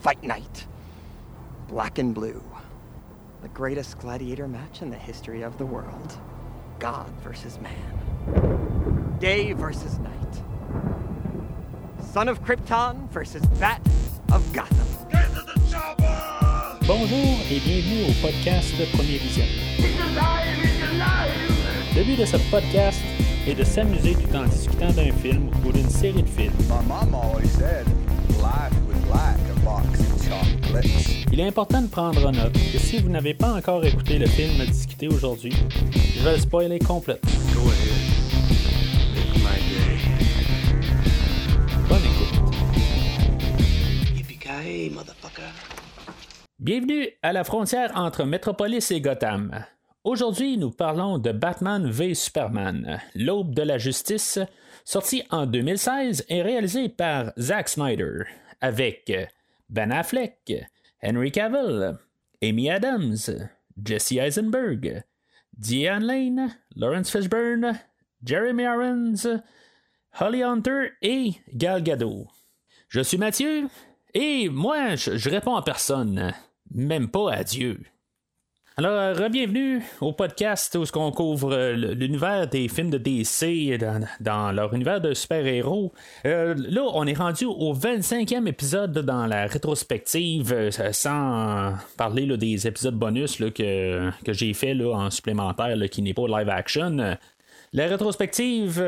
fight night. Black and blue. The greatest gladiator match in the history of the world. God versus man. Day versus night. Son of Krypton versus Bat of Gotham. Bonjour et bienvenue au podcast de Premier Vision. Le but de ce podcast est de s'amuser tout en discutant d'un film ou d'une série de films. My mom always said Il est important de prendre note que si vous n'avez pas encore écouté le film à discuter aujourd'hui, je vais le spoiler complètement. Go ahead. Make my day. Bonne écoute. Yippee-ki-yay, motherfucker. Bienvenue à la frontière entre Metropolis et Gotham. Aujourd'hui, nous parlons de Batman v Superman, l'aube de la justice, sorti en 2016 et réalisé par Zack Snyder, avec Ben Affleck, Henry Cavill, Amy Adams, Jesse Eisenberg, Diane Lane, Lawrence Fishburne, Jeremy Irons, Holly Hunter et Gal Gadot. Je suis Mathieu et moi, je, je réponds à personne, même pas à Dieu. Alors, euh, bienvenue au podcast où on couvre euh, l'univers des films de DC dans, leur univers de super-héros. Euh, là, on est rendu au 25e épisode dans la rétrospective, sans parler là, des épisodes bonus que, j'ai fait là, en supplémentaire qui n'est pas live action. La rétrospective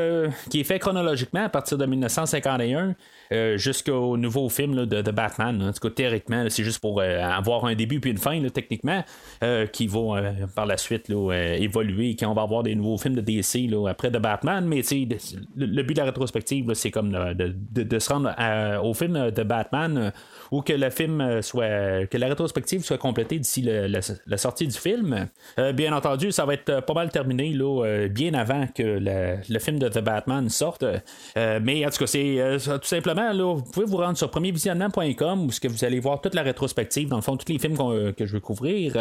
qui est faite chronologiquement à partir de 1951 euh, jusqu'au nouveau film là, de, Batman. En tout cas, théoriquement, là, c'est juste pour euh, avoir un début puis une fin, là, techniquement, euh, qui vont par la suite là, évoluer quand on va avoir des nouveaux films de DC là, après de Batman. Mais le, le but de la rétrospective, là, c'est comme de, se rendre au film de Batman ou que film euh, soit. que la rétrospective soit complétée d'ici la, sortie du film. Euh, bien entendu, ça va être euh, pas mal terminé là, bien avant que le, film de The Batman sorte. Mais en tout cas, c'est tout simplement, là, vous pouvez vous rendre sur premiervisionnement.com où que vous allez voir toute la rétrospective, dans le fond, tous les films que je veux couvrir.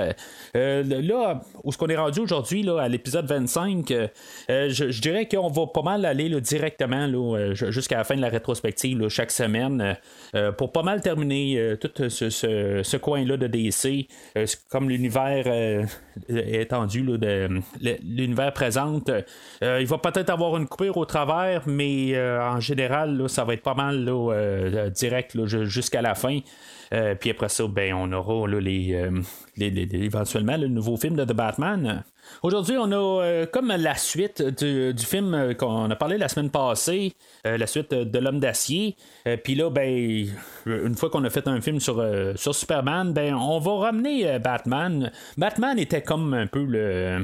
Là, où ce qu'on est rendu aujourd'hui, à l'épisode 25, euh, euh, je, dirais qu'on va pas mal aller là, directement jusqu'à la fin de la rétrospective, chaque semaine, pour pas mal terminer euh, tout ce, coin-là de DC, euh, comme l'univers euh, étendu là, de l'univers présente. Euh, il va peut-être avoir une coupure au travers, mais euh, en général, ça va être pas mal euh, direct jusqu'à la fin. Euh, puis après ça, ben, on aura euh, les- éventuellement le nouveau film de The Batman. Aujourd'hui, on a euh, comme la suite du, film euh, qu'on a parlé la semaine passée, euh, la suite de L'Homme d'Acier. Puis là, ben, une fois qu'on a fait un film sur, sur Superman, ben, on va ramener Batman. Batman était comme un peu le.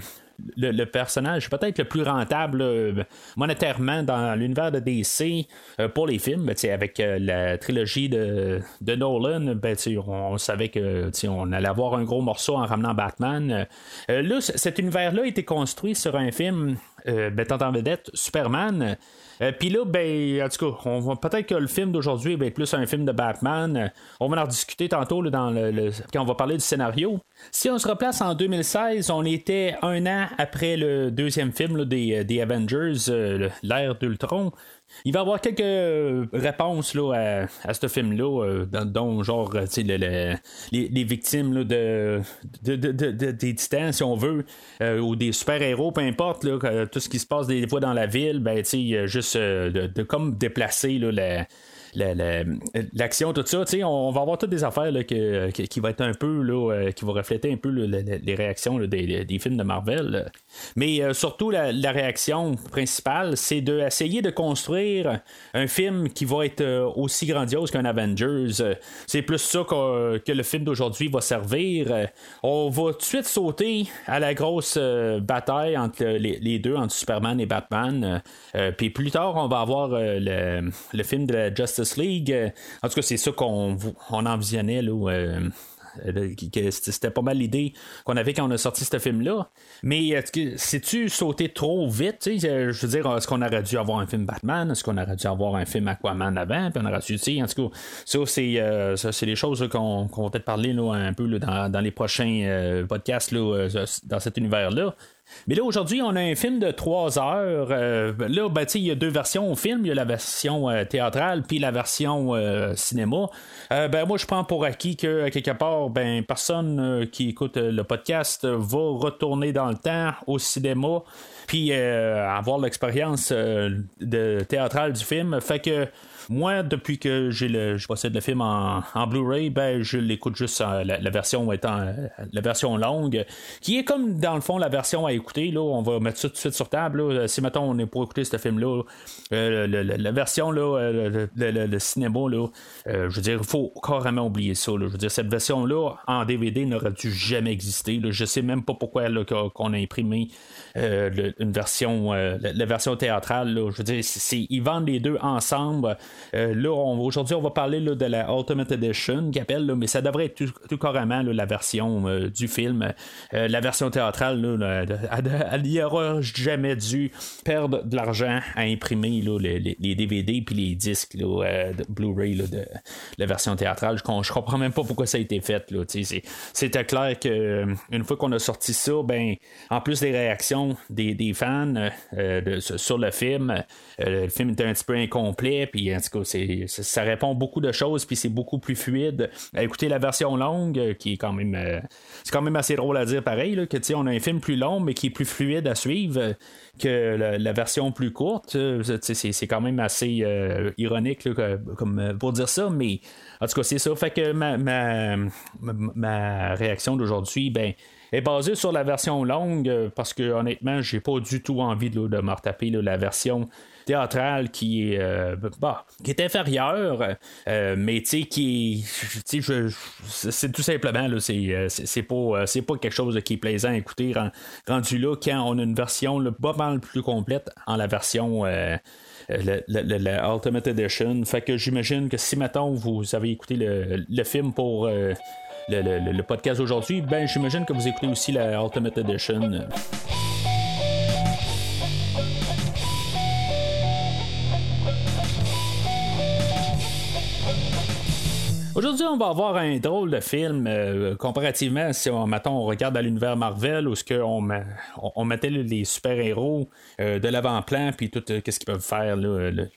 Le, personnage peut-être le plus rentable euh, monétairement dans l'univers de DC euh, pour les films. Ben, avec euh, la trilogie de, de Nolan, ben, on, savait que on allait avoir un gros morceau en ramenant Batman. Là, cet univers-là a été construit sur un film euh, en vedette Superman. Euh, Puis là, ben, en tout cas, on va peut-être que le film d'aujourd'hui va être plus un film de Batman. Euh, on va en rediscuter tantôt là, dans le, quand on va parler du scénario. Si on se replace en 2016, on était un an après le deuxième film des, des Avengers, euh, l'ère d'Ultron. Il va y avoir quelques euh, réponses là, à, à ce film-là, euh, dont, genre euh, les, les victimes là, de, de, de- de- de- des titans, si on veut, ou des super-héros, peu importe, là, tout ce qui se passe des fois dans la ville, ben, juste de, comme déplacer la- l'action, tout ça, on, va avoir toutes des affaires que- qui va être un peu, là, euh, qui refléter un peu les réactions des, des films de Marvel. Mais euh, surtout, la, réaction principale, c'est d'essayer de construire un film qui va être euh, aussi grandiose qu'un Avengers. C'est plus ça que, que le film d'aujourd'hui va servir. On va tout de suite sauter à la grosse bataille entre les, les deux, entre Superman et Batman. Puis plus tard, on va avoir le, le film de la Justice League. Euh, En tout cas, c'est ça qu'on on envisionnait là, euh, euh, c'était pas mal l'idée qu'on avait quand on a sorti ce film-là. Mais que c'est-tu sauté trop vite? Euh, Je veux dire, est-ce qu'on aurait dû avoir un film Batman? Est-ce qu'on aurait dû avoir un film Aquaman avant? Puis on aurait dû, en tout cas, ça, c'est, euh, c'est des choses qu'on, va peut-être parler un peu dans, les prochains euh, podcasts euh, dans cet univers-là. Mais là, aujourd'hui, on a un film de 3 heures. là, ben, il y a deux versions au film. Il y a la version théâtrale puis la version cinéma. ben, moi, je prends pour acquis que, quelque part, ben, personne qui écoute le podcast va retourner dans le temps au cinéma puis avoir l'expérience de théâtrale du film. Fait que moi, depuis que j'ai le, je possède le film en, Blu-ray, ben, je l'écoute juste la, version étant la version longue, qui est comme dans le fond la version à écouter. Là, on va mettre ça tout de suite sur table. Si mettons on est pour écouter ce film-là, euh, la, version là, euh, le, cinéma, là, euh, je veux dire, il faut carrément oublier ça. Je veux dire, cette version-là en DVD n'aurait dû jamais exister. Je sais même pas pourquoi qu'on a imprimé une version, la, version théâtrale. Je veux dire, ils vendent les deux ensemble. Euh, là, aujourd'hui, on va parler de la Ultimate Edition, appelle, mais ça devrait être tout, carrément la version euh, du film. Euh, la version théâtrale, elle n'y aura jamais dû perdre de l'argent à imprimer les, DVD puis les disques de Blu-ray de la version théâtrale. Je, ne comprends même pas pourquoi ça a été fait. C'était clair qu'une fois qu'on a sorti ça, ben, en plus des réactions des, fans sur le film, le film était un petit peu incomplet, puis en ça répond beaucoup de choses, puis c'est beaucoup plus fluide. Écoutez la version longue, euh, qui est quand même, euh, c'est quand même assez drôle à dire pareil, là, que on a un film plus long, mais qui est plus fluide à suivre euh, que la, version plus courte. C'est quand même assez ironique comme pour dire ça, mais en tout cas, c'est ça. Fait que ma, ma, réaction d'aujourd'hui, ben est basée sur la version longue parce que honnêtement, j'ai pas du tout envie de me retaper la version théâtrale qui est, euh, bah, qui est inférieure, euh, mais tu sais, qui c'est tout simplement, là, c'est, euh, c'est, pas, c'est pas quelque chose qui est plaisant à écouter rendu là quand on a une version le pas mal plus complète en la version. la, Ultimate Edition. Fait que j'imagine que si maintenant vous avez écouté le, film pour le, le, podcast aujourd'hui, ben j'imagine que vous écoutez aussi la Ultimate Edition. Aujourd'hui, on va avoir un drôle de film euh, comparativement si on, on regarde à l'univers Marvel où ce on, on, mettait les super-héros euh, de l'avant-plan puis tout euh, qu'est-ce qu'ils peuvent faire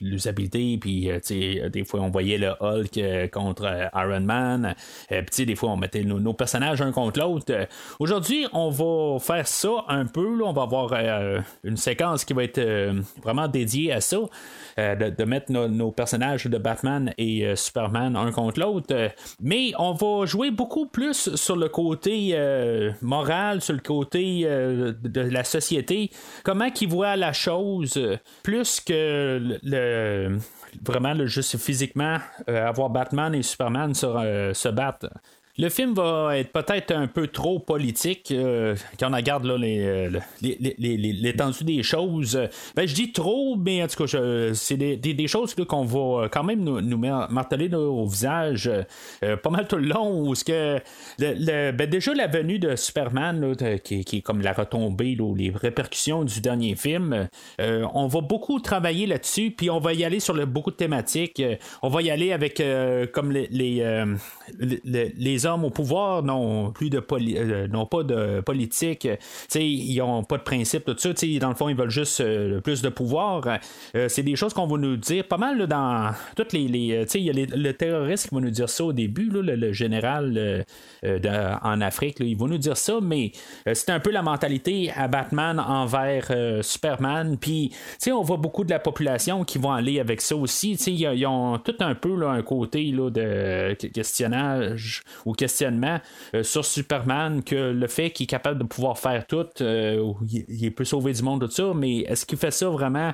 l'usabilité puis des fois on voyait le Hulk contre Iron Man puis des fois on mettait nos, personnages un contre l'autre. Aujourd'hui, on va faire ça un peu on va avoir une séquence qui va être vraiment dédiée à ça. De, mettre nos, personnages de Batman et Superman un contre l'autre. Euh, mais on va jouer beaucoup plus sur le côté euh, moral, sur le côté euh, de la société, comment qu'ils voient la chose, plus que vraiment le, juste physiquement avoir Batman et Superman se battre. Le film va être peut-être un peu trop politique euh, quand on regarde euh, l'étendue des choses. Ben, je dis trop, mais en tout cas, c'est des, choses qu'on va quand même nous, marteler au visage euh, pas mal tout le long. Ben, déjà la venue de Superman, qui, est comme la retombée, les répercussions du dernier film, on va beaucoup travailler là-dessus, puis on va y aller sur beaucoup de thématiques. on va y aller avec comme les hommes au pouvoir n'ont plus de euh, n'ont pas de politique, ils n'ont pas de principe, tout ça. Dans le fond, ils veulent juste euh, plus de pouvoir. Euh, c'est des choses qu'on va nous dire pas mal dans toutes les. les il y a le terroriste qui va nous dire ça au début, le, général en Afrique, il va nous dire ça, mais c'est un peu la mentalité à Batman envers Superman. Puis, on voit beaucoup de la population qui vont aller avec ça aussi. Ils ont tout un peu là, un côté là, de questionnage ou questionnement euh, sur Superman que le fait qu'il est capable de pouvoir faire tout, euh, il, peut sauver du monde, tout ça, mais est-ce qu'il fait ça vraiment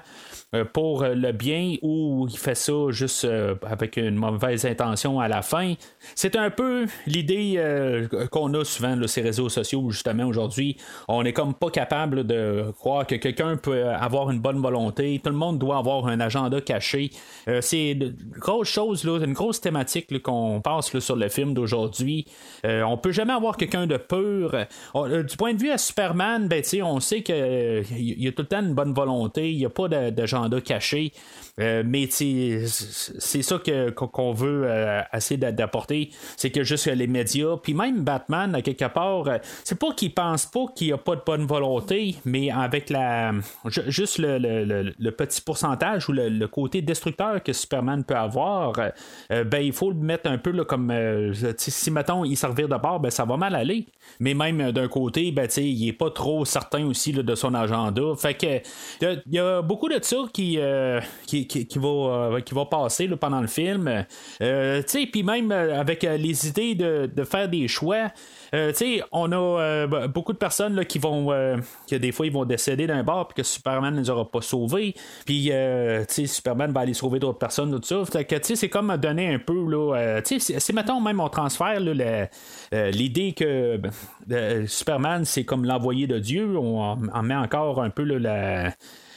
pour le bien ou il fait ça juste avec une mauvaise intention à la fin? C'est un peu l'idée qu'on a souvent de ces réseaux sociaux, justement, aujourd'hui. On est comme pas capable de croire que quelqu'un peut avoir une bonne volonté. Tout le monde doit avoir un agenda caché. c'est une grosse chose, une grosse thématique qu'on passe sur le film d'aujourd'hui aujourd'hui. on peut jamais avoir quelqu'un de pur. du point de vue à Superman, ben, on sait qu'il y a tout le temps une bonne volonté, il n'y a pas caché. mais c'est ça qu'on veut essayer d'apporter, c'est que juste les médias, puis même Batman, à quelque part, c'est pas qu'il pense pas qu'il n'y a pas de bonne volonté, mais avec la juste le, petit pourcentage ou le, côté destructeur que Superman peut avoir, euh, ben il faut le mettre un peu comme euh, si mettons il servir de bord, ben ça va mal aller. Mais même euh, d'un côté, ben il est pas trop certain aussi de son agenda. Fait que il y, a beaucoup de ça qui, qui, qui, va, qui va passer pendant le film. puis même avec les idées de, de faire des choix. Euh, on a euh, beaucoup de personnes là, qui vont. Euh, que des fois, ils vont décéder d'un bar, puis que Superman ne les aura pas sauvés. Puis, Superman va aller sauver d'autres personnes, tout ça. C'est comme donner un peu. Là, c'est, mettons, même on transfère l'idée que Superman, c'est comme l'envoyé de Dieu. On en met encore un peu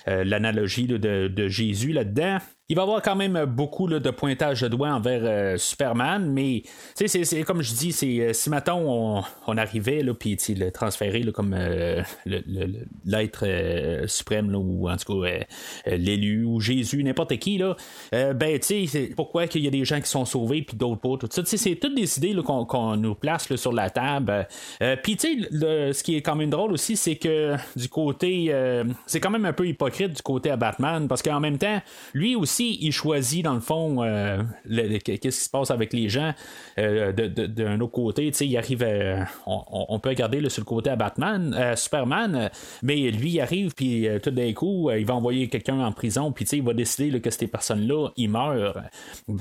l'analogie de, Jésus là-dedans il va avoir quand même beaucoup de pointage de doigts envers euh, Superman, mais c'est comme je dis, c'est euh, si maintenant on, arrivait, là, puis le transférer comme euh, l'être suprême, ou en tout cas l'élu, ou Jésus, n'importe qui, là, ben, tu sais, pourquoi qu'il y a des gens qui sont sauvés, puis d'autres pas, tout ça. C'est toutes des idées qu'on nous place sur la table. puis, tu sais, ce qui est quand même drôle aussi, c'est que du côté, c'est quand même un peu hypocrite du côté à Batman, parce qu'en même temps, lui aussi, il choisit, dans le fond, euh, qu'est-ce qui se passe avec les gens euh, d'un autre côté, il arrive, on, peut regarder sur le côté à Batman, Superman, mais lui, il arrive, puis euh, tout d'un coup, il va envoyer quelqu'un en prison, puis il va décider que ces personnes-là, ils meurent.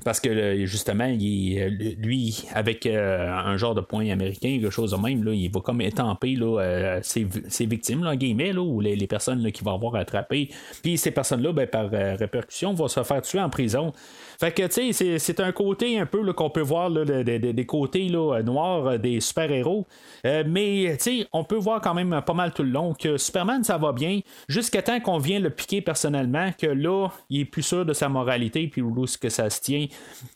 Parce que, justement, lui, avec un genre de point américain, quelque chose de même, là, il va comme étamper là, ses, victimes, là, guillemets, ou les, personnes qu'il va avoir attrapées. Puis ces personnes-là, ben, par répercussion, vont se faire tuer en prison. Fait que, tu sais, c'est un côté un peu qu'on peut voir des côtés là, noirs euh, des super-héros. Euh, mais, tu sais, on peut voir quand même pas mal tout le long que Superman, ça va bien, jusqu'à temps qu'on vient le piquer personnellement, que là, il est plus sûr de sa moralité, puis où est-ce que ça se tient.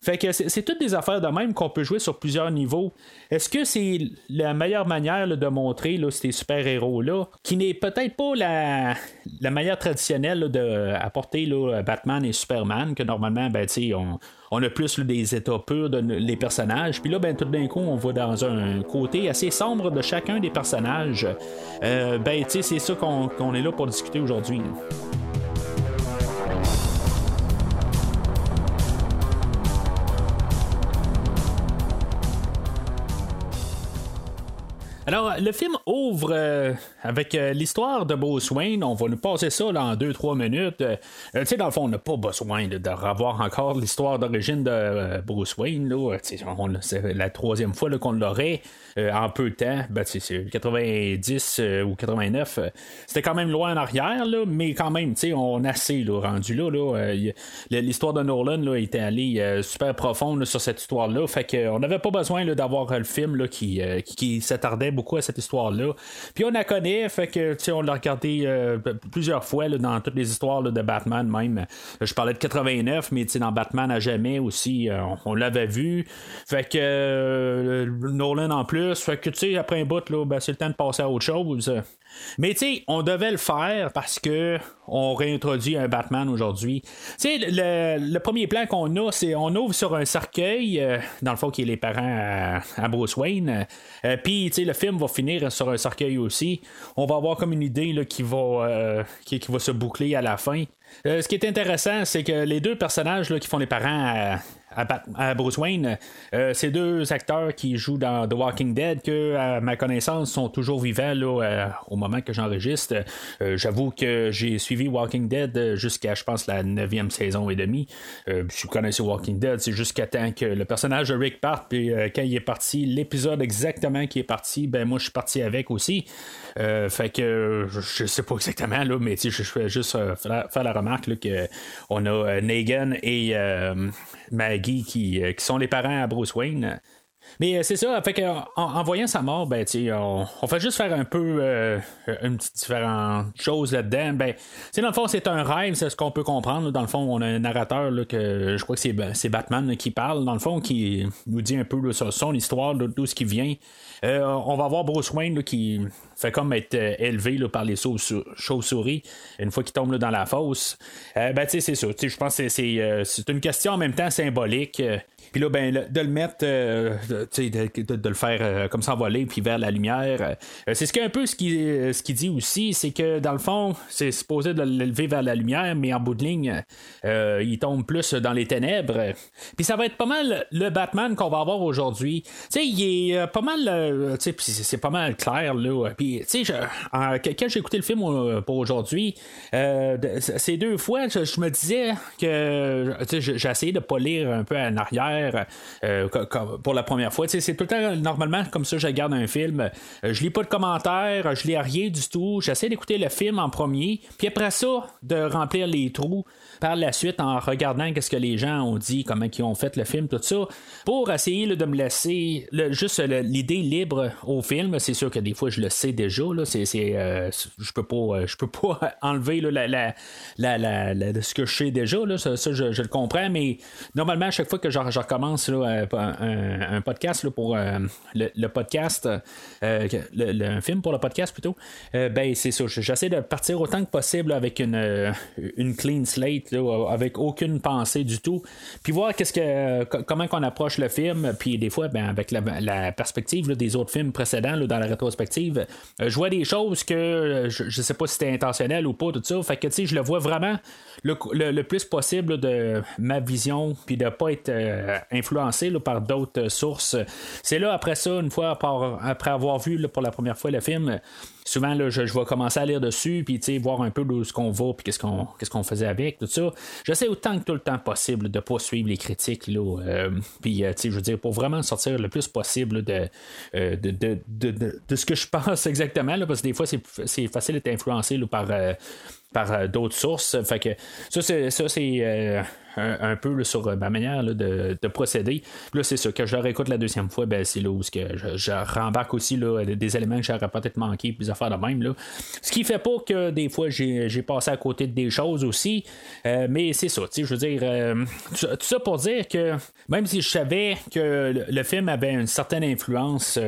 Fait que c'est toutes des affaires de même qu'on peut jouer sur plusieurs niveaux. Est-ce que c'est la meilleure manière de montrer là, ces super-héros-là, qui n'est peut-être pas la, la manière traditionnelle d'apporter Batman et Superman, que normalement, ben, sais, on, a plus des états purs de les personnages. Puis là, ben, tout d'un coup, on va dans un côté assez sombre de chacun des personnages. Euh, ben, c'est ça qu'on est là pour discuter aujourd'hui. Alors, le film ouvre euh, avec euh, l'histoire de Bruce Wayne. On va nous passer ça là, en 2-3 minutes. Euh, tu sais, dans le fond, on n'a pas besoin de, revoir encore l'histoire d'origine de Bruce Wayne. c'est la troisième fois qu'on l'aurait en peu de temps. Ben, c'est 90 ou 89. C'était quand même loin en arrière, là, mais quand même, on a assez rendu là. l'histoire de Nolan là, était allée super profonde sur cette histoire-là. Fait qu'on n'avait pas besoin d'avoir le film qui, qui s'attardait beaucoup à cette histoire-là. Puis on la connaît, fait que on l'a regardé euh, plusieurs fois dans toutes les histoires de Batman même. Je parlais de 89, mais dans Batman à jamais aussi, euh, on, l'avait vu. Fait que euh, Nolan en plus, fait que tu sais, après un bout, là, ben, c'est le temps de passer à autre chose. Mais tu sais, on devait le faire parce que on réintroduit un Batman aujourd'hui. Tu sais, le, premier plan qu'on a, c'est on ouvre sur un cercueil, euh, dans le fond, qui est les parents à, Bruce Wayne. Euh, puis, tu sais, le film va finir sur un cercueil aussi. On va avoir comme une idée là, qui, va, euh, qui, va se boucler à la fin. ce qui est intéressant, c'est que les deux personnages qui font les parents à, à, Bruce Wayne, euh, ces deux acteurs qui jouent dans The Walking Dead, que à ma connaissance sont toujours vivants euh, au moment que j'enregistre. Euh, j'avoue que j'ai suivi Walking Dead jusqu'à, je pense, la neuvième saison et demie. si vous connaissez Walking Dead, c'est jusqu'à temps que le personnage de Rick parte, puis quand il est parti, l'épisode exactement qui est parti, ben moi je suis parti avec aussi. Fait que je sais pas exactement là, mais je fais juste faire, la remarque là, que on a Negan et Maggie euh, qui, sont les parents à Bruce Wayne. Mais c'est ça, fait que, en, voyant sa mort, ben, on, on fait juste faire un peu une petite différente chose là-dedans. Ben, dans le fond, c'est un rêve, c'est ce qu'on peut comprendre. Dans le fond, on a un narrateur là, que je crois que c'est, Batman qui parle, dans le fond, qui nous dit un peu son histoire, d'où ce qui vient. on va voir Bruce Wayne qui fait comme être élevé par les chauves-souris une fois qu'il tombe dans la fosse. ben, c'est ça. Je pense que c'est, une question en même temps symbolique. Puis là, ben, de le mettre, euh, de, de, le faire euh, comme s'envoler, puis vers la lumière. Euh, c'est ce un peu ce qu'il ce qui dit aussi, c'est que dans le fond, c'est supposé de l'élever vers la lumière, mais en bout de ligne, il tombe plus dans les ténèbres. Puis ça va être pas mal le Batman qu'on va avoir aujourd'hui. Tu sais, il est pas mal, tu sais, c'est pas mal clair, là. Puis, tu sais, quand j'ai écouté le film pour aujourd'hui, ces deux fois, je, me disais que, j'ai essayé de pas lire un peu en arrière euh, pour la première fois. C'est tout le temps, normalement, comme ça, je regarde un film, euh, je lis pas de commentaires, je lis rien du tout, j'essaie d'écouter le film en premier, puis après ça, de remplir les trous par la suite en regardant qu'est-ce que les gens ont dit, comment ils ont fait le film, tout ça, pour essayer de me laisser juste l'idée libre au film. C'est sûr que des fois je le sais déjà, euh, je peux pas, je peux pas enlever ce que je sais déjà, ça, je, le comprends, mais normalement à chaque fois que je, je recommence là, un, podcast pour euh, le, podcast, euh, un film pour le podcast plutôt, ben c'est ça, j'essaie de partir autant que possible avec une, une clean slate avec aucune pensée du tout. Puis voir qu'est-ce que comment qu'on approche le film. Puis des fois, ben, avec la, perspective des autres films précédents dans la rétrospective, euh, je vois des choses que euh, je, ne sais pas si c'était intentionnel ou pas, tout ça. Fait que tu sais, je le vois vraiment le, plus possible de ma vision, puis de pas être euh, influencé par d'autres sources. C'est là, après ça, une fois après avoir vu pour la première fois le film, souvent je, vais commencer à lire dessus, puis voir un peu où ce qu'on va, puis qu'est-ce qu'on faisait avec, tout ça. J'essaie autant que tout le temps possible de pas suivre les critiques, là, euh, puis euh, je veux dire, pour vraiment sortir le plus possible de, de, de, de, ce que je pense exactement, parce que des fois, c'est facile d'être influencé par par euh, d'autres sources. Fait que ça, c'est, ça, c'est euh, un, peu sur euh, ma manière de, procéder. Puis là, c'est ça. Que je réécoute la deuxième fois, ben, c'est là où que je, rembarque aussi là, des éléments que j'aurais peut-être manqué, puis des affaires de même. Là. Ce qui fait pas que des fois, j'ai, passé à côté de des choses aussi. mais c'est ça. Je veux dire, tout, ça pour dire que même si je savais que le, film avait une certaine influence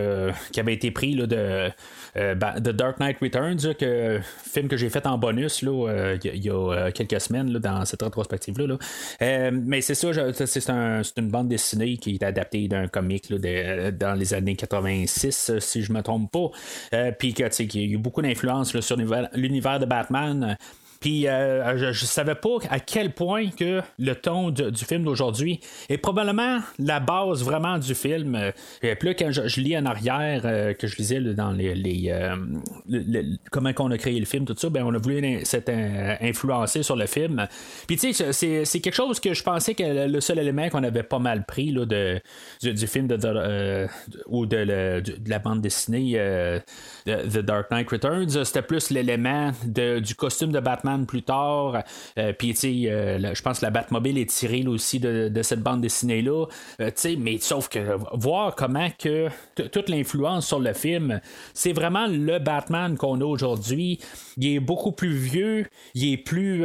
qui avait été pris là, de euh, Dark Knight Returns, que, film que j'ai fait en bonus il euh, y, a euh, quelques semaines dans cette rétrospective-là. Mais c'est ça, c'est une bande dessinée qui est adaptée d'un comic dans les années 86, si je me trompe pas. Puis qu'il y a eu beaucoup d'influence sur l'univers de Batman. Puis euh, je, ne savais pas à quel point que le ton du film d'aujourd'hui est probablement la base vraiment du film. Euh, et puis là, quand je, lis en arrière, euh, que je lisais dans les, comment on a créé le film, tout ça, ben on a voulu s'être influencé sur le film. Puis tu sais, c'est quelque chose que je pensais que le seul élément qu'on avait pas mal pris là, de, du, film ou de, la bande dessinée The Dark Knight Returns, c'était plus l'élément du costume de Batman plus tard. Euh, puis, tu sais, euh, je pense que la Batmobile est tirée aussi de, cette bande dessinée-là. Euh, tu sais, mais sauf que voir comment que toute l'influence sur le film, c'est vraiment le Batman qu'on a aujourd'hui. Il est beaucoup plus vieux, il est plus.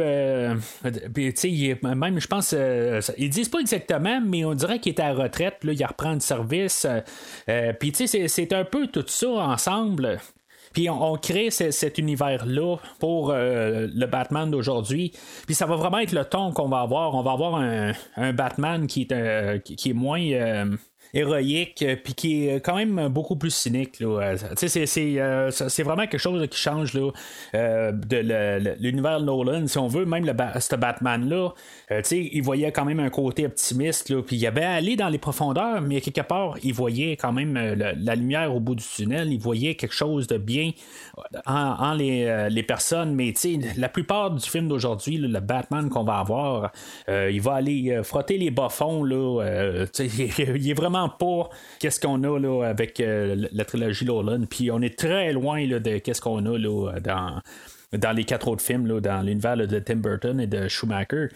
tu sais, même, je pense, ils disent pas exactement, mais on dirait qu'il est à retraite, là, il reprend le service. Puis, tu sais, c'est un peu tout ça ensemble puis on, crée cet univers-là pour euh, le Batman d'aujourd'hui. Puis ça va vraiment être le ton qu'on va avoir. On va avoir un, Batman qui est, euh, qui, est moins. Euh, héroïque, euh, puis qui est quand même beaucoup plus cynique. Euh, euh, c'est, vraiment quelque chose qui change là, de l'univers Nolan, si on veut, même le ce Batman-là. il voyait quand même un côté optimiste, puis il avait allé dans les profondeurs, mais quelque part, il voyait quand même la, lumière au bout du tunnel, il voyait quelque chose de bien en, les, personnes, mais la plupart du film d'aujourd'hui, le Batman qu'on va avoir, il va aller frotter les bas-fonds, là, il est vraiment pas qu'est-ce qu'on a là, avec euh, la trilogie Nolan. Puis on est très loin là, de qu'est-ce qu'on a là, dans, dans les quatre autres films, là, dans l'univers de Tim Burton et de Schumacher.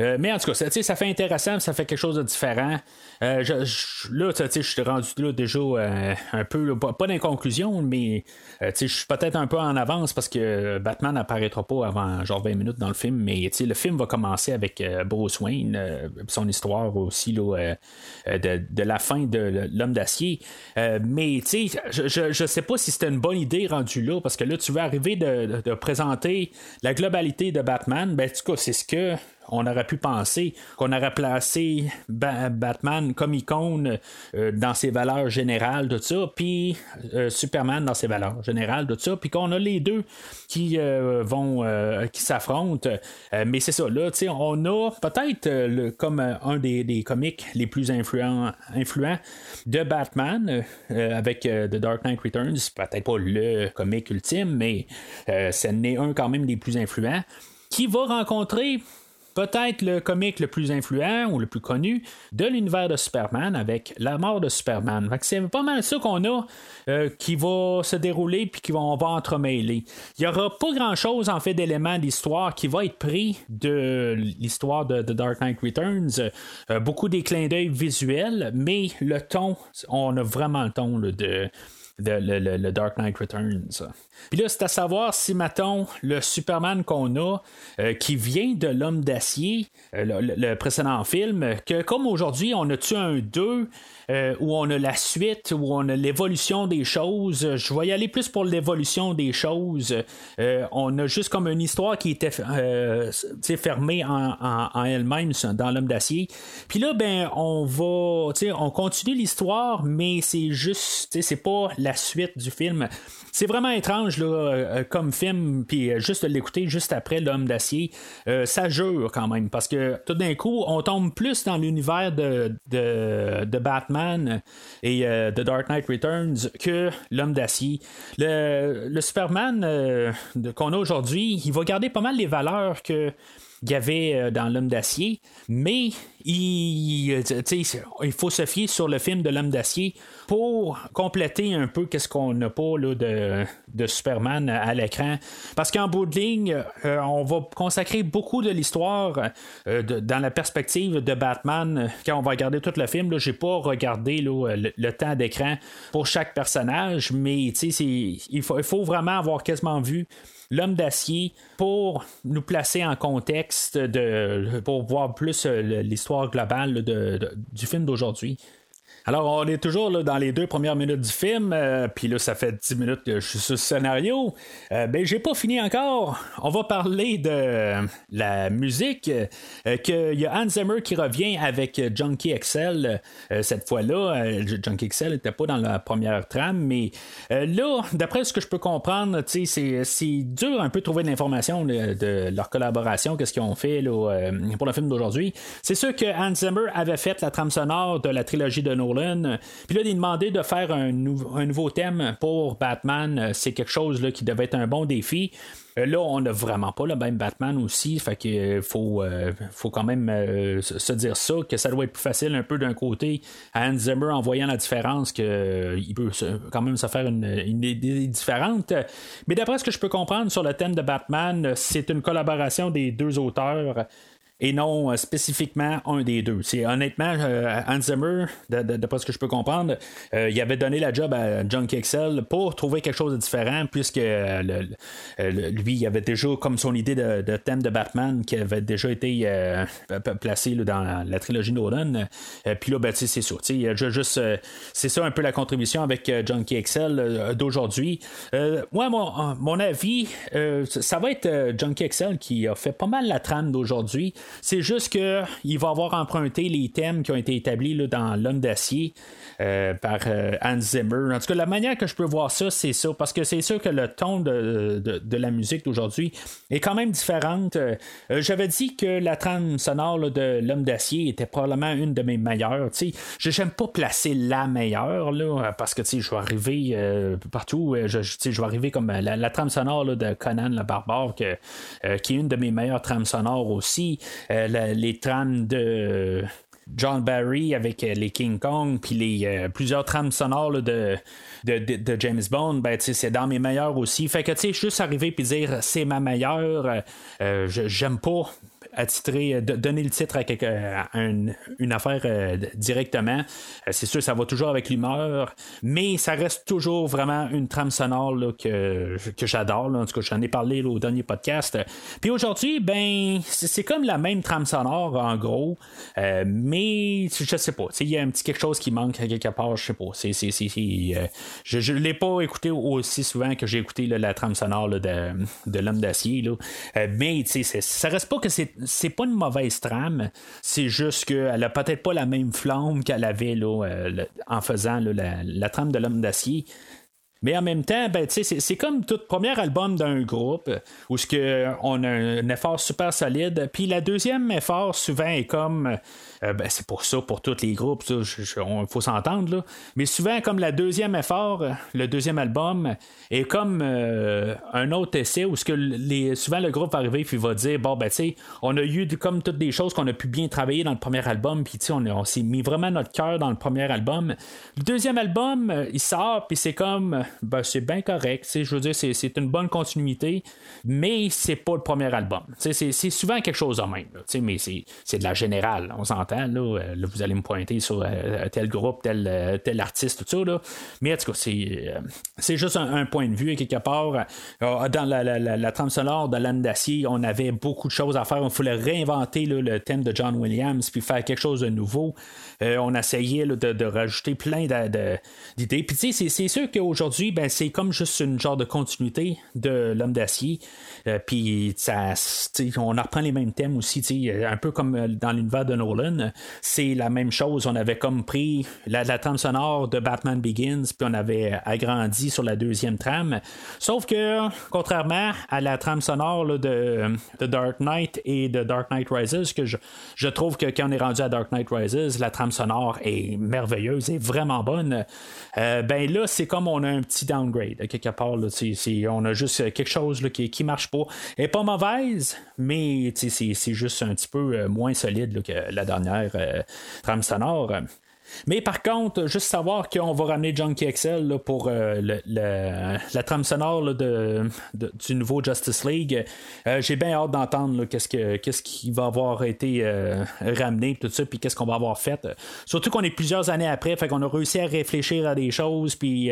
Euh, mais en tout cas, ça, ça fait intéressant, ça fait quelque chose de différent. Euh, je, là, je suis rendu là déjà euh, un peu, pas, d'inconclusion, mais je suis peut-être un peu en avance parce que Batman n'apparaîtra pas avant genre 20 minutes dans le film, mais le film va commencer avec Bruce Wayne, son histoire aussi là, de, de, la fin de l'homme d'acier. mais je, je sais pas si c'était une bonne idée rendue là, parce que là, tu veux arriver de, de présenter la globalité de Batman, ben, en tout cas, c'est ce que on aurait pu penser qu'on aurait placé Batman comme icône euh, dans ses valeurs générales, de ça, puis euh, Superman dans ses valeurs générales, de ça, puis qu'on a les deux qui euh, vont qui s'affrontent. mais c'est ça, là, on a peut-être comme un des, des, comics les plus influents, influents de Batman avec The Dark Knight Returns, peut-être pas le comic ultime, mais ce n'est un quand même des plus influents qui va rencontrer peut-être le comique le plus influent ou le plus connu de l'univers de Superman avec la mort de Superman. c'est pas mal ça qu'on a euh, qui va se dérouler puis qu'on va entremêler. Il n'y aura pas grand chose en fait d'éléments d'histoire qui va être pris de l'histoire de Dark Knight Returns. Euh, beaucoup des clins d'œil visuels, mais le ton, on a vraiment le ton de le, Dark Knight Returns. Puis là, c'est à savoir si, mettons, le Superman qu'on a, euh, qui vient de l'homme d'acier, euh, le, précédent film, que comme aujourd'hui, on a tué un 2, euh, où on a la suite, où on a l'évolution des choses. Je vais y aller plus pour l'évolution des choses. on a juste comme une histoire qui était fermée en, elle-même dans l'homme d'acier. Puis là, ben, on va, on continue l'histoire, mais c'est juste, c'est pas la suite du film. C'est vraiment étrange là, euh, comme film, puis euh, juste l'écouter juste après L'homme d'acier, euh, ça jure quand même, parce que tout d'un coup, on tombe plus dans l'univers de, de, Batman et The Dark Knight Returns que L'homme d'acier. Le, le Superman qu'on a aujourd'hui, il va garder pas mal les valeurs que il y avait euh, dans L'homme d'acier, mais il, euh, il faut se fier sur le film de L'homme d'acier pour compléter un peu qu'est-ce qu'on n'a pas là, de, de, Superman à l'écran. Parce qu'en bout de ligne, euh, on va consacrer beaucoup de l'histoire dans la perspective de Batman. Quand on va regarder tout le film, je n'ai pas regardé le, le, temps d'écran pour chaque personnage, mais il faut, il faut vraiment avoir quasiment vu l'homme d'acier pour nous placer en contexte de pour voir plus euh, l'histoire globale du film d'aujourd'hui. Alors, on est toujours là, dans les deux premières minutes du film, euh, puis là, ça fait dix minutes que je suis sur ce scénario. Euh, ben, j'ai pas fini encore. On va parler de la musique. Euh, qu'il y a Hans Zimmer qui revient avec Junkie XL cette fois-là. Junkie XL n'était pas dans la première trame, mais là, d'après ce que je peux comprendre, c'est, c'est dur un peu de trouver de l'information de, leur collaboration, qu'est-ce qu'ils ont fait pour le film d'aujourd'hui. C'est sûr que Hans Zimmer avait fait la trame sonore de la trilogie de Nolan puis là, il demandé de faire un, nouveau thème pour Batman. C'est quelque chose qui devait être un bon défi. Euh, là, on n'a vraiment pas le même Batman aussi, fait que euh, faut, euh, faut quand même se dire ça, que ça doit être plus facile un peu d'un côté à Hans Zimmer en voyant la différence qu'il peut quand même se faire une, une idée différente. Mais d'après ce que je peux comprendre sur le thème de Batman, c'est une collaboration des deux auteurs et non euh, spécifiquement un des deux. C'est honnêtement, euh, Hans Zimmer, d'après ce que je peux comprendre, euh, il avait donné la job à John Kexel pour trouver quelque chose de différent, puisque lui, il avait déjà comme son idée de, thème de Batman qui avait déjà été placé dans la, trilogie Nolan. Puis là, ben, c'est ça. Juste, c'est ça un peu la contribution avec John Kexel d'aujourd'hui. moi, mon, mon avis, ça va être John Kexel qui a fait pas mal la trame d'aujourd'hui. C'est juste qu'il va avoir emprunté les thèmes qui ont été établis là, dans L'homme d'acier euh, par euh, Hans Zimmer. En tout cas, la manière que je peux voir ça, c'est ça. Parce que c'est sûr que le ton de, de, la musique d'aujourd'hui est quand même différente. Euh, j'avais dit que la trame sonore de L'homme d'acier était probablement une de mes meilleures. Je n'aime pas placer la meilleure là, parce que je vais arriver partout. Je, je, vais arriver comme la, trame sonore de Conan le barbare, qui est une de mes meilleures trames sonores aussi. Euh, les trames de John Barry avec euh, les King Kong, puis les euh, plusieurs trames sonores de, de, James Bond, ben, c'est dans mes meilleurs aussi. Fait que, tu sais, juste arriver puis dire c'est ma meilleure, j'aime pas attitrer, donner le titre à, une, affaire directement. c'est sûr, ça va toujours avec l'humeur, mais ça reste toujours vraiment une trame sonore que, que j'adore. En tout cas, j'en ai parlé au dernier podcast. Puis aujourd'hui, ben, c'est comme la même trame sonore, en gros, mais je sais pas. Il y a un petit quelque chose qui manque quelque part, je sais pas. je ne l'ai pas écouté aussi souvent que j'ai écouté la trame sonore de, de l'homme d'acier. mais ça reste pas que c'est pas une mauvaise trame, c'est juste qu'elle a peut-être pas la même flamme qu'elle avait là, euh, en faisant la, trame de l'homme d'acier. Mais en même temps, ben, c'est comme tout premier album d'un groupe où on a un effort super solide. Puis la deuxième effort souvent est comme euh, ben, c'est pour ça, pour tous les groupes, il faut s'entendre. Mais souvent, comme la deuxième effort, le deuxième album, est comme euh, un autre essai où ce que les, souvent le groupe va arriver et va dire Bon, ben, tu sais, on a eu comme toutes des choses qu'on a pu bien travailler dans le premier album, puis on, on s'est mis vraiment notre cœur dans le premier album. Le deuxième album, euh, il sort, puis c'est comme ben, c'est bien correct. Je veux dire, c'est une bonne continuité, mais c'est pas le premier album. C'est souvent quelque chose de même, mais c'est de la générale, on s'entend. Euh, vous allez me pointer sur euh, tel groupe, tel, euh, artiste, tout ça. Là. Mais en tout cas, c'est, juste un, point de vue. quelque part, dans la, la, trame sonore de l'âne d'acier, on avait beaucoup de choses à faire. On voulait réinventer le thème de John Williams puis faire quelque chose de nouveau. On essayait de, rajouter plein d'idées. Puis tu sais, c'est, sûr qu'aujourd'hui, ben, c'est comme juste une genre de continuité de l'homme d'acier. puis ça, on reprend les mêmes thèmes aussi, un peu comme dans l'univers de Nolan c'est la même chose. On avait comme pris la, trame sonore de Batman Begins, puis on avait agrandi sur la deuxième trame. Sauf que, contrairement à la trame sonore de, de, Dark Knight et de Dark Knight Rises, que je, trouve que quand on est rendu à Dark Knight Rises, la trame sonore est merveilleuse et vraiment bonne. Euh, ben là, c'est comme on a un petit downgrade quelque part. on a juste quelque chose qui, qui marche pas. Elle est pas mauvaise, mais c'est juste un petit peu euh, moins solide que la dernière euh, trame sonore. Mais par contre, juste savoir qu'on va ramener Junkie XL pour euh, la trame sonore de, du nouveau Justice League, euh, j'ai bien hâte d'entendre qu'est-ce, que, qu'est-ce qui va avoir été euh, ramené, tout ça, puis qu'est-ce qu'on va avoir fait. Surtout qu'on est plusieurs années après, fait qu'on a réussi à réfléchir à des choses, puis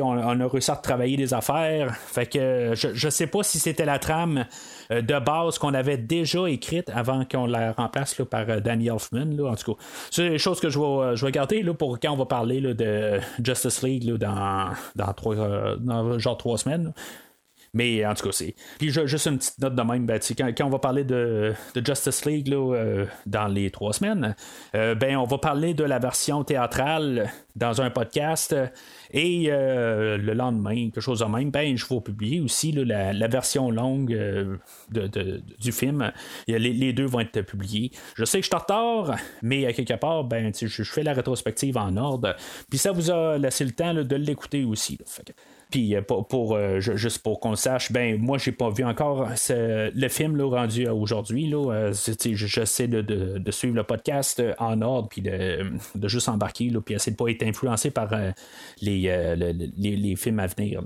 on, a réussi à travailler des affaires. Fait que je, je sais pas si c'était la trame de base qu'on avait déjà écrite avant qu'on la remplace par Danny Elfman. en tout cas, c'est des choses que je vais je vais garder là, pour quand on va parler de Justice League dans, dans, trois, euh, genre trois semaines. Mais en tout cas, c'est. Puis juste une petite note de même, ben, quand, quand, on va parler de, Justice League euh, dans les trois semaines, euh, ben on va parler de la version théâtrale dans un podcast. Et euh, le lendemain, quelque chose de même, ben, je vais publier aussi la, version longue du film. Les, deux vont être publiés. Je sais que je suis en retard, mais à quelque part, ben, je, fais la rétrospective en ordre. Puis ça vous a laissé le temps de l'écouter aussi. Puis euh, pour, juste pour qu'on sache, ben moi j'ai pas vu encore le film là, rendu aujourd'hui. Là, j'essaie de, de, suivre le podcast en ordre puis de, juste embarquer puis essayer de pas être influencé par euh, les, films à venir.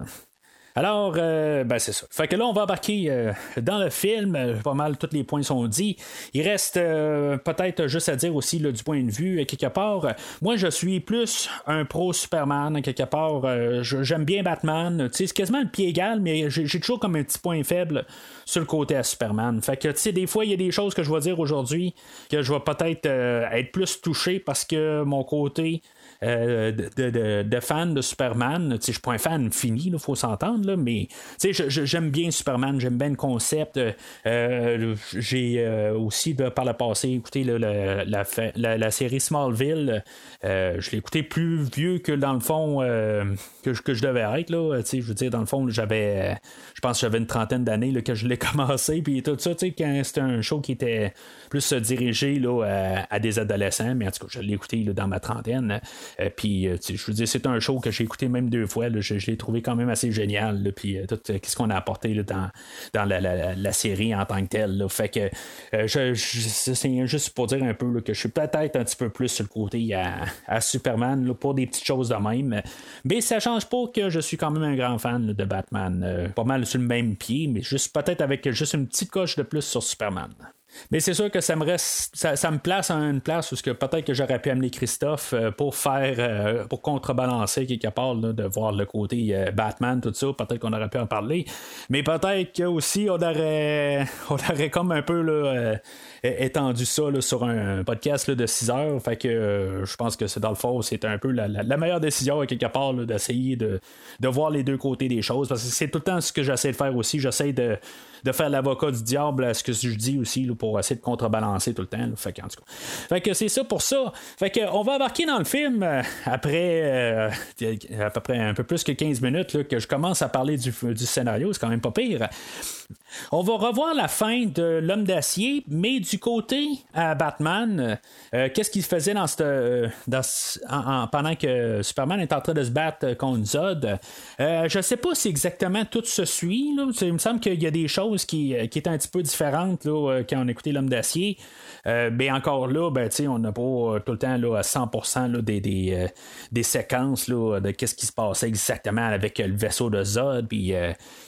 Alors, euh, ben c'est ça. Fait que là, on va embarquer euh, dans le film. Pas mal, tous les points sont dits. Il reste peut-être juste à dire aussi du point de vue, quelque part. Moi, je suis plus un pro Superman, quelque part. J'aime bien Batman. C'est quasiment le pied égal, mais j'ai toujours comme un petit point faible sur le côté à Superman. Fait que, tu sais, des fois, il y a des choses que je vais dire aujourd'hui que je vais peut-être être plus touché parce que mon côté euh, de, de, fan de Superman. Je suis pas un fan fini, il faut s'entendre, mais j'aime bien Superman, j'aime bien le concept. Euh, j'ai euh, aussi, par le passé, écouté la, la, série Smallville. je l'ai écouté plus vieux que dans le fond que, que, je devais être. Là. Je veux dire, dans le fond, j'avais je pense que j'avais une trentaine d'années que je l'ai commencé. Puis tout ça, c'était un show qui était plus dirigé là, à, des adolescents, mais en tout cas, je l'ai écouté dans ma trentaine. Euh, puis, euh, je veux dire, c'est un show que j'ai écouté même deux fois. je, l'ai trouvé quand même assez génial. puis, euh, tout ce qu'on a apporté dans, dans la, série en tant que telle. Fait que, je, c'est juste pour dire un peu que je suis peut-être un petit peu plus sur le côté à, Superman pour des petites choses de même. Mais ça change pas que je suis quand même un grand fan de Batman. pas mal sur le même pied, mais juste peut-être avec juste une petite coche de plus sur Superman. Mais c'est sûr que ça me reste, ça, me place à une place où que peut-être que j'aurais pu amener Christophe euh, pour faire, euh, pour contrebalancer quelque part, de voir le côté euh, Batman, tout ça. Peut-être qu'on aurait pu en parler. Mais peut-être que aussi on aurait, on aurait comme un peu là, étendu ça sur un podcast de 6 heures. Fait que je pense que c'est dans le fond, c'est un peu la, meilleure décision quelque part d'essayer de, de voir les deux côtés des choses. Parce que c'est tout le temps ce que j'essaie de faire aussi. J'essaie de de faire l'avocat du diable à ce que je dis aussi pour essayer de contrebalancer tout le temps. Fait, que, fait que c'est ça pour ça. Fait que on va embarquer dans le film euh, après euh, à peu près un peu plus que 15 minutes que je commence à parler du, du scénario. C'est quand même pas pire. On va revoir la fin de l'homme d'acier, mais du côté à Batman, euh, qu'est-ce qu'il faisait cette, pendant que Superman est en train de se battre contre Zod? je ne sais pas si exactement tout se suit. Il me semble qu'il y a des choses qui, euh, est un petit peu différente là, euh, quand on écoutait L'Homme d'acier. Euh, mais encore là, ben, on n'a pas tout le temps à 100% des, séquences de qu'est-ce qui se passait exactement avec le vaisseau de Zod. Puis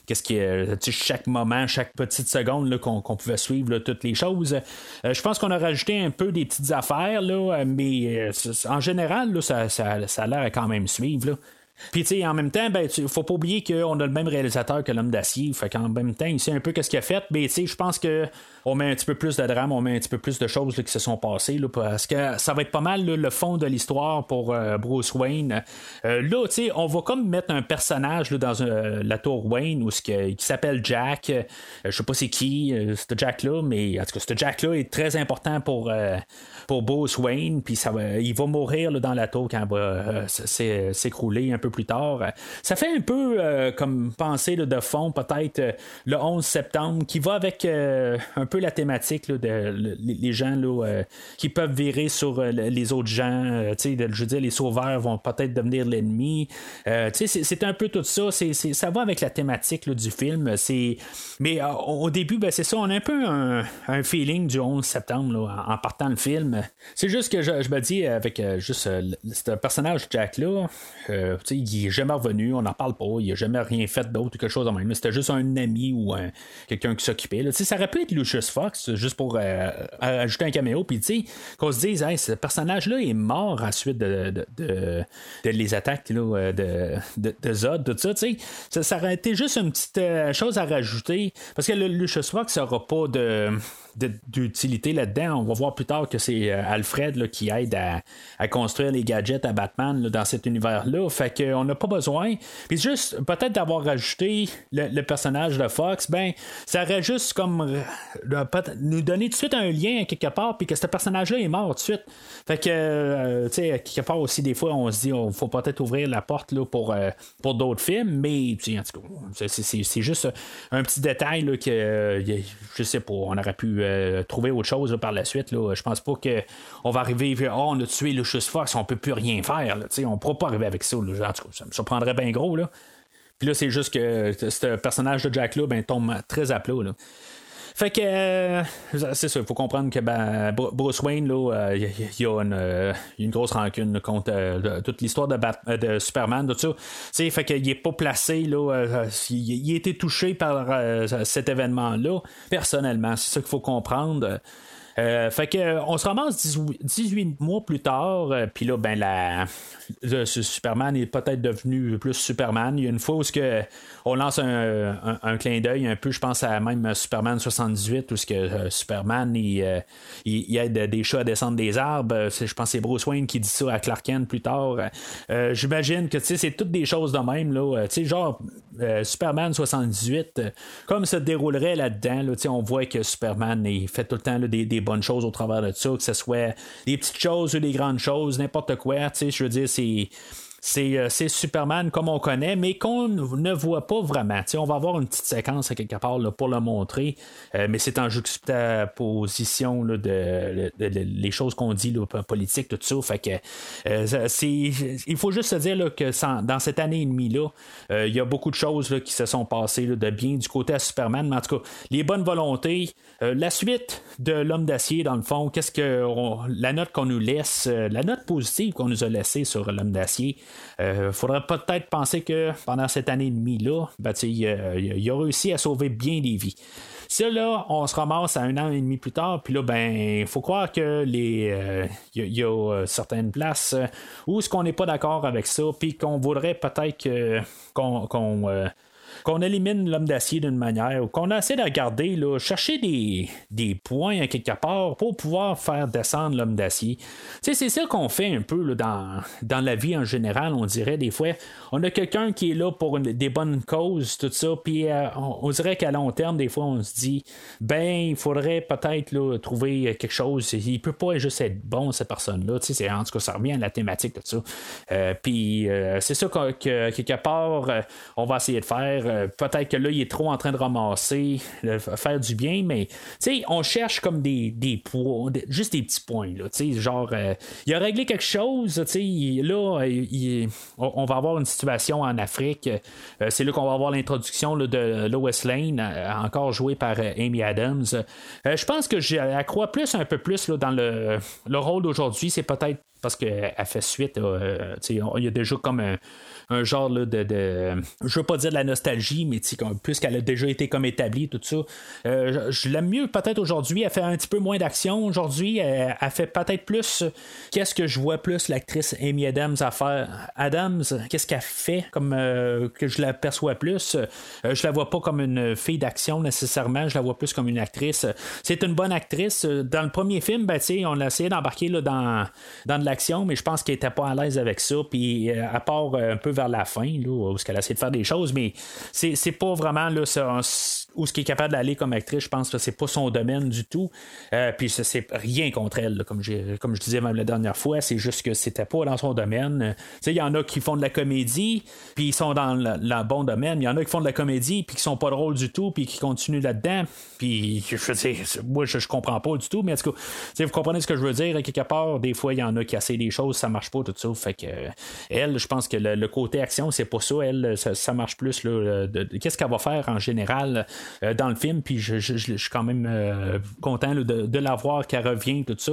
qu'est-ce qui chaque moment, chaque petite seconde qu'on, pouvait suivre toutes les choses. je pense qu'on a rajouté un peu des petites affaires, là, mais en général, ça, a l'air quand même suivre. Là. Puis, tu sais, en même temps, ben, faut pas oublier qu'on a le même réalisateur que l'homme d'acier. Fait qu'en même temps, il sait un peu ce qu'il a fait. Mais, tu sais, je pense que on met un petit peu plus de drame, on met un petit peu plus de choses qui se sont passées, là, parce que ça va être pas mal le fond de l'histoire pour euh, Bruce Wayne. Euh, là, tu sais, on va comme mettre un personnage dans euh, la tour Wayne où, qui s'appelle Jack. je sais pas c'est qui, ce Jack-là, mais en tout cas, ce Jack-là est très important pour, pour Bruce Wayne, puis ça va, il va mourir dans la tour quand elle va s'écrouler un peu plus tard. Ça fait un peu comme penser de fond, peut-être le 11 septembre, qui va avec un peu la thématique de les gens là, euh, qui peuvent virer sur euh, les autres gens. Euh, je veux dire, les sauveurs vont peut-être devenir l'ennemi. c'est un peu tout ça. C'est, ça va avec la thématique du film. Mais au début, ben, c'est ça. On a un peu un, feeling du 11 septembre en, partant le film. C'est juste que je, me dis avec juste ce personnage Jack-là, il est jamais revenu, on n'en parle pas, il n'a jamais rien fait d'autre quelque chose de même. C'était juste un ami ou quelqu'un qui s'occupait. Ça aurait pu être Lucius Fox, juste pour euh, ajouter un caméo, puis qu'on se dise, ce personnage-là est mort ensuite de, de, les attaques là, de, de, Zod, tout ça, sais, ça, aurait été juste une petite euh, chose à rajouter, parce que Lucius Fox n'aura pas de d'utilité là-dedans. On va voir plus tard que c'est euh, Alfred qui aide à, construire les gadgets à Batman dans cet univers-là. Fait qu'on n'a pas besoin. Puis juste, peut-être d'avoir rajouté le, personnage de Fox, ben, ça aurait juste comme euh, nous donner tout de suite un lien quelque part, puis que ce personnage-là est mort tout de suite. Fait que, euh, tu sais, quelque part aussi, des fois, on se dit, il faut peut-être ouvrir la porte là, pour, pour d'autres films, mais, en tout cas, c'est juste un petit détail là, que, je sais pas, on aurait pu euh, trouver autre chose par la suite. Là. Je pense pas qu'on va arriver oh, on a tué Lucius Fox, on peut plus rien faire. On pourra pas arriver avec ça. Là. ça me surprendrait bien gros. Là. Puis là, c'est juste que ce personnage de Jack-là ben, tombe très à plat. Là. Fait que euh, c'est ça, il faut comprendre que ben, Bruce Wayne, il y, a une, grosse rancune contre euh, toute l'histoire de, de, Superman, tout ça. fait qu'il est pas placé, là, il, a été touché par cet événement-là. Personnellement, c'est ça qu'il faut comprendre. Euh, fait que euh, on se ramasse 18, mois plus tard, euh, puis là, ben la, Superman est peut-être devenu plus Superman. Il y a une fois où que on lance un, clin d'œil un peu, je pense à même Superman 78, où ce que Superman il, il, aide des chats à descendre des arbres. Je pense que c'est Bruce Wayne qui dit ça à Clark Kent plus tard. J'imagine que c'est toutes des choses de même là. genre Superman 78, comme ça déroulerait là-dedans, là, on voit que Superman il fait tout le temps des, des bonnes choses au travers de ça, que ce soit des petites choses ou des grandes choses, n'importe quoi. Je veux dire, c'est euh, c'est Superman comme on connaît, mais qu'on ne voit pas vraiment. on va avoir une petite séquence à quelque part pour le montrer, euh, mais c'est en juxtaposition de, les choses qu'on dit, là, politique, tout ça. Fait que, euh, il faut juste se dire que dans cette année et demie-là, il y a beaucoup de choses qui se sont passées de bien du côté à Superman, mais en tout cas, les bonnes volontés, la suite de l'homme d'acier, dans le fond, qu'est-ce que la note qu'on nous laisse, la note positive qu'on nous a laissée sur l'homme d'acier, Il faudrait peut-être penser que pendant cette année et demie-là, ben, il, a réussi à sauver bien des vies. Ça, là, on se ramasse à un an et demi plus tard, puis là, ben, il faut croire que les. Il y, a certaines places où ce qu'on n'est pas d'accord avec ça, puis qu'on voudrait peut-être qu'on qu'on élimine l'homme d'acier d'une manière, ou qu'on essaie de regarder, là, chercher des, des points à quelque part pour pouvoir faire descendre l'homme d'acier. c'est ça qu'on fait un peu dans, dans la vie en général, on dirait des fois. On a quelqu'un qui est là pour des bonnes causes, tout ça, puis euh, on, dirait qu'à long terme, des fois, on se dit, ben, il faudrait peut-être trouver quelque chose. Il peut pas juste être bon, cette personne-là. En tout cas, ça revient à la thématique, tout ça. Euh, puis euh, c'est ça que, quelque part, on va essayer de faire. Euh, peut-être que là, il est trop en train de ramasser, de faire du bien, mais on cherche comme des, des points, juste des petits points. Là, genre, euh, il a réglé quelque chose, là, on va avoir une situation en Afrique. Euh, c'est là qu'on va avoir l'introduction de Lois Lane, encore jouée par Amy Adams. je pense que j'accrois plus un peu plus là, dans le, le rôle d'aujourd'hui. C'est peut-être parce qu'elle fait suite. il y a déjà comme un un genre de, de, Je veux pas dire de la nostalgie, mais puisqu'elle a déjà été comme établie, tout ça. Euh, je l'aime mieux peut-être aujourd'hui. Elle fait un petit peu moins d'action aujourd'hui. Elle, fait peut-être plus. Qu'est-ce que je vois plus l'actrice Amy Adams à faire? Adams, qu'est-ce qu'elle fait comme euh, que je la perçois plus? Euh, Je la vois pas comme une fille d'action nécessairement. Je la vois plus comme une actrice. C'est une bonne actrice. Dans le premier film, ben, on a essayé d'embarquer dans, dans de l'action, mais je pense qu'elle était pas à l'aise avec ça. Puis à part un peu vers la fin, là, où qu'elle essaie de faire des choses, mais c'est, pas vraiment là, ça, où ce qui est capable d'aller comme actrice, je pense que c'est pas son domaine du tout. Euh, puis c'est rien contre elle, comme, je disais même la dernière fois, c'est juste que c'était pas dans son domaine. Il y en a qui font de la comédie, puis ils sont dans le, bon domaine. Il y en a qui font de la comédie, puis qui sont pas drôles du tout, puis qui continuent là-dedans. Puis je sais, moi je, je, comprends pas du tout, mais en tout cas, vous comprenez ce que je veux dire. Quelque part, des fois, il y en a qui essaient des choses, ça marche pas, tout ça. Fait que elle, je pense que le, côté action, c'est pas ça. Elle, ça, marche plus. Là, qu'est-ce qu'elle va faire en général? Euh, dans le film, puis je, suis quand même euh, content de, la voir qu'elle revient, tout ça.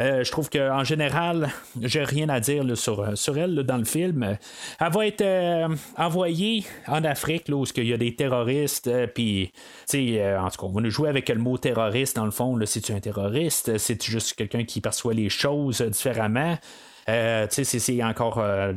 Euh, je trouve qu'en général, j'ai rien à dire sur, elle dans le film. Elle va être envoyée en Afrique, là, où il y a des terroristes, puis, en tout cas, on va nous jouer avec le mot terroriste, dans le fond, c'est-tu un terroriste? C'est juste quelqu'un qui perçoit les choses différemment? Euh, c'est encore euh,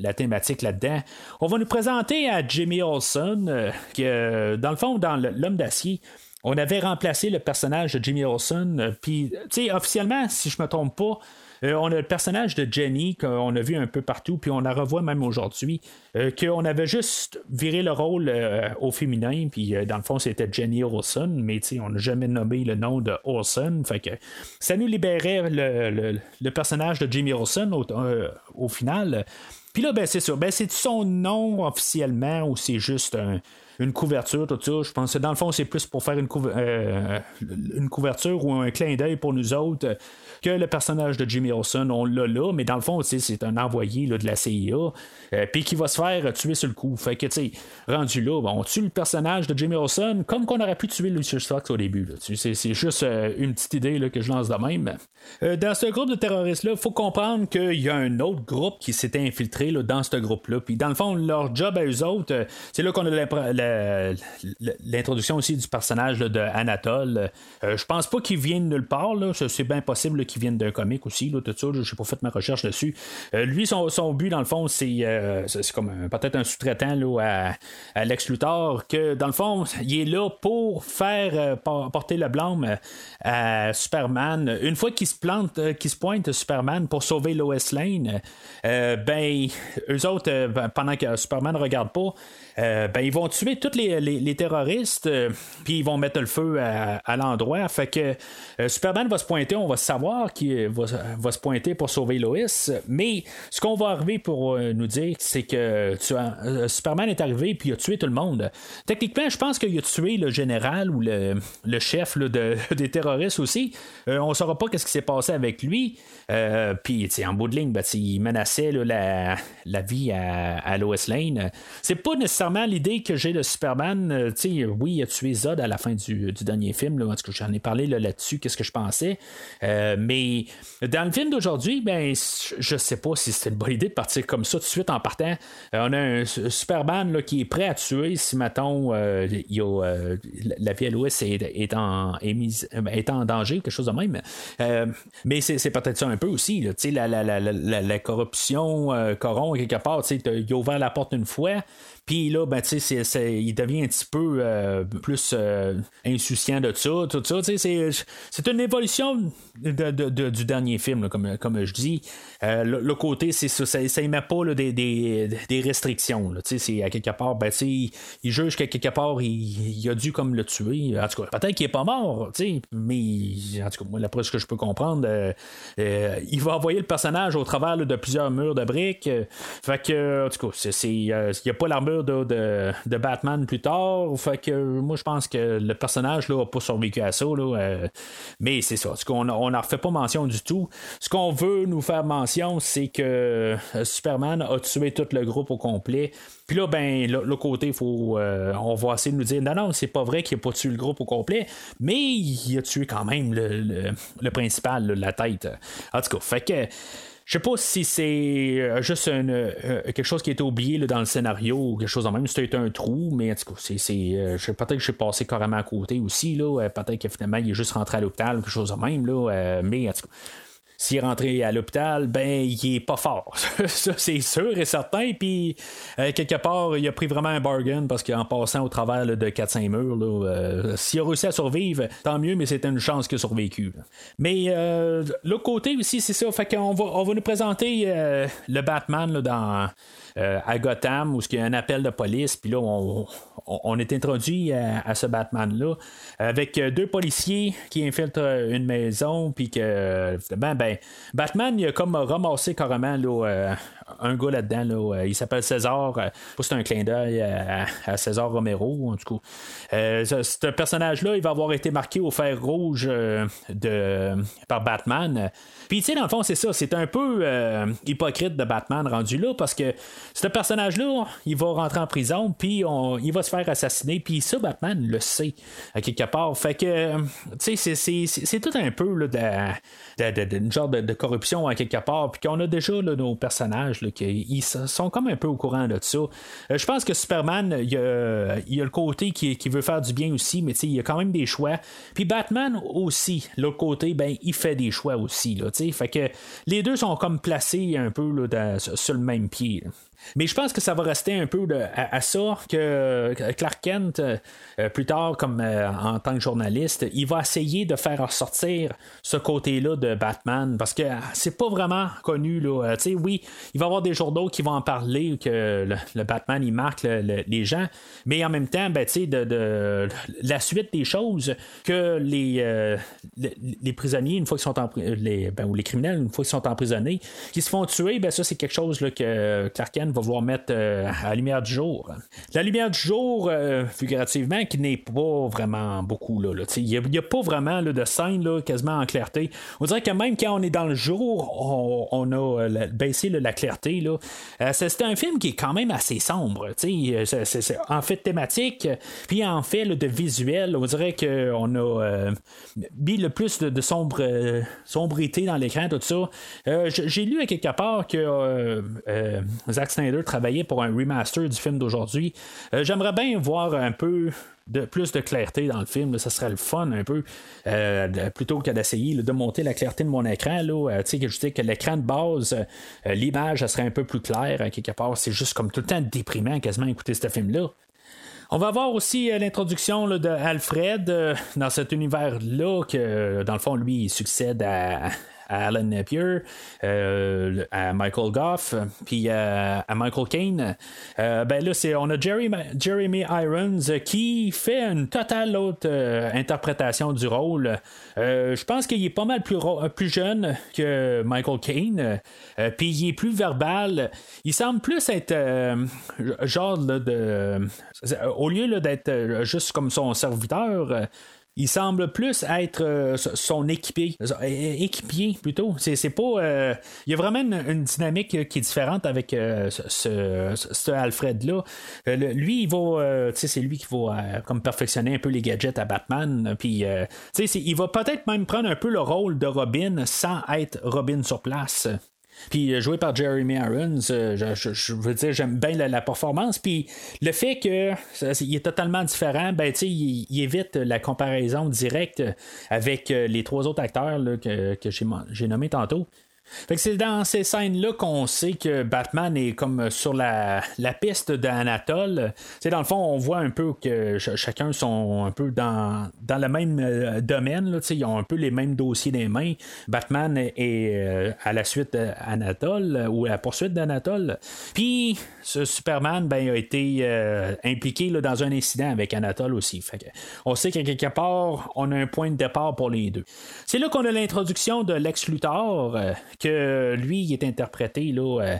la, thématique là-dedans. On va nous présenter à Jimmy Olsen, euh, qui, dans le fond, dans L'homme d'acier, on avait remplacé le personnage de Jimmy Olsen. Puis, officiellement, si je me trompe pas, euh, on a le personnage de Jenny qu'on a vu un peu partout, puis on la revoit même aujourd'hui, euh, qu'on avait juste viré le rôle euh, au féminin, puis dans le fond c'était Jenny Olsen, mais on n'a jamais nommé le nom de Olsen, fait ça nous libérait le, personnage de Jimmy Olsen au, final. Puis là, ben, c'est ça. Ben, c'est son nom officiellement ou c'est juste une couverture, tout ça. Je pense que dans le fond, c'est plus pour faire une, une couverture ou un clin d'œil pour nous autres que le personnage de Jimmy Olsen, on l'a là, mais dans le fond, c'est un envoyé là, de la CIA, euh, puis qui va se faire tuer sur le coup. Fait que, tu sais, rendu là, on tue le personnage de Jimmy Olsen comme qu'on aurait pu tuer Lucius Fox au début. C'est juste euh, une petite idée là, que je lance de même. Euh, dans ce groupe de terroristes-là, il faut comprendre qu'il y a un autre groupe qui s'était infiltré là, dans ce groupe-là. Puis dans le fond, leur job à eux autres, c'est là qu'on a l'introduction aussi du personnage de Anatole. je pense pas qu'il vienne nulle part. C'est bien possible qui viennent d'un comic aussi, là, tout ça. Je n'ai pas fait ma recherche dessus. Euh, lui, son, but, dans le fond, c'est, euh, comme peut-être un sous-traitant là, à, Lex Luthor, que dans le fond, il est là pour faire euh, porter le blâme à Superman. Une fois qu'il se plante, qu'il pointe Superman pour sauver Lois Lane, ben, eux autres, ben, pendant que Superman ne regarde pas, ben, ils vont tuer tous les, terroristes, puis ils vont mettre le feu à, à l'endroit. Fait que Superman va se pointer, on va savoir qui va, se pointer pour sauver Lois, mais ce qu'on va arriver pour euh, nous dire, c'est que euh, Superman est arrivé puis il a tué tout le monde. Techniquement, je pense qu'il a tué le général ou le, chef des terroristes aussi. Euh, on ne saura pas ce qui s'est passé avec lui. puis, en bout de ligne, ben, il menaçait la, vie à, Lois Lane. C'est pas nécessairement l'idée que j'ai de Superman, tu sais, oui, il a tué Zod à la fin du, dernier film. En tout j'en ai parlé là-dessus, qu'est-ce que je pensais. mais dans le film d'aujourd'hui, ben, je sais pas si c'était une bonne idée de partir comme ça tout de suite en partant. on a un Superman qui est prêt à tuer si, mettons, la vie à l'Ouest est, en, danger, quelque chose de même. mais c'est, peut-être ça un peu aussi. la, la, la, la, corruption corrompt quelque part. Il a ouvert la porte une fois, puis là, ben, tu sais, il devient un petit peu euh, plus euh, insouciant de ça, tout ça. C'est une évolution du dernier film, comme, comme je dis. Euh, le, côté, c'est ça, ça, met pas des, des, restrictions. C'est à quelque part, ben, il, il juge qu'à quelque part, il, a dû comme le tuer. En tout cas, peut-être qu'il est pas mort, mais en tout cas, moi, d'après ce que je peux comprendre, il va envoyer le personnage au travers de plusieurs murs de briques. fait que, en tout cas, il n'y a pas l'armure de, Batman plus tard. Fait que moi, je pense que le personnage n'a pas survécu à ça. Euh, mais c'est ça. Ce qu'on n'en refait pas mention du tout. Ce qu'on veut nous faire mention, c'est que euh, Superman a tué tout le groupe au complet. Puis là, ben, le, côté, faut, euh, on va essayer de nous dire non, non, c'est pas vrai qu'il a pas tué le groupe au complet, mais il a tué quand même le, principal, la tête. En tout cas, fait que je sais pas si c'est euh, juste euh, quelque chose qui a été oublié dans le scénario ou quelque chose de même. C'était un trou, mais en tout cas, c'est, euh, peut-être que je suis passé carrément à côté aussi. Là, peut-être que finalement, il est juste rentré à l'hôpital ou quelque chose de même. Là, mais en tout cas s'il est rentré à l'hôpital, ben, il est pas fort. ça, c'est sûr et certain. Puis, euh, quelque part, il a pris vraiment un bargain parce qu'en passant au travers de 4-5 murs, euh, s'il a réussi à survivre, tant mieux, mais c'était une chance qu'il a survécu. Mais, euh, l'autre côté aussi, c'est ça. Fait qu'on va, on va nous présenter le Batman dans euh, à Gotham où il y a un appel de police, puis là, on, est introduit à, ce Batman-là avec euh, deux policiers qui infiltrent une maison, puis que, ben, ben, Batman, il a comme ramassé carrément là, un gars là-dedans, là, il s'appelle César. c'est un clin d'œil à, César Romero, en tout cas. ce, personnage-là, il va avoir été marqué au fer rouge de, par Batman. Puis, tu sais, dans le fond, c'est ça. C'est un peu euh, hypocrite de Batman rendu là parce que ce personnage-là, il va rentrer en prison, puis il va se faire assassiner. Puis ça, Batman le sait, à quelque part. Fait que, tu sais, c'est tout un peu là, de, de, genre de, corruption à quelque part. Puis qu'on a déjà nos personnages ils sont comme un peu au courant de ça. Euh, je pense que Superman, il y a, le côté qui, veut faire du bien aussi, mais il y a quand même des choix. Puis Batman aussi, l'autre côté, ben, il fait des choix aussi. Là, fait que les deux sont comme placés un peu sur le même pied. Mais je pense que ça va rester un peu à, ça que Clark Kent, euh, plus tard, comme euh, en tant que journaliste, il va essayer de faire ressortir ce côté-là de Batman parce que c'est pas vraiment connu. Là. Euh, oui, il va y avoir des journaux qui vont en parler, que le, Batman il marque les gens, mais en même temps, ben, de, de, la suite des choses, que les, les, prisonniers, une fois qu'ils sont en, les, ben, ou les criminels, une fois qu'ils sont emprisonnés, qui se font tuer, ben, ça c'est quelque chose là, que Clark Kent va vouloir mettre euh, à la lumière du jour. La lumière du jour, euh, figurativement, qui n'est pas vraiment beaucoup. Là, il n'y a, pas vraiment de scène là, quasiment en clarté. On dirait que même quand on est dans le jour, on, a euh, baissé la clarté. Là. c'est un film qui est quand même assez sombre. C'est, en fait thématique, puis en fait de visuel, on dirait qu'on a mis le plus de, sombre, sombrité dans l'écran, tout ça. j'ai lu à quelque part que Zack Travailler pour un remaster du film d'aujourd'hui. Euh, j'aimerais bien voir un peu de plus de clarté dans le film. ça serait le fun un peu. Euh, plutôt que d'essayer de monter la clarté de mon écran. Là, euh, que je dis que l'écran de base, l'image serait un peu plus claire. Hein, quelque part, c'est juste comme tout le temps déprimant quasiment écouter ce film-là. On va voir aussi l'introduction de Alfred dans cet univers-là, que dans le fond, lui, il succède à, à Alan Napier, euh, à Michael Goff, puis à Michael Caine. Euh, ben là, c'est, on a Jeremy Irons qui fait une totale autre euh, interprétation du rôle. je pense qu'il est pas mal plus, plus jeune que Michael Caine, puis il est plus verbal. Il semble plus être genre de. Au lieu d'être juste comme son serviteur, il semble plus être son équipier, équipier plutôt. C'est, pas. il y a vraiment une, dynamique qui est différente avec ce, Alfred-là. lui, il va. c'est lui qui va comme perfectionner un peu les gadgets à Batman. Puis, il va peut-être même prendre un peu le rôle de Robin sans être Robin sur place. Puis euh, joué par Jeremy Irons, euh, je, veux dire, j'aime bien la, performance. Puis le fait que il est totalement différent, ben tu il, il, évite la comparaison directe avec euh, les trois autres acteurs que, que j'ai nommés tantôt c'est dans ces scènes-là qu'on sait que Batman est comme sur la, piste d'Anatole. C'est dans le fond, on voit un peu que chacun sont un peu dans, dans le même euh, domaine. Là, ils ont un peu les mêmes dossiers des mains. Batman est euh, à la suite d'Anatole ou à la poursuite d'Anatole. Puis ce Superman ben, a été euh, impliqué là, dans un incident avec Anatole aussi. on sait qu'à quelque part, on a un point de départ pour les deux. C'est là qu'on a l'introduction de Lex Luthor que lui, il est interprété là, euh,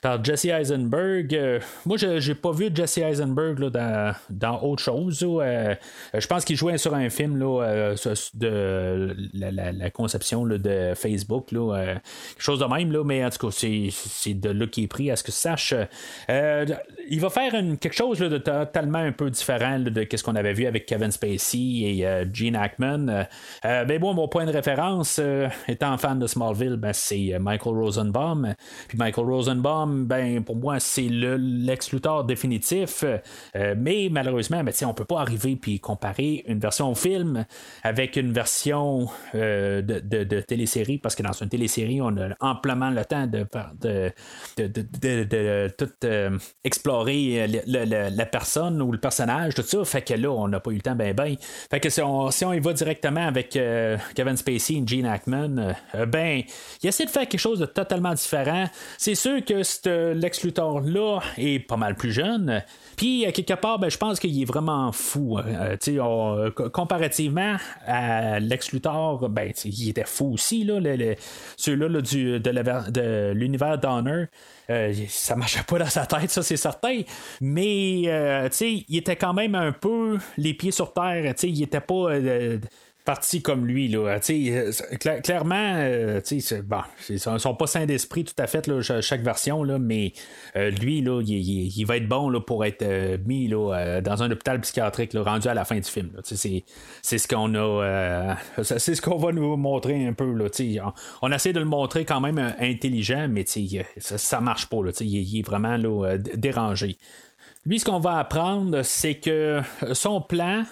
par Jesse Eisenberg. Euh, moi, je n'ai pas vu Jesse Eisenberg là, dans, autre chose. Euh, je pense qu'il jouait sur un film là, euh, de la, conception de Facebook. Là, quelque chose de même, mais en tout cas, c'est de là qu'il est pris, à ce que je sache. Il va faire quelque chose de totalement un peu différent de ce qu'on avait vu avec Kevin Spacey et Gene Hackman. mais bon, mon point de référence, étant fan de Smallville, ben, c'est Michael Rosenbaum. Puis Michael Rosenbaum, ben, pour moi, c'est le Lex définitif. Euh, mais malheureusement, ben, on peut pas arriver puis comparer une version film avec une version euh, de, de, télésérie, parce que dans une télésérie, on a amplement le temps de, de, tout euh, explorer la personne ou le personnage, tout ça. Fait que là, on n'a pas eu le temps, ben, ben. Fait que si on, y va directement avec Kevin Spacey et Gene Hackman, ben, il essaie de faire quelque chose de totalement différent. C'est sûr que Lex Luthor-là est pas mal plus jeune. Puis, à quelque part, ben, je pense qu'il est vraiment fou. Hein. Euh, comparativement à Lex Luthor, ben, il était fou aussi. Là, ceux-là de l'univers Donner. Euh, ça marchait pas dans sa tête, ça c'est certain. Mais euh, il était quand même un peu les pieds sur terre. Il était pas parti comme lui. Là. Euh, clairement, euh, bon, ils sont, sont pas sains d'esprit tout à fait, chaque version, là, mais euh, lui, là, il, va être bon là, pour être mis là, dans un hôpital psychiatrique rendu à la fin du film. C'est, ce qu'on a. c'est ce qu'on va nous montrer un peu. Là, on, on, essaie de le montrer quand même intelligent, mais ça, ça marche pas. Là, il, il, est vraiment là, dérangé. Lui, ce qu'on va apprendre, c'est que son plan,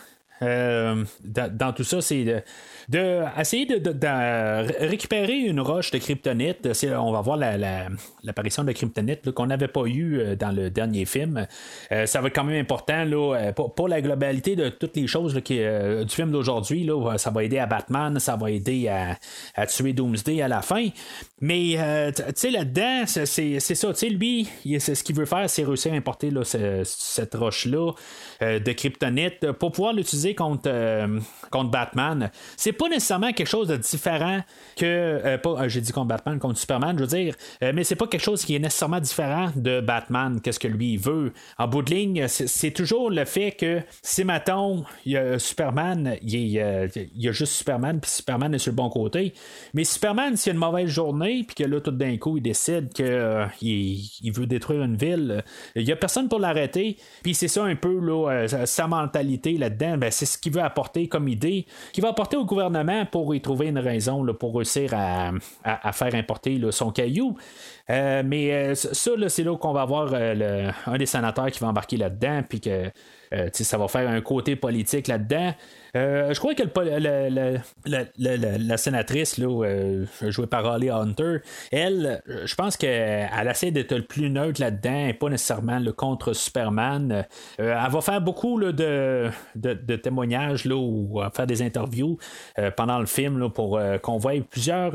euh, dans, tout ça, c'est de, de essayer de, récupérer une roche de kryptonite. On va voir l'apparition de kryptonite qu'on n'avait pas eu euh, dans le dernier film. Euh, ça va être quand même important là, pour, la globalité de toutes les choses du film d'aujourd'hui. Ça va aider à Batman, ça va aider à, tuer Doomsday à la fin. Mais là-dedans, c'est ça. Lui, c'est ce qu'il veut faire, c'est réussir à importer cette roche-là de kryptonite pour pouvoir l'utiliser contre, euh, contre Batman, c'est pas nécessairement quelque chose de différent que. Euh, pas, euh, j'ai dit contre Batman, contre Superman, je veux dire, mais c'est pas quelque chose qui est nécessairement différent de Batman, qu'est-ce que lui veut. En bout de ligne, c'est toujours le fait que si, mettons, il y a Superman, il y a, juste Superman, puis Superman est sur le bon côté. Mais Superman, s'il a une mauvaise journée, puis que là, tout d'un coup, il décide qu'il il veut détruire une ville, il y a personne pour l'arrêter. Puis c'est ça un peu là, sa mentalité là-dedans. Ben, c'est ce qu'il veut apporter comme idée, qu'il va apporter au gouvernement pour y trouver une raison pour réussir à, faire importer son caillou. Euh, mais euh, ça, c'est là qu'on va avoir euh, un des sénateurs qui va embarquer là-dedans, puis que ça va faire un côté politique là-dedans. Euh, je crois que la, sénatrice là, euh, jouée par Holly Hunter, elle, je pense qu'elle essaie d'être le plus neutre là-dedans et pas nécessairement le contre Superman. Euh, elle va faire beaucoup de, témoignages là, ou faire des interviews pendant le film pour qu'on voie plusieurs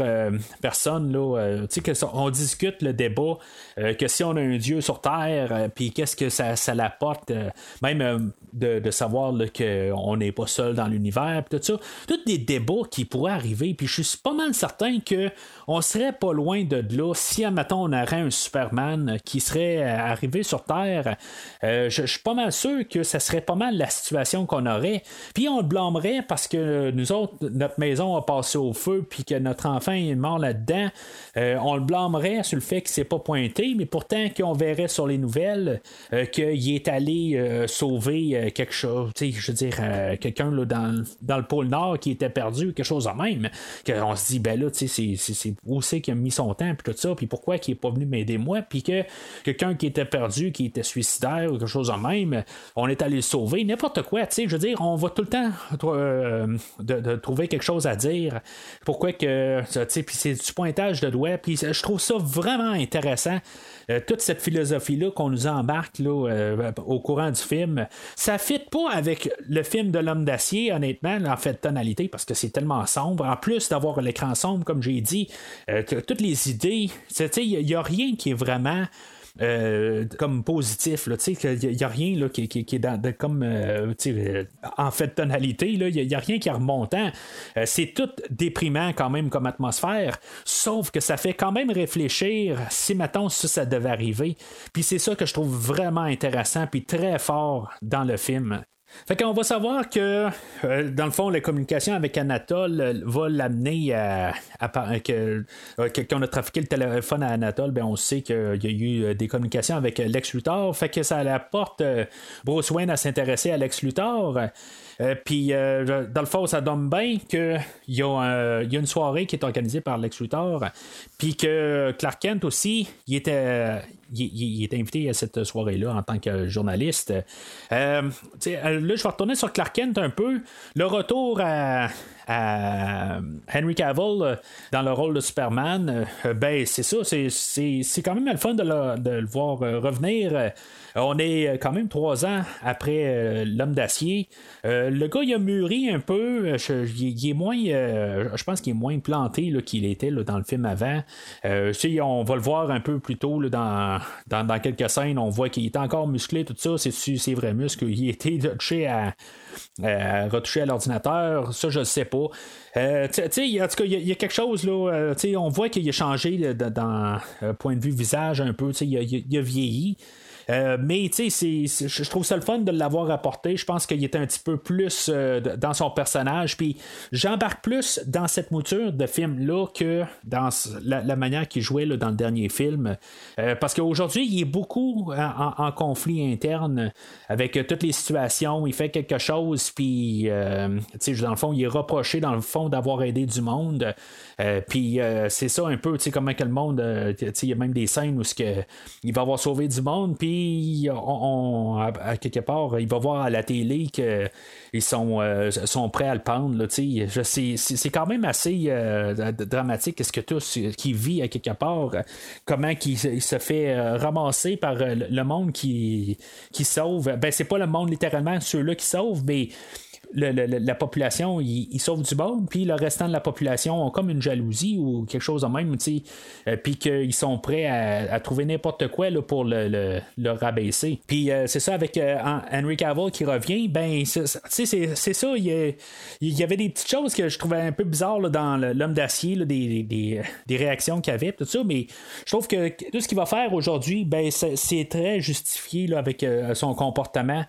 personnes. Là, on discute le débat que si on a un Dieu sur Terre, puis qu'est-ce que ça, ça l'apporte. même de, savoir qu'on n'est pas seul dans l'univers, tout ça. Tous des débats qui pourraient arriver, puis je suis pas mal certain que on serait pas loin de là si, admettons, on aurait un Superman qui serait arrivé sur Terre. je, suis pas mal sûr que ça serait pas mal la situation qu'on aurait. Puis on le blâmerait parce que nous autres, notre maison a passé au feu, puis que notre enfant est mort là-dedans. on le blâmerait sur le fait qu'il s'est pas pointé, mais pourtant qu'on verrait sur les nouvelles qu'il est allé sauver quelque chose, je veux dire, euh, quelqu'un dans, le pôle Nord qui était perdu, quelque chose en même, qu'on se dit, ben là, tu sais, c'est où c'est qu'il a mis son temps, puis tout ça, puis pourquoi il est pas venu m'aider moi, puis que quelqu'un qui était perdu, qui était suicidaire ou quelque chose en même, on est allé le sauver, n'importe quoi, tu sais, je veux dire, on va tout le temps euh, de, trouver quelque chose à dire, pourquoi que, tu sais, puis c'est du pointage de doigt, puis je trouve ça vraiment intéressant. Euh, toute cette philosophie-là qu'on nous embarque là, au courant du film, ça fit pas avec le film de l'homme d'acier, honnêtement, en fait, tonalité, parce que c'est tellement sombre. En plus d'avoir l'écran sombre, comme j'ai dit, euh, toutes les idées, il n'y a rien qui est vraiment euh, comme positif. Il n'y a, rien là, qui, est dans, comme euh, euh, en fait tonalité. Il n'y a, rien qui est remontant. c'est tout déprimant quand même comme atmosphère. Sauf que ça fait quand même réfléchir si maintenant ça, ça devait arriver. Puis c'est ça que je trouve vraiment intéressant puis très fort dans le film. Fait qu'on va savoir que, euh, dans le fond, la communication avec Anatole euh, va l'amener à, que, euh, qu'on a trafiqué le téléphone à Anatole, ben on sait qu'il y a eu des communications avec Lex Luthor. Fait que ça apporte Bruce Wayne à s'intéresser à Lex Luthor. Euh, puis, euh, dans le fond, ça donne bien qu'il y, a une soirée qui est organisée par Lex Luthor, puis que Clark Kent aussi, il était, est invité à cette soirée-là en tant que journaliste. Euh, là, je vais retourner sur Clark Kent un peu. Le retour à, Henry Cavill dans le rôle de Superman, ben c'est ça, c'est quand même le fun de le voir revenir. On est quand même trois ans après L'homme d'acier. Euh, le gars, il a mûri un peu. Euh, il, est moins. Euh, je pense qu'il est moins planté qu'il était dans le film avant. on va le voir un peu plus tôt dans, dans, quelques scènes. On voit qu'il est encore musclé, tout ça. C'est ses vrais muscles. Il était touché à, retoucher à l'ordinateur. Ça, je ne sais pas. en tout cas, il y, a quelque chose on voit qu'il a changé dans, point de vue visage un peu. Il a vieilli. Euh, mais tu sais, je trouve ça le fun de l'avoir apporté. Je pense qu'il est un petit peu plus euh, dans son personnage. Puis j'embarque plus dans cette mouture de film-là que dans la, manière qu'il jouait dans le dernier film. Euh, parce qu'aujourd'hui, il est beaucoup en, conflit interne avec toutes les situations. Il fait quelque chose, puis tu sais, dans le fond, il est reproché dans le fond d'avoir aidé du monde. puis c'est ça un peu, tu sais, comment que le monde, il y a même des scènes où il va avoir sauvé du monde, puis à, quelque part, il va voir à la télé qu'ils sont, euh, sont prêts à le pendre. c'est, quand même assez euh, dramatique ce que tous qui vit à quelque part, comment il, se fait euh, ramasser par le monde qui, qui sauve. Ben, c'est pas le monde littéralement ceux-là qui sauvent, mais la population, ils, sauvent du monde, puis le restant de la population ont comme une jalousie ou quelque chose de même, euh, puis qu'ils sont prêts à, trouver n'importe quoi là, pour le, rabaisser. Puis euh, c'est ça avec euh, Henry Cavill qui revient, ben c'est ça, il y, avait des petites choses que je trouvais un peu bizarres dans l'homme d'acier, des, des, réactions qu'il avait, tout ça, mais je trouve que tout ce qu'il va faire aujourd'hui, ben c'est très justifié là, avec son comportement.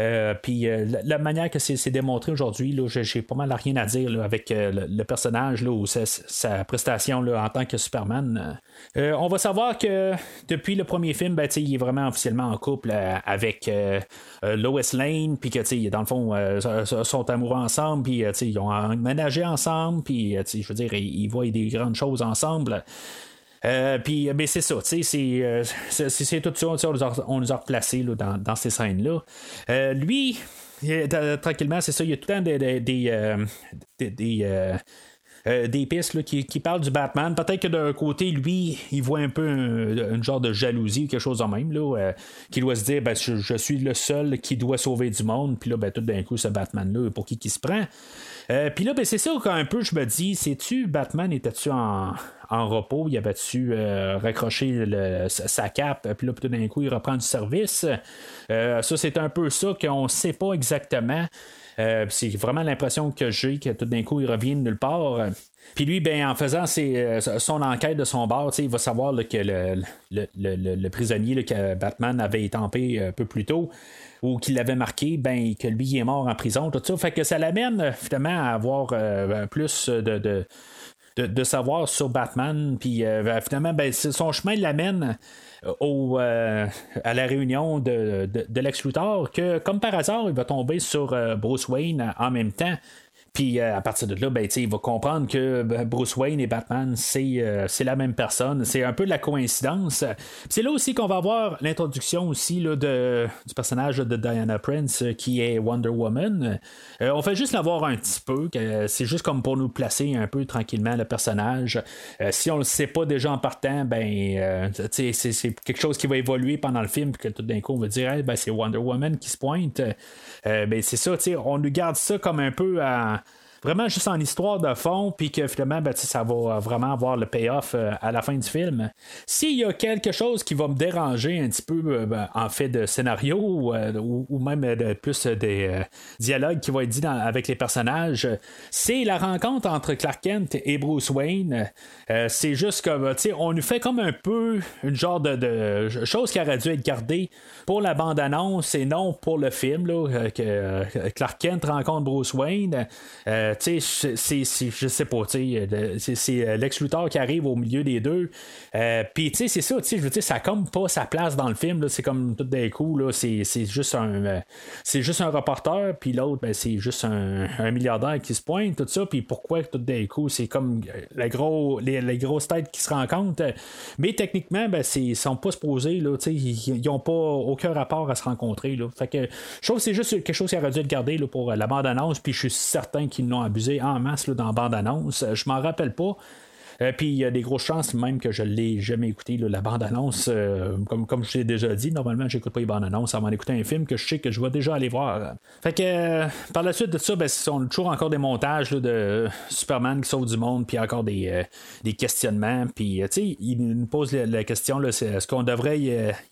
Euh, puis euh, la, manière que c'est démontré aujourd'hui, j'ai pas mal rien à dire avec euh, le, personnage ou sa, prestation en tant que Superman. on va savoir que depuis le premier film, ben, il est vraiment officiellement en couple avec Lois Lane, puis que dans le fond, sont amoureux ensemble, puis ils ont emménagé ensemble, puis je veux dire, ils voient des grandes choses ensemble. Euh, puis, mais c'est ça, c'est, euh, c'est, c'est tout ça, on nous a, replacés dans, dans, ces scènes-là. Euh, lui, tranquillement, c'est ça, il y a tout le temps des, des, des, des pistes qui, qui, parlent du Batman. Peut-être que d'un côté, lui, il voit un peu un, genre de jalousie, quelque chose en même, là, qui doit se dire ben, je, suis le seul qui doit sauver du monde, puis là, ben, tout d'un coup, ce Batman-là, pour qui qui se prend. puis là, ben, c'est ça qu'un peu je me dis, sais-tu, Batman était-tu en, en repos, il avait-tu raccroché sa cape, puis là, tout d'un coup, il reprend du service. ça, c'est un peu ça qu'on ne sait pas exactement. Euh, c'est vraiment l'impression que j'ai que tout d'un coup, il revient de nulle part. Puis lui, ben, en faisant euh, son enquête de son bar, il va savoir que le, prisonnier que Batman avait étampé un peu plus tôt, ou qu'il l'avait marqué, ben, que lui est mort en prison, tout ça. Fait que ça l'amène finalement à avoir euh, plus de, savoir sur Batman. Puis finalement, ben, son chemin l'amène au, euh, à la réunion de, de, de Lex Luthor que, comme par hasard, il va tomber sur euh, Bruce Wayne en même temps. Puis euh, à partir de là, ben, il va comprendre que ben, Bruce Wayne et Batman, euh, c'est, la même personne. C'est un peu de la coïncidence. c'est là aussi qu'on va avoir l'introduction aussi là, de, du personnage de Diana Prince euh, qui est Wonder Woman. on fait juste l'avoir un petit peu. c'est juste comme pour nous placer un peu tranquillement le personnage. si on le sait pas déjà en partant, ben c'est, quelque chose qui va évoluer pendant le film, que tout d'un coup on va dire ben, c'est Wonder Woman qui se pointe. ben, c'est ça, on nous garde ça comme un peu à vraiment juste en histoire de fond, puis que finalement, ben, ça va vraiment avoir le payoff euh, à la fin du film. S'il y a quelque chose qui va me déranger un petit peu euh, ben, en fait de scénario euh, ou, même de, plus des dialogues qui vont être dit avec les personnages, c'est la rencontre entre Clark Kent et Bruce Wayne. c'est juste comme, tu on nous fait comme un peu une genre de, chose qui aurait dû être gardée pour la bande-annonce et non pour le film, là, que Clark Kent rencontre Bruce Wayne. Euh, tu sais, je sais pas, euh, c'est euh, Lex qui arrive au milieu des deux. Puis, tu sais, c'est ça, tu je veux dire, ça comme pas sa place dans le film, c'est comme tout d'un coup, c'est juste un c'est juste un reporter, puis l'autre, ben, c'est juste un, milliardaire qui se pointe, tout ça, puis pourquoi tout d'un coup, c'est comme la gros, les, grosses têtes qui se rencontrent. Mais techniquement, ben, ils sont pas supposés, là, ils n'ont pas aucun rapport à se rencontrer. Là. Fait que je trouve que c'est juste quelque chose qui aurait dû être gardé là, pour la bande-annonce, puis je suis certain qu'ils n'ont abusé en masse dans la bande-annonce. Je m'en rappelle pas. Euh, puis il y a des grosses chances même que je ne l'ai jamais écouté, la bande-annonce. Euh, comme, comme je l'ai déjà dit, normalement, j'écoute pas les bandes-annonces avant d'écouter un film que je sais que je vais déjà aller voir. Fait que euh, par la suite de ça, ben, on a toujours encore des montages de Superman qui sauve du monde, puis encore des, des questionnements. Puis, tu sais, il nous pose la, question là, c'est, est-ce qu'on devrait,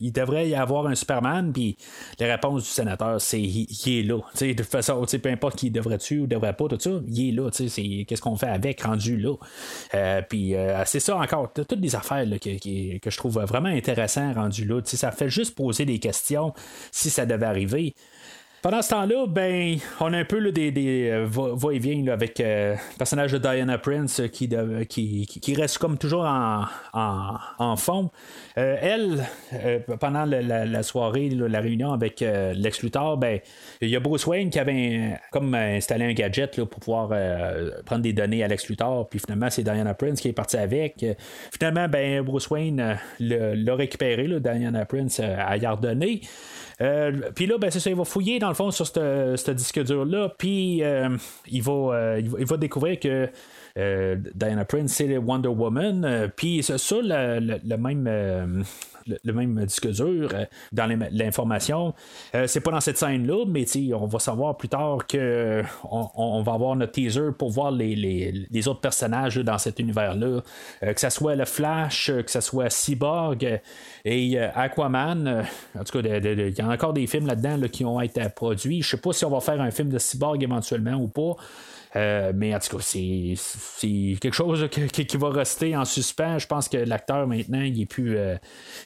il devrait y avoir un Superman? Puis la réponse du sénateur, c'est il, est là. de toute façon, peu importe qui devrait-tu ou devrait pas, tout ça, il est là. C'est, qu'est-ce qu'on fait avec rendu là? puis euh, c'est ça encore, toutes des affaires que, je trouve vraiment intéressant rendu là. Ça fait juste poser des questions si ça devait arriver. Pendant ce temps-là, ben, on a un peu des, des euh, va-et-vient avec euh, le personnage de Diana Prince qui, qui, reste comme toujours en, en, fond. Euh, elle, pendant la, soirée, la réunion avec Lex Luthor, ben, il y a Bruce Wayne qui avait comme installé un gadget pour pouvoir prendre des données à Lex Luthor, puis finalement, c'est Diana Prince qui est parti avec. finalement, ben, Bruce Wayne l'a récupéré, Diana Prince, à y. Euh, puis là, ben, c'est ça, il va fouiller dans le fond sur ce disque dur-là, puis euh, il, va, il, va, découvrir que Diana Prince, c'est Wonder Woman. Puis ça, le, même le, même disque dur euh, dans l'information. Euh, c'est pas dans cette scène-là, mais on va savoir plus tard que on, va avoir notre teaser pour voir les, autres personnages dans cet univers-là. Euh, que ce soit le Flash, que ce soit Cyborg et Aquaman. en tout cas, il y a encore des films là-dedans qui ont été produits. Je sais pas si on va faire un film de Cyborg éventuellement ou pas. Euh, mais en tout cas, c'est quelque chose qui, va rester en suspens. Je pense que l'acteur maintenant, il est plus, euh,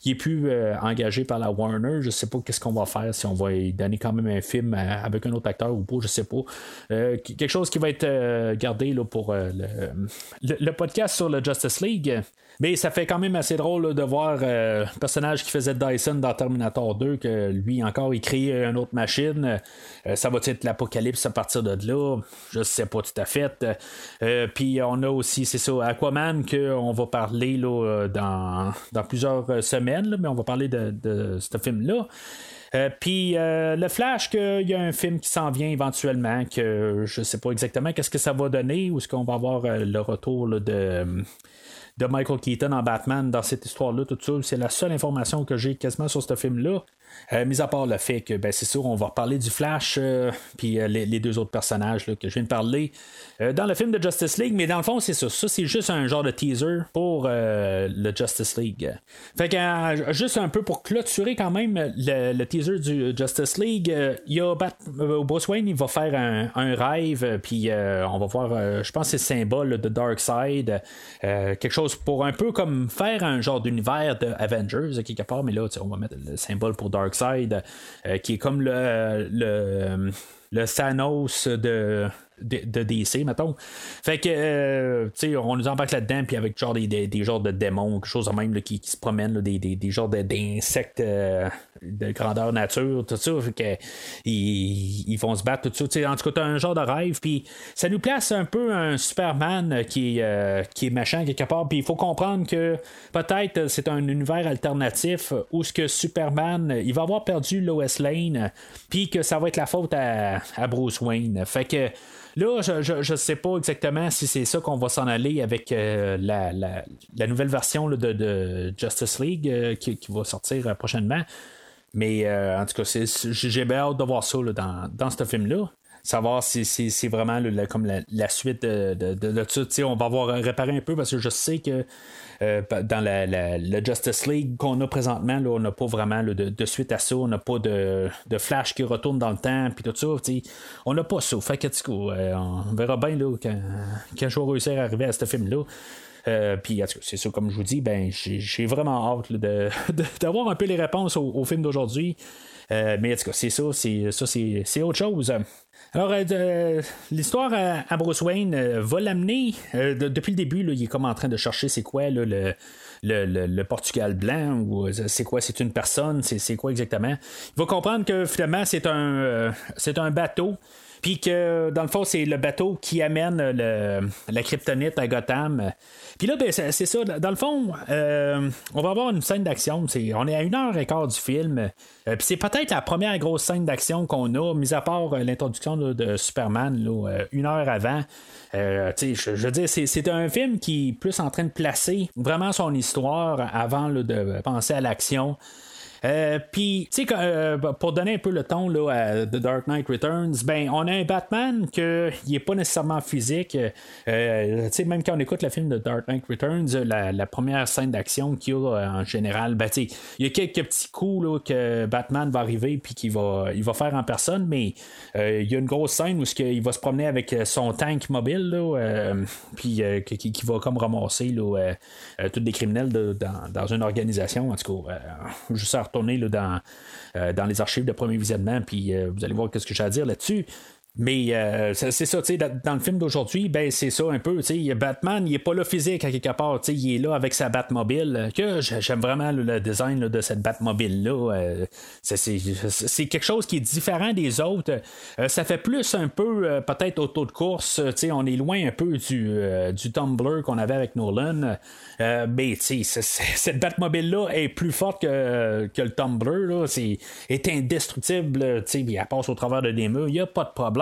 il est plus euh, engagé par la Warner. Je sais pas qu'est-ce qu'on va faire si on va donner quand même un film avec un autre acteur ou pas. Je sais pas. quelque chose qui va être gardé là, pour le, podcast sur le Justice League. Mais ça fait quand même assez drôle de voir le personnage qui faisait Dyson dans Terminator 2, que lui encore il crée une autre machine. ça va être l'apocalypse à partir de là? Je sais pas tout à fait. Euh, puis on a aussi, c'est ça, Aquaman qu'on va parler là, dans, dans plusieurs semaines, mais on va parler de, ce film-là. Puis le Flash, qu'il y a un film qui s'en vient éventuellement, que je sais pas exactement qu'est-ce que ça va donner, ou est-ce qu'on va avoir le retour de de Michael Keaton en Batman dans cette histoire-là, tout ça. C'est la seule information que j'ai quasiment sur ce film-là. Euh, mis à part le fait que, ben, c'est sûr, on va reparler du Flash, euh, puis euh, les, deux autres personnages que je viens de parler dans le film de Justice League, mais dans le fond, c'est ça. Ça, c'est juste un genre de teaser pour le Justice League. Fait que, juste un peu pour clôturer quand même le, teaser du Justice League, il y a Bruce Wayne, il va faire un, rêve, puis on va voir, je pense, c'est le symbole de Dark Side, quelque chose pour un peu comme faire un genre d'univers de Avengers, quelque part, mais là, on va mettre le symbole pour Dark Side, euh, qui est comme le, le, le Thanos de de, DC, mettons. Fait que, euh, tu sais, on nous embarque là-dedans, puis avec genre des, des, genres de démons, quelque chose de même qui, qui, se promènent, des, des, genres d'insectes euh, de grandeur nature, tout ça. Fait que, ils, ils vont se battre, tout ça. en tout cas, t'as un genre de rêve, puis ça nous place un peu un Superman qui, euh, qui est machin quelque part, puis il faut comprendre que peut-être c'est un univers alternatif où ce que Superman, il va avoir perdu Lois Lane, puis que ça va être la faute à, à Bruce Wayne. Fait que Là, je ne sais pas exactement si c'est ça qu'on va s'en aller avec euh, la, la, nouvelle version de, Justice League euh, qui, va sortir euh, prochainement. Mais en tout cas, j'ai bien hâte de voir ça dans, dans ce film-là savoir si c'est vraiment comme la, suite de, de, de, On va avoir réparé un peu parce que je sais que euh, dans la, Justice League qu'on a présentement, là, on n'a pas vraiment de, suite à ça. On n'a pas de, Flash qui retourne dans le temps, puis tout ça. On n'a pas ça. Fait que, euh, on verra bien là, quand, quand je vais réussir à arriver à ce film-là. Euh, puis, c'est ça, comme je vous dis, ben, j'ai vraiment hâte d'avoir un peu les réponses au, film d'aujourd'hui. mais en tout cas, c'est ça, c'est ça, c'est autre chose. Alors, euh, l'histoire à, Bruce Wayne euh, va l'amener. Euh, depuis le début, il est comme en train de chercher c'est quoi le, le, Portugal blanc ou c'est quoi, c'est une personne, c'est quoi exactement. Il va comprendre que finalement, c'est un, c'est un bateau. Puis que dans le fond, c'est le bateau qui amène la kryptonite à Gotham. Puis là, ben, c'est ça. Dans le fond, euh, on va avoir une scène d'action. On est à une heure et quart du film. Euh, puis c'est peut-être la première grosse scène d'action qu'on a, mis à part euh, l'introduction de Superman, une heure avant. je, veux dire, c'est un film qui est plus en train de placer vraiment son histoire avant de penser à l'action. Euh, puis, tu sais, euh, pour donner un peu le ton là, à The Dark Knight Returns, ben, on a un Batman qui n'est pas nécessairement physique. Euh, tu sais, même quand on écoute le film de Dark Knight Returns, la, première scène d'action qu'il y a en général, ben, il y a quelques petits coups là, que Batman va arriver puis qu'il va, il va faire en personne, mais il y a une grosse scène où il va se promener avec son tank mobile, puis qui, va comme ramasser là, tous les criminels dans, une organisation. En tout cas, juste à retourner euh, dans les archives de premier visionnement, puis euh, vous allez voir ce que j'ai à dire là-dessus. Mais euh, c'est ça, tu sais, dans le film d'aujourd'hui, ben c'est ça un peu, tu sais, Batman, il est pas là physique à quelque part, tu sais, il est là avec sa Batmobile, que j'aime vraiment le design de cette Batmobile-là. Euh, c'est quelque chose qui est différent des autres. Euh, ça fait plus un peu, peut-être, auto de course, tu sais, on est loin un peu du, du Tumblr qu'on avait avec Nolan. mais, tu sais, cette Batmobile-là est plus forte que, que le Tumblr, là, c'est est indestructible, tu sais, elle passe au travers de des murs, il n'y a pas de problème.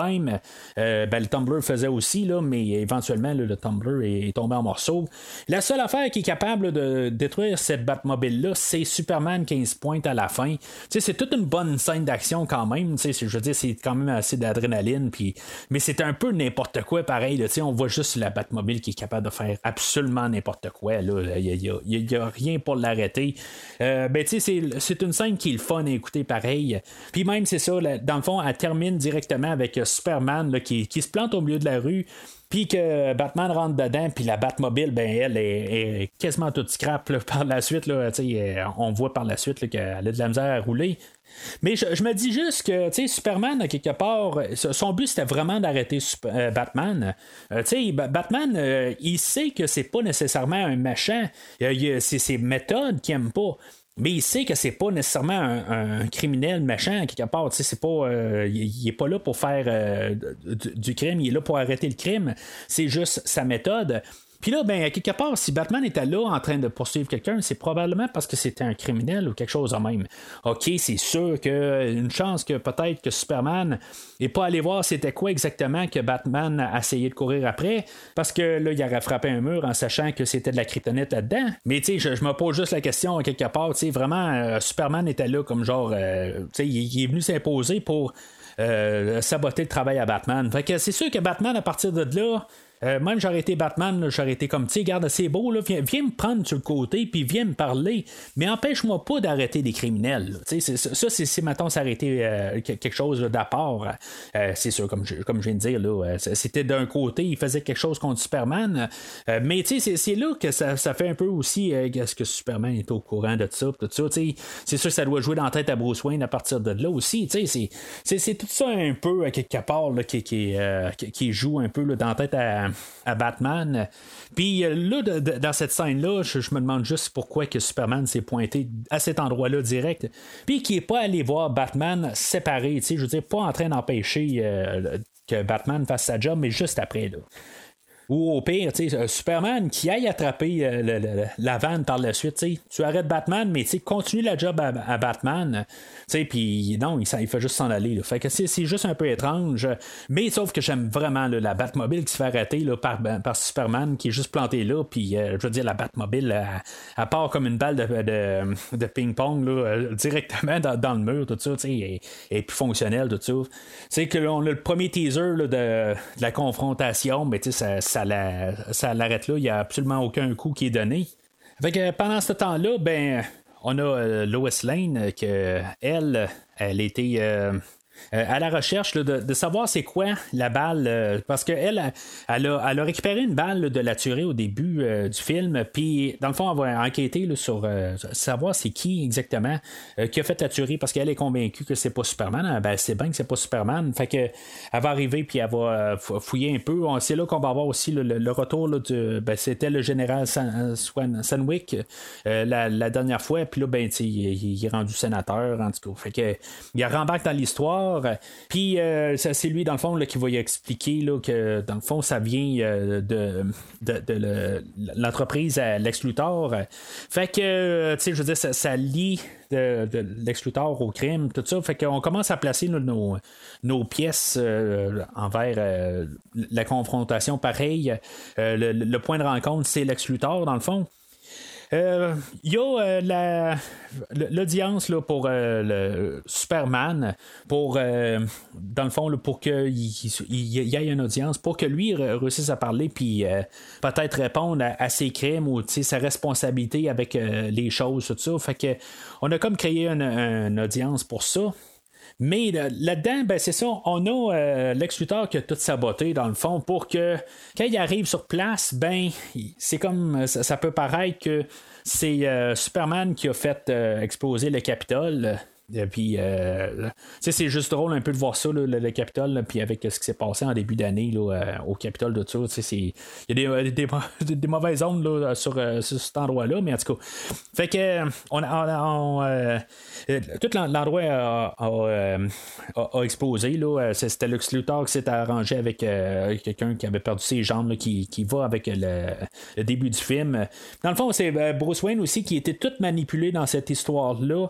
Euh, ben, le Tumblr faisait aussi, là, mais éventuellement, le Tumblr est, tombé en morceaux. La seule affaire qui est capable de détruire cette Batmobile-là, c'est Superman qui se pointe à la fin. c'est toute une bonne scène d'action quand même. Je veux dire, c'est quand même assez d'adrénaline. Puis... Mais c'est un peu n'importe quoi pareil. on voit juste la Batmobile qui est capable de faire absolument n'importe quoi. Il n'y a, rien pour l'arrêter. Euh, ben, c'est une scène qui est le fun à écouter pareil. Puis même, c'est ça, dans le fond, elle termine directement avec Superman qui, se plante au milieu de la rue. Puis que Batman rentre dedans, puis la Batmobile, ben elle est, quasiment toute scrap par la suite. Là, on voit par la suite qu'elle a de la misère à rouler. Mais je, me dis juste que Superman, quelque part, son but c'était vraiment d'arrêter euh, Batman. Euh, Batman, euh, il sait que c'est pas nécessairement un machin. c'est ses méthodes qu'il aime pas mais il sait que c'est pas nécessairement un, criminel méchant quelque part. C'est pas, euh, il, est pas là pour faire euh, du, crime, il est là pour arrêter le crime. C'est juste sa méthode. Puis là, ben, quelque part, si Batman était là en train de poursuivre quelqu'un, c'est probablement parce que c'était un criminel ou quelque chose de même. OK, c'est sûr que une chance que peut-être que Superman n'est pas allé voir c'était quoi exactement que Batman a essayé de courir après, parce que là, il aurait frappé un mur en sachant que c'était de la kryptonite là-dedans. Mais tu sais, je, me pose juste la question quelque part, tu sais, vraiment, euh, Superman était là comme genre, euh, tu sais, il, est venu s'imposer pour euh, saboter le travail à Batman. Fait que c'est sûr que Batman, à partir de là, euh, même j'aurais été Batman, j'aurais été comme, tu sais, garde, c'est beau, là, viens, me prendre sur le côté, puis viens me parler, mais empêche-moi pas d'arrêter des criminels. Tu sais, ça, c'est maintenant été euh, quelque chose d'apport. Euh, c'est sûr, comme je, comme je viens de dire, là, c'était d'un côté, il faisait quelque chose contre Superman, mais tu sais, c'est là que ça, fait un peu aussi, est-ce que Superman est au courant de ça, tout ça, tu sais, c'est sûr que ça doit jouer dans la tête à Bruce Wayne à partir de là aussi, tu sais, c'est tout ça un peu, à quelque part, là, qui, qui, joue un peu dans la tête à à, Batman. Puis euh, là, dans cette scène-là, je, me demande juste pourquoi que Superman s'est pointé à cet endroit-là direct. Puis qui n'est pas allé voir Batman séparé, je veux dire, pas en train d'empêcher euh, que Batman fasse sa job, mais juste après. Ou au pire, sais, Superman qui aille attraper euh, la vanne par la suite. Tu arrêtes Batman, mais continue la job à, Batman. Puis non, il, il, fait juste s'en aller. Fait que c'est juste un peu étrange. Mais sauf que j'aime vraiment la Batmobile qui se fait arrêter par, ben, par Superman qui est juste planté là. Puis euh, je veux dire, la Batmobile, à part comme une balle de, ping-pong euh, directement dans, le mur, tout ça, et, et plus fonctionnel, tout ça. C'est que on a le premier teaser de, la confrontation, mais ça, ça l'arrête là. Il n'y a absolument aucun coup qui est donné. Fait pendant ce temps-là, ben, on a euh, Lois Lane, que elle, elle était euh, à la recherche de, savoir c'est quoi la balle, euh, parce qu'elle, elle a, elle a récupéré une balle de la tuerie au début euh, du film, puis dans le fond, elle va enquêter sur savoir c'est qui exactement qui a fait la tuerie, parce qu'elle est convaincue que c'est pas Superman. Ah, ben, c'est bien que c'est pas Superman. Fait que elle va arriver, puis elle va fouiller un peu. C'est là qu'on va avoir aussi le, retour de. Ben, c'était le général Sanwick la, dernière fois, puis là, ben, il, est rendu sénateur, en tout cas. Fait que, il rembarque dans l'histoire. Puis euh, c'est lui, dans le fond, qui va y expliquer que, dans le fond, ça vient euh, de, de, l'entreprise à Lex. Fait que, euh, tu sais, je veux dire, ça, lie de, Luthor au crime, tout ça. Fait qu'on commence à placer nos, nos, pièces envers la confrontation. Pareil, le, point de rencontre, c'est Lex dans le fond. Il euh, y a euh, l'audience pour euh, le Superman, pour dans le fond, pour qu'il y ait une audience, pour que lui réussisse à parler, puis peut-être répondre à, ses crimes ou sa responsabilité avec les choses, tout ça. Fait que on a comme créé une audience pour ça. Mais là-dedans, ben, c'est ça, on a euh, Lex qui a tout saboté dans le fond pour que quand il arrive sur place, ben c'est comme ça, peut paraître que c'est euh, Superman qui a fait euh, exploser le Capitole. Et puis, euh, c'est juste drôle un peu de voir ça, le, Capitole, puis avec ce qui s'est passé en début d'année euh, au Capitole de tout. Il y a des, des, mauvaises ondes sur, cet endroit-là, mais en tout cas. Fait que, on, tout l'endroit a, explosé. C'était Lux Luthor qui s'est arrangé avec quelqu'un qui avait perdu ses jambes, qui, qui, va avec le, début du film. Dans le fond, c'est Bruce Wayne aussi qui était tout manipulé dans cette histoire-là.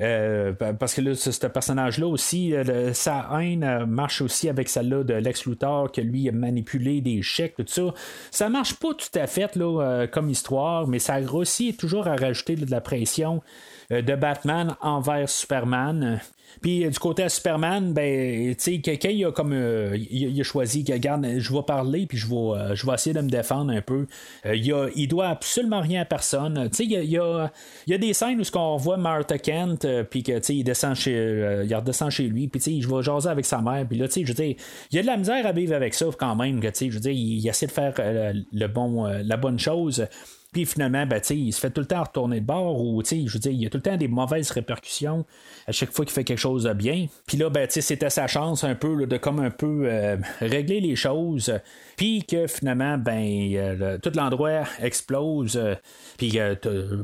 Euh, parce que là, ce personnage-là aussi, euh, sa haine euh, marche aussi avec celle-là de Lex Luthor, que lui a manipulé des chèques, tout ça. Ça marche pas tout à fait là, comme histoire, mais ça réussit toujours à rajouter de la pression de Batman envers Superman. Puis euh, du côté à Superman, ben, quelqu'un il a comme euh, il, a choisi, regarde, je vais parler, puis je vais, euh, je vais essayer de me défendre un peu. il, a, il doit absolument rien à personne. Il y a, il y a des scènes où on voit Martha Kent, puis que il descend chez, il redescend chez lui, puis je vais jaser avec sa mère, puis là, je dire, il y a de la misère à vivre avec ça quand même, sais, je veux dire, il, essaie de faire le bon, la bonne chose. Puis finalement, ben, il se fait tout le temps retourner de bord ou je veux dire, il y a tout le temps des mauvaises répercussions à chaque fois qu'il fait quelque chose de bien. Puis là, ben, c'était sa chance un peu de comme un peu euh, régler les choses. Puis que finalement, ben, euh, tout l'endroit explose. Euh, puis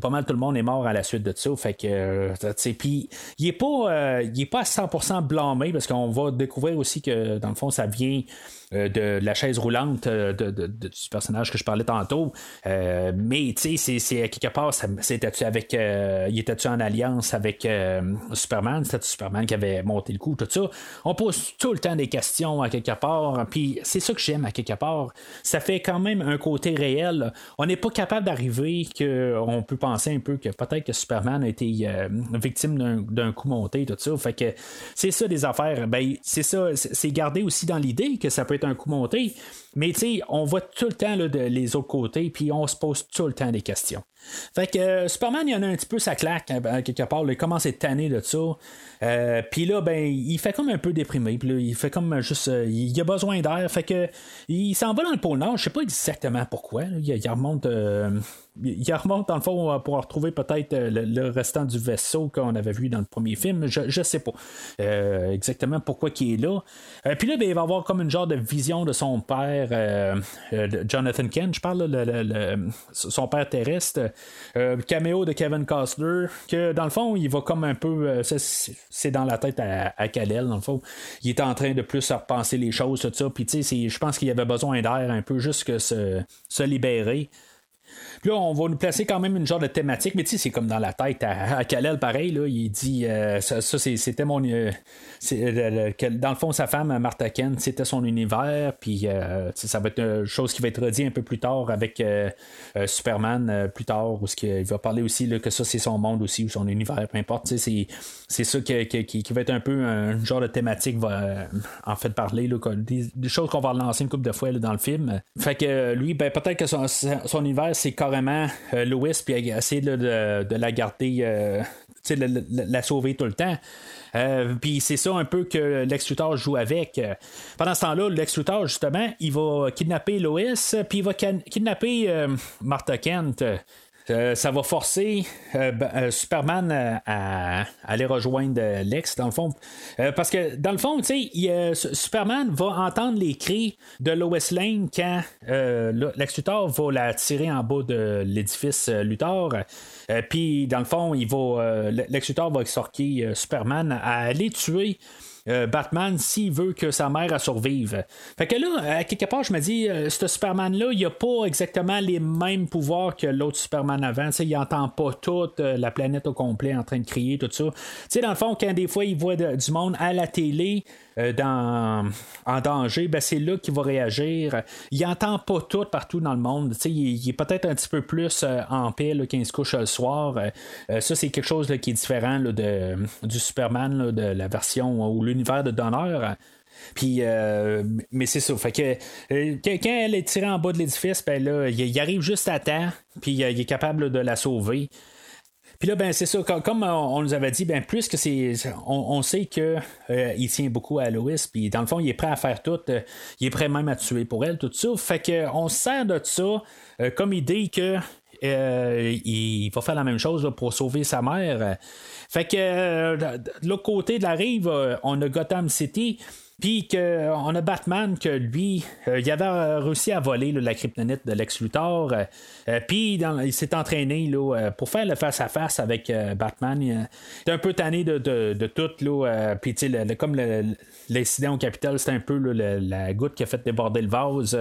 pas mal tout le monde est mort à la suite de ça. Fait que, puis il est pas, il pas à 100% blâmé parce qu'on va découvrir aussi que dans le fond, ça vient euh, de la chaise roulante euh, de, du personnage que je parlais tantôt. Euh, mais tu sais, c'est quelque part, c'était-tu avec. il était-tu en alliance avec Superman? C'était Superman qui avait monté le coup, tout ça? On pose tout le temps des questions à quelque part. Puis c'est ça que j'aime à quelque part. Ça fait quand même un côté réel. On n'est pas capable d'arriver qu'on peut penser un peu que peut-être que Superman a été victime d'un coup monté, tout ça. Fait que c'est ça des affaires. Ben, c'est ça, c'est gardé aussi dans l'idée que ça peut être un coup monté. Mais tu sais, on voit tout le temps de, les autres côtés, puis on se pose tout le temps des questions. Fait que euh, Superman, il en a un petit peu sa claque, hein, quelque part. il commence à être tanné de ça. Euh, puis là, ben, il fait comme un peu déprimé. Puis là, il fait comme juste. Euh, il a besoin d'air. Fait que il s'en va dans le pôle Nord. Je sais pas exactement pourquoi. Il, remonte. Il remonte dans le fond pour retrouver peut-être le, restant du vaisseau qu'on avait vu dans le premier film. Je, je sais pas exactement pourquoi il est là. puis là, ben, il va avoir comme une genre de vision de son père, Jonathan Kent. Je parle le, son père terrestre. caméo de Kevin Costner. Que dans le fond, il va comme un peu c'est dans la tête à, à Kalel, dans le fond. Il est en train de plus repenser les choses, tout ça. Puis, tu sais, je pense qu'il avait besoin d'air un peu, juste que se, se libérer. Là, on va nous placer quand même une genre de thématique, mais tu sais, c'est comme dans la tête à, Kalel, pareil, là, il dit euh, ça, c'était mon. Euh, euh, dans le fond, sa femme, Martha Kent, c'était son univers, puis ça va être une chose qui va être redit un peu plus tard avec Superman, plus tard, où il va parler aussi là, que ça, c'est son monde aussi, ou son univers, peu importe, c'est, c'est ça qui, qui, va être un peu un genre de thématique, va en fait parler, des, choses qu'on va lancer une couple de fois dans le film. Fait que lui, ben, peut-être que son, son univers, c'est carrément euh, Louis, puis essayer de, de, la garder, euh, la, la, sauver tout le temps. Euh, puis c'est ça un peu que Lex Luthor joue avec. Pendant ce temps-là, Lex Luthor, justement, il va kidnapper Lois, puis il va kidnapper Martha Kent. Euh, ça va forcer euh, ben, euh, Superman à, aller rejoindre Lex, dans le fond. parce que, dans le fond, tu sais, Superman va entendre les cris de Lois Lane quand Lex Luthor va la tirer en bas de l'édifice Luthor. Puis, dans le fond, il va, Lex Luthor va exhorter Superman à aller tuer euh, Batman s'il veut que sa mère survive. Fait que là, à quelque part, je me dis, euh, ce Superman-là, il a pas exactement les mêmes pouvoirs que l'autre Superman avant. Il entend pas toute euh, la planète au complet en train de crier, tout ça. Sais, dans le fond, quand des fois il voit du monde à la télé, dans, en danger, ben c'est là qu'il va réagir. Il entend pas tout partout dans le monde. Il, il, est peut-être un petit peu plus en paix il se couche le soir. ça, c'est quelque chose qui est différent de, du Superman, de la version où l'univers de Donner. Puis, euh, mais c'est ça. Fait que euh, quand elle est tirée en bas de l'édifice, ben là, il, arrive juste à temps, puis euh, il est capable de la sauver. Puis là, ben c'est ça, comme, on, nous avait dit, ben plus que c'est. On, sait qu'il il tient beaucoup à Lois, puis dans le fond, il est prêt à faire tout. il est prêt même à tuer pour elle, tout ça. Fait que on sert de ça comme idée que il va faire la même chose pour sauver sa mère. Fait que euh, de l'autre côté de la rive, euh, on a Gotham City. Puis qu'on a Batman que lui, euh, il avait réussi à voler la kryptonite de Lex Luthor. Puis il s'est entraîné là, pour faire le face-à-face avec Batman. Il est un peu tanné de, de, tout. Là, puis comme l'incident au Capitole, c'est un peu la goutte qui a fait déborder le vase.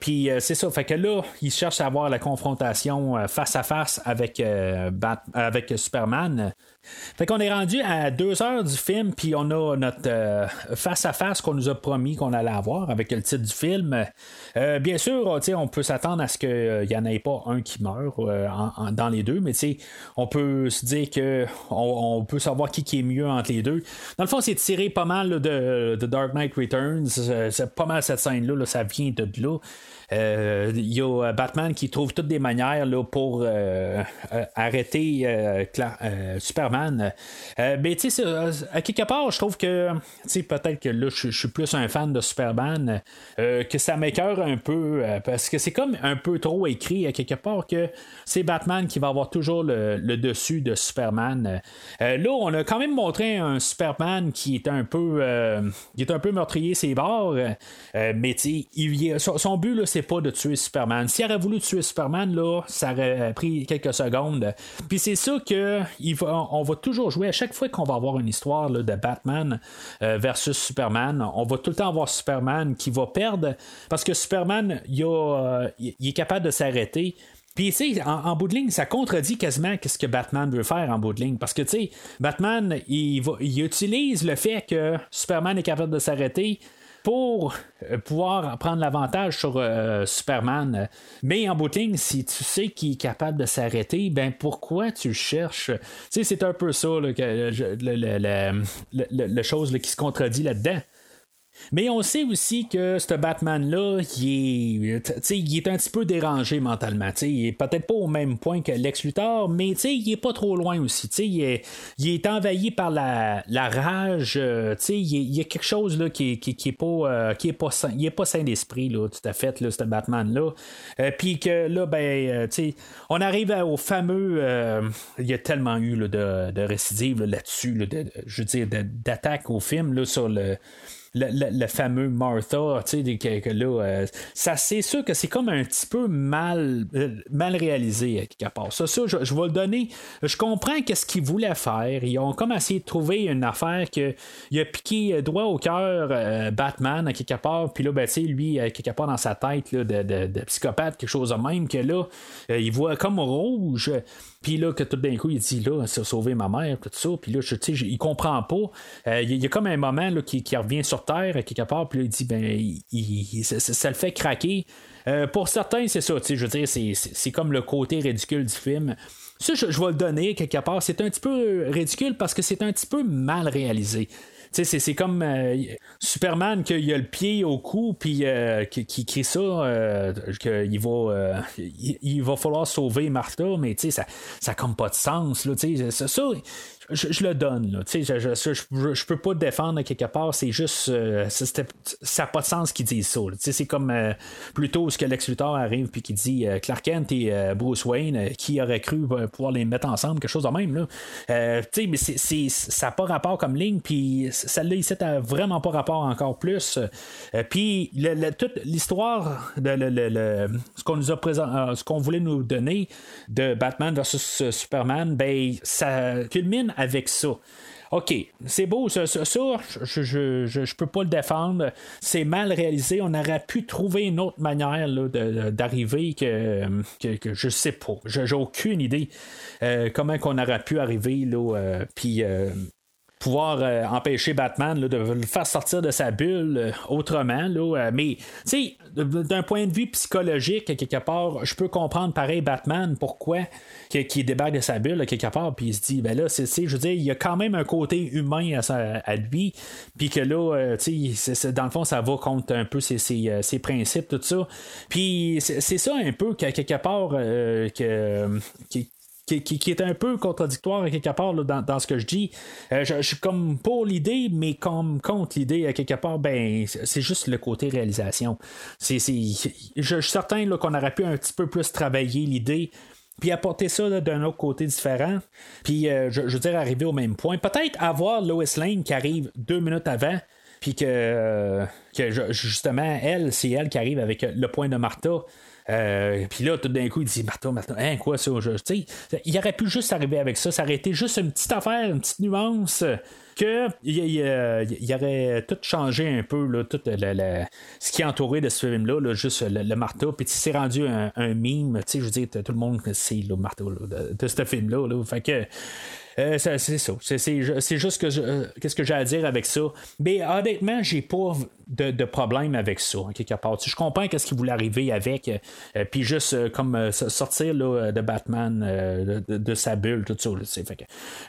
Puis c'est ça, fait que là, il cherche à avoir la confrontation face à face avec, avec Superman. Fait qu'on est rendu à deux heures du film, puis on a notre euh, face-à-face qu'on nous a promis qu'on allait avoir avec le titre du film. Euh, bien sûr, on peut s'attendre à ce qu'il n'y en ait pas un qui meurt euh, dans les deux, mais on peut se dire que on, peut savoir qui, qui est mieux entre les deux. Dans le fond, c'est tiré pas mal de, Dark Knight Returns. C'est pas mal cette scène-là, ça vient de là. Il y a Batman qui trouve toutes des manières là, pour arrêter Superman mais tu sais, à quelque part, je trouve que, peut-être que là, je suis plus un fan de Superman, que ça m'écœure un peu, parce que c'est comme un peu trop écrit à quelque part que c'est Batman qui va avoir toujours le, dessus de Superman. là, on a quand même montré un Superman qui est un peu, qui est un peu meurtrier ses bords, mais tu sais, son, but, là, pas de tuer Superman. S'il aurait voulu tuer Superman, là, ça aurait pris quelques secondes. Puis c'est ça que on va toujours jouer à chaque fois qu'on va avoir une histoire de Batman euh, versus Superman. On va tout le temps avoir Superman qui va perdre parce que Superman, il, euh, est capable de s'arrêter. Puis, tu sais, en, bout de ligne, ça contredit quasiment ce que Batman veut faire en bout de ligne. Parce que, tu sais, Batman, il, il utilise le fait que Superman est capable de s'arrêter pour euh, pouvoir prendre l'avantage sur euh, Superman. Mais en bout si tu sais qu'il est capable de s'arrêter, ben pourquoi tu cherches? Tu c'est un peu ça, le, le, chose qui se contredit là-dedans. Mais on sait aussi que ce Batman-là, il est, il est un petit peu dérangé mentalement. il est peut-être pas au même point que Lex Luthor, mais il est pas trop loin aussi. Il est, il est envahi par la, la rage. Euh, il, y a quelque chose là, qui, qui, qui est pas, euh, qui est pas sain. Est pas sain d'esprit, tout à fait, là, ce Batman-là. Euh, puis que là, ben, on arrive au fameux. il y a tellement eu de, de récidives là-dessus, je veux dire, d'attaques au film sur le le, fameux Martha, tu sais, que, là, euh, ça, c'est sûr que c'est comme un petit peu mal, euh, mal réalisé, quelque part. Ça, ça je, vais le donner. Je comprends qu'est-ce qu'ils voulaient faire. Ils ont comme essayé de trouver une affaire que il a piqué droit au cœur euh, Batman, à quelque part, puis là, ben, tu sais, lui, quelque part dans sa tête là, de, de, psychopathe, quelque chose de même, que là, il voit comme rouge. Puis là, que tout d'un coup, il dit là, ça a sauvé ma mère, tout ça. Puis là, je, sais, il comprend pas. Euh, il y, a comme un moment là, qui, revient sur Terre, quelque part. Puis là, il dit ben, ça, le fait craquer. Euh, pour certains, c'est ça. Je veux dire, c'est comme le côté ridicule du film. Ça, je, je vais le donner quelque part. C'est un petit peu ridicule parce que c'est un petit peu mal réalisé c'est comme euh, Superman qu'il a le pied au cou, puis euh, qui, crie ça, euh, qu'il va, il, va falloir sauver Martha, mais ça n'a comme pas de sens. Là, ça, ça, je, le donne. Là. Je, je, je, peux pas défendre quelque part. C'est juste. Euh, ça n'a pas de sens qu'ils disent ça. C'est comme euh, plutôt ce que Lex Luthor arrive puis qui dit euh, Clark Kent et Bruce Wayne, qui aurait cru pouvoir les mettre ensemble, quelque chose de même. Là. mais c'est, ça n'a pas rapport comme ligne. Puis celle-là, ici, n'a vraiment pas rapport encore plus. puis toute l'histoire de ce qu'on nous a présent, ce qu'on voulait nous donner de Batman versus Superman, ben ça culmine avec ça. OK, c'est beau, ça, ça, je, je, peux pas le défendre. C'est mal réalisé. On aurait pu trouver une autre manière d'arriver que, que, je sais pas. J'ai aucune idée euh, comment qu'on aurait pu arriver. Là, euh, puis euh, pouvoir euh, empêcher Batman de le faire sortir de sa bulle euh, autrement. Là, euh, mais, tu sais, d'un point de vue psychologique, quelque part, je peux comprendre pareil Batman, pourquoi qu'il débarque de sa bulle, quelque part, puis il se dit, ben là, c'est, je veux dire, il y a quand même un côté humain à, lui, puis que là, tu sais, dans le fond, ça va contre un peu ses, principes, tout ça. Puis c'est, ça un peu, quelque part, que, qui, est un peu contradictoire à quelque part dans, ce que je dis. Euh, je, suis comme pour l'idée, mais comme contre l'idée à quelque part, ben c'est juste le côté réalisation. Je, suis certain qu'on aurait pu un petit peu plus travailler l'idée puis apporter ça d'un autre côté différent, puis euh, je, veux dire arriver au même point. Peut-être avoir Lois Lane qui arrive deux minutes avant, puis que, euh, que justement, elle, c'est elle qui arrive avec le point de Martha. Euh, puis là, tout d'un coup, il dit Martha, Martha, hein, quoi ça Il aurait pu juste arriver avec ça. Ça aurait été juste une petite affaire, une petite nuance que il, aurait tout changé un peu là, tout ce qui est entouré de ce film-là, juste le, marteau, puis c'est rendu un, mime, je veux dire, tout le monde sait le marteau de, ce film-là. Là, fait que euh, c'est ça. C'est juste euh, qu'est-ce que j'ai à dire avec ça? Mais honnêtement, j'ai pas de, problème avec ça, quelque part. Je comprends qu'est-ce qui voulait arriver avec, euh, puis juste comme sortir de Batman de, sa bulle, tout ça.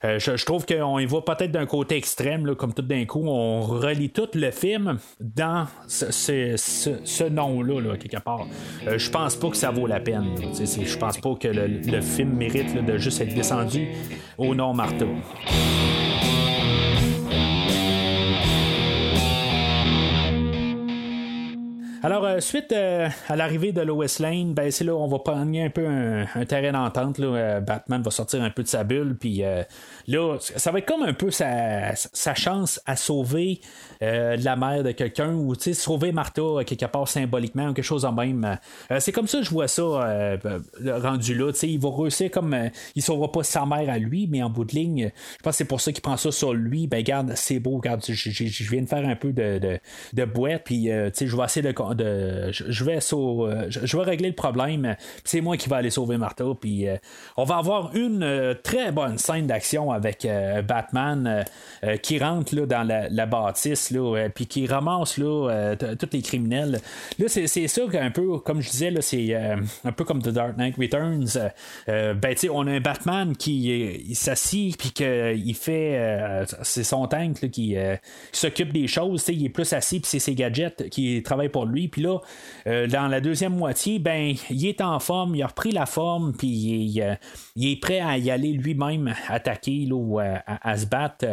je, trouve qu'on y va peut-être d'un côté extrême, comme tout d'un coup, on relie tout le film dans ce, nom-là, quelque part. Euh, je pense pas que ça vaut la peine. Je pense pas que le, film mérite de juste être descendu au nom marteau. Alors, euh, suite euh, à l'arrivée de Lois Lane, ben, c'est là on va prendre un peu un, terrain d'entente. Euh, Batman va sortir un peu de sa bulle, puis là, ça va être comme un peu sa, chance à sauver la mère de quelqu'un ou sauver Martha quelque part symboliquement quelque chose en même. c'est comme ça que je vois ça rendu là. Il va réussir comme. il sauvera pas sa mère à lui, mais en bout de ligne, je pense que c'est pour ça qu'il prend ça sur lui. Ben, garde, c'est beau, regarde, je viens de faire un peu de, de, de boîte, puis je vais essayer de je, vais euh, je, vais régler le problème. C'est moi qui vais aller sauver Martha. Puis euh, on va avoir une euh, très bonne scène d'action avec Batman qui rentre là, dans la, bâtisse là, puis qui ramasse là, tous les criminels. Là, c'est, ça un peu, comme je disais, là, c'est un peu comme The Dark Knight Returns. ben, on a un Batman qui s'assit puis qu'il fait c'est son tank qui, qui s'occupe des choses. Il est plus assis puis c'est ses gadgets qui travaillent pour lui. Puis là, euh, dans la deuxième moitié, ben, il est en forme, il a repris la forme, puis il, est euh, prêt à y aller lui-même attaquer là, ou à, se battre.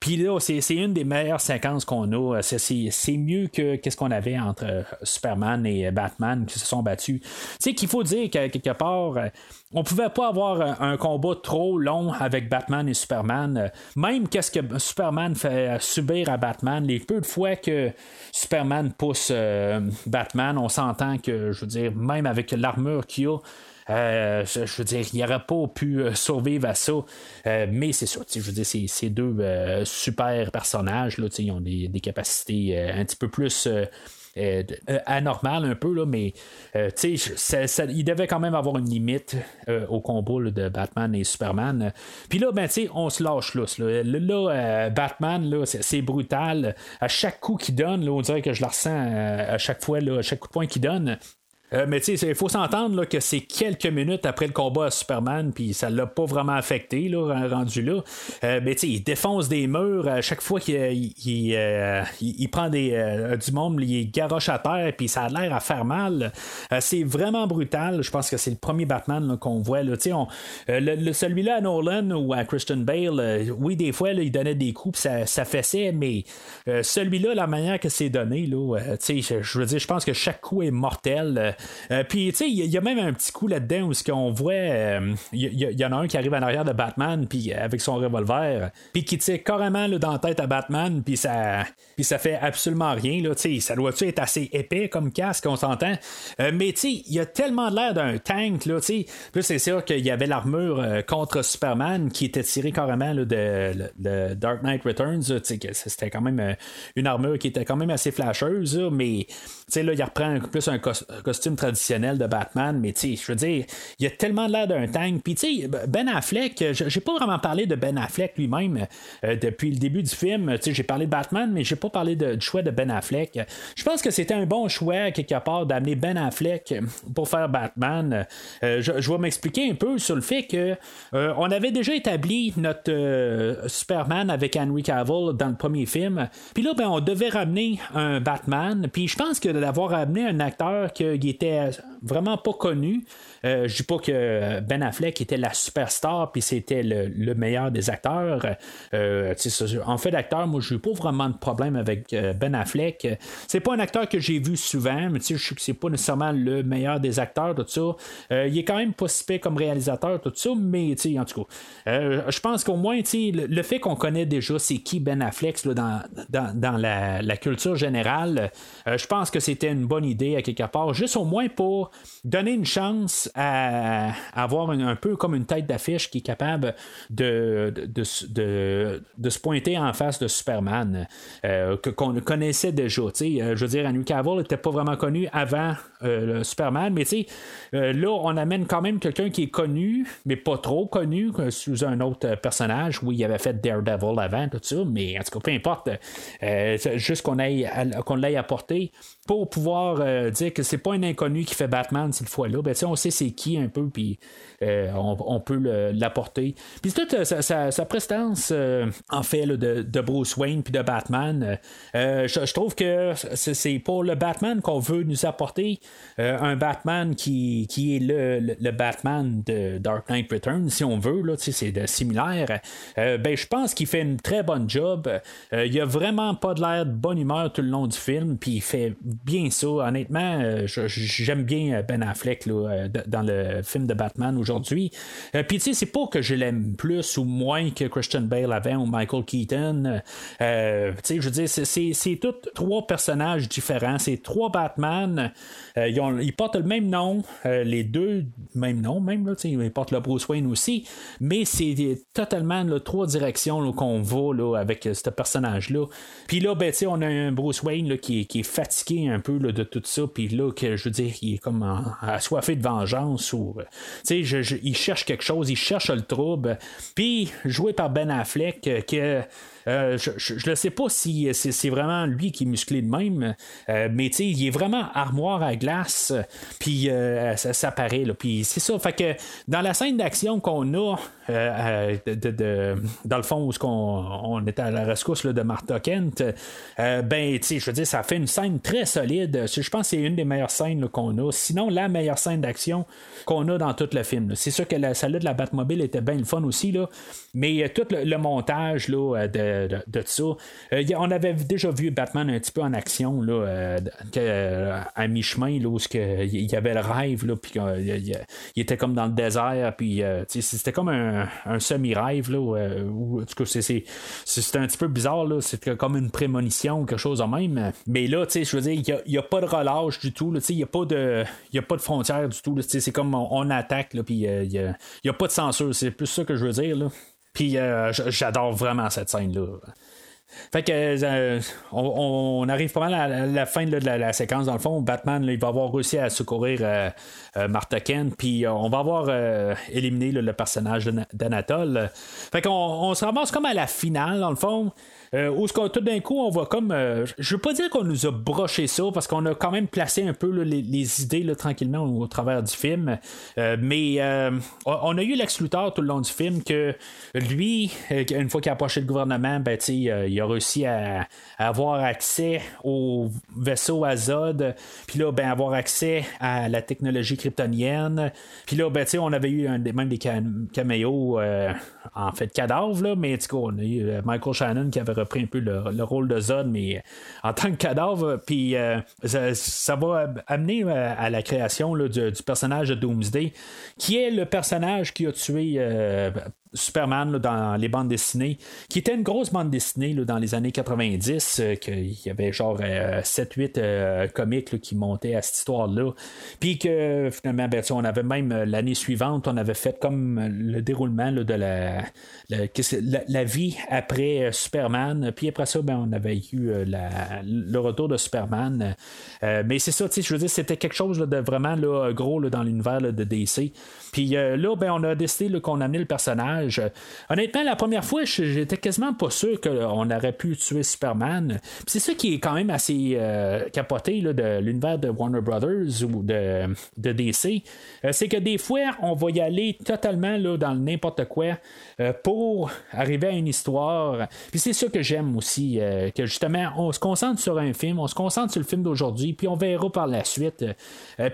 Puis là, c'est, une des meilleures séquences qu'on a. C'est, mieux que qu'est-ce qu'on avait entre Superman et Batman qui se sont battus. Tu sais qu'il faut dire que quelque part on pouvait pas avoir un combat trop long avec Batman et Superman. Même qu'est-ce que Superman fait subir à Batman, les peu de fois que Superman pousse euh, Batman, on s'entend que, je veux dire, même avec l'armure qu'il a, euh, je veux dire, il n'aurait pas pu euh, survivre à ça. mais c'est ça, je veux dire, ces, deux super personnages, là, ils ont des capacités un petit peu plus euh, euh, anormal un peu, là, mais euh, il devait quand même avoir une limite au combat de Batman et Superman. Puis là, ben, on se lâche là. Là, Batman, c'est, brutal. À chaque coup qu'il donne, là, on dirait que je le ressens à chaque fois, à chaque coup de poing qu'il donne. Euh, mais tu sais, il faut s'entendre que c'est quelques minutes après le combat à Superman, puis ça l'a pas vraiment affecté, là, rendu là. Euh, mais tu sais, il défonce des murs à chaque fois qu'il il, euh, prend des, du monde, il garoche à terre, puis ça a l'air à faire mal. c'est vraiment brutal. Je pense que c'est le premier Batman qu'on voit. Là. On, le, celui-là à Nolan ou à Christian Bale, oui, des fois, il donnait des coups, ça, ça fessait, mais celui-là, la manière que c'est donné, là, je veux dire, je pense que chaque coup est mortel. Euh, puis, tu sais, il y, a même un petit coup là-dedans où ce qu'on voit, il euh, y, en a un qui arrive en arrière de Batman, puis avec son revolver, puis qui tire carrément là, dans la tête à Batman, puis ça, puis ça fait absolument rien. Là, ça doit-tu être assez épais comme casque, on s'entend. Euh, mais, tu sais, il y a tellement l'air d'un tank, là, tu sais. c'est sûr qu'il y avait l'armure contre Superman qui était tirée carrément de, Dark Knight Returns, c'était quand même une armure qui était quand même assez flasheuse, mais, tu sais, là, il reprend plus un costume traditionnel de Batman, mais tu sais, je veux dire, il a tellement l'air d'un tank. Puis tu sais, Ben Affleck, j'ai pas vraiment parlé de Ben Affleck lui-même euh, depuis le début du film. Tu sais, j'ai parlé de Batman, mais j'ai pas parlé de, du choix de Ben Affleck. Je pense que c'était un bon choix, quelque part, d'amener Ben Affleck pour faire Batman. Euh, je, vais m'expliquer un peu sur le fait que euh, on avait déjà établi notre Superman avec Henry Cavill dans le premier film. Puis là, ben, on devait ramener un Batman. Puis je pense que d'avoir amené un acteur qui était vraiment pas connu. Euh, je dis pas que Ben Affleck était la superstar puis c'était le, meilleur des acteurs. Euh, en fait d'acteur, moi j'ai pas vraiment de problème avec euh, Ben Affleck. C'est pas un acteur que j'ai vu souvent, mais je c'est pas nécessairement le meilleur des acteurs, tout ça. il est quand même pas si comme réalisateur, tout ça, mais en tout cas, je pense qu'au moins le, fait qu'on connaît déjà c'est qui Ben Affleck dans, dans, la, culture générale, je pense que c'était une bonne idée à quelque part, juste au moins pour donner une chance à, avoir un, peu comme une tête d'affiche qui est capable de, de, se pointer en face de Superman, euh, qu'on connaissait déjà. Euh, je veux dire, Henry Cavill n'était pas vraiment connu avant euh, Superman, mais là, on amène quand même quelqu'un qui est connu, mais pas trop connu, sous un autre personnage. Oui, il avait fait Daredevil avant, tout ça, mais en tout cas, peu importe. juste qu'on qu'on l'ait apporté pour pouvoir dire que c'est pas un inconnu qui fait Batman cette fois-là, ben, on sait c'est qui un peu, puis on, peut l'apporter. Puis toute sa, prestance, en fait, de, de, Bruce Wayne puis de Batman, je, trouve que c'est pour le Batman qu'on veut nous apporter un Batman qui, qui est le, le, Batman de Dark Knight Returns, si on veut, là, c'est similaire. ben, je pense qu'il fait une très bonne job. il a vraiment pas de l'air de bonne humeur tout le long du film, puis il fait bien ça. Honnêtement, euh, j'aime bien euh, Ben Affleck euh, dans le film de Batman aujourd'hui. puis tu sais, c'est pas que je l'aime plus ou moins que Christian Bale avant ou Michael Keaton. tu sais, je veux dire, c'est tous trois personnages différents. C'est trois Batman. ils, portent le même nom, les deux, même nom, même, là, ils portent le Bruce Wayne aussi. Mais c'est totalement trois directions qu'on va là, avec ce personnage-là. Puis là, ben, on a un Bruce Wayne qui, est fatigué un peu de tout ça, puis là, que je veux dire, il est comme assoiffé de vengeance, ou, euh, tu sais, il cherche quelque chose, il cherche le trouble. Puis, joué par Ben Affleck, euh, que euh, je ne sais pas si c'est vraiment lui qui est musclé de même, euh, mais il est vraiment armoire à glace, puis euh, ça, paraît. Puis c'est ça. Fait que dans la scène d'action qu'on a, dans le fond où on, on à la rescousse de Martha Kent, ben, je veux dire, ça fait une scène très solide. Je pense que c'est une des meilleures scènes qu'on a. Sinon, la meilleure scène d'action qu'on a dans tout le film. C'est sûr que la, celle de la Batmobile était bien le fun aussi, là, mais tout le, montage là, de de, ça. Euh, on avait déjà vu Batman un petit peu en action là, euh, euh, à mi-chemin, où il y avait le rêve, là, puis il, était comme dans le désert, puis c'était comme un, semi-rêve, là, où, en tout cas, c'est, un petit peu bizarre, là, c'est comme une prémonition ou quelque chose de même. Mais là, je veux dire, il n'y a, pas de relâche du tout, il n'y a, pas de, a pas de frontières du tout. C'est comme on, attaque, puis il n'y a, pas de censure. C'est plus ça que je veux dire. Là. Puis euh, j'adore vraiment cette scène-là. Fait que euh, on, arrive pas mal à la, fin de la, séquence. Dans le fond, Batman il va avoir réussi à secourir euh, Martha Kent, puis on va avoir éliminé le personnage d'Anatole. Fait qu'on on se ramasse comme à la finale, dans le fond. Euh, où ce tout d'un coup, on va comme. Euh, je veux pas dire qu'on nous a broché ça, parce qu'on a quand même placé un peu les, idées tranquillement au, travers du film. Euh, mais on a eu Lex tout le long du film que lui, une fois qu'il a approché le gouvernement, ben, il a réussi à, avoir accès au vaisseau Azod, puis là, ben, avoir accès à la technologie kryptonienne. Puis là, ben, on avait eu même des caméos en fait cadavres, là, mais on a eu Michael Shannon qui avait repris un peu le, rôle de Zod, mais en tant que cadavre. Puis euh, ça, va amener euh, à la création du, personnage de Doomsday, qui est le personnage qui a tué euh, Superman dans les bandes dessinées, qui était une grosse bande dessinée dans les années 90, euh, qu'il y avait genre 7-8 euh, euh, comics qui montaient à cette histoire-là. Puis que finalement, ben, on avait même l'année suivante, on avait fait comme le déroulement de la, la, vie après Superman. Puis après ça, ben, on avait eu le retour de Superman. mais c'est ça, je veux dire, c'était quelque chose de vraiment gros dans l'univers de DC. Puis là, ben, on a décidé qu'on amenait le personnage Honnêtement, la première fois, j'étais quasiment pas sûr qu'on aurait pu tuer Superman. C'est ça qui est quand même assez euh, capoté de l'univers de Warner Brothers ou de, DC. Euh, c'est que des fois, on va y aller totalement là, dans n'importe quoi euh, pour arriver à une histoire. Puis c'est ça que j'aime aussi, que justement, on se concentre sur un film, on se concentre sur le film d'aujourd'hui, puis on verra par la suite.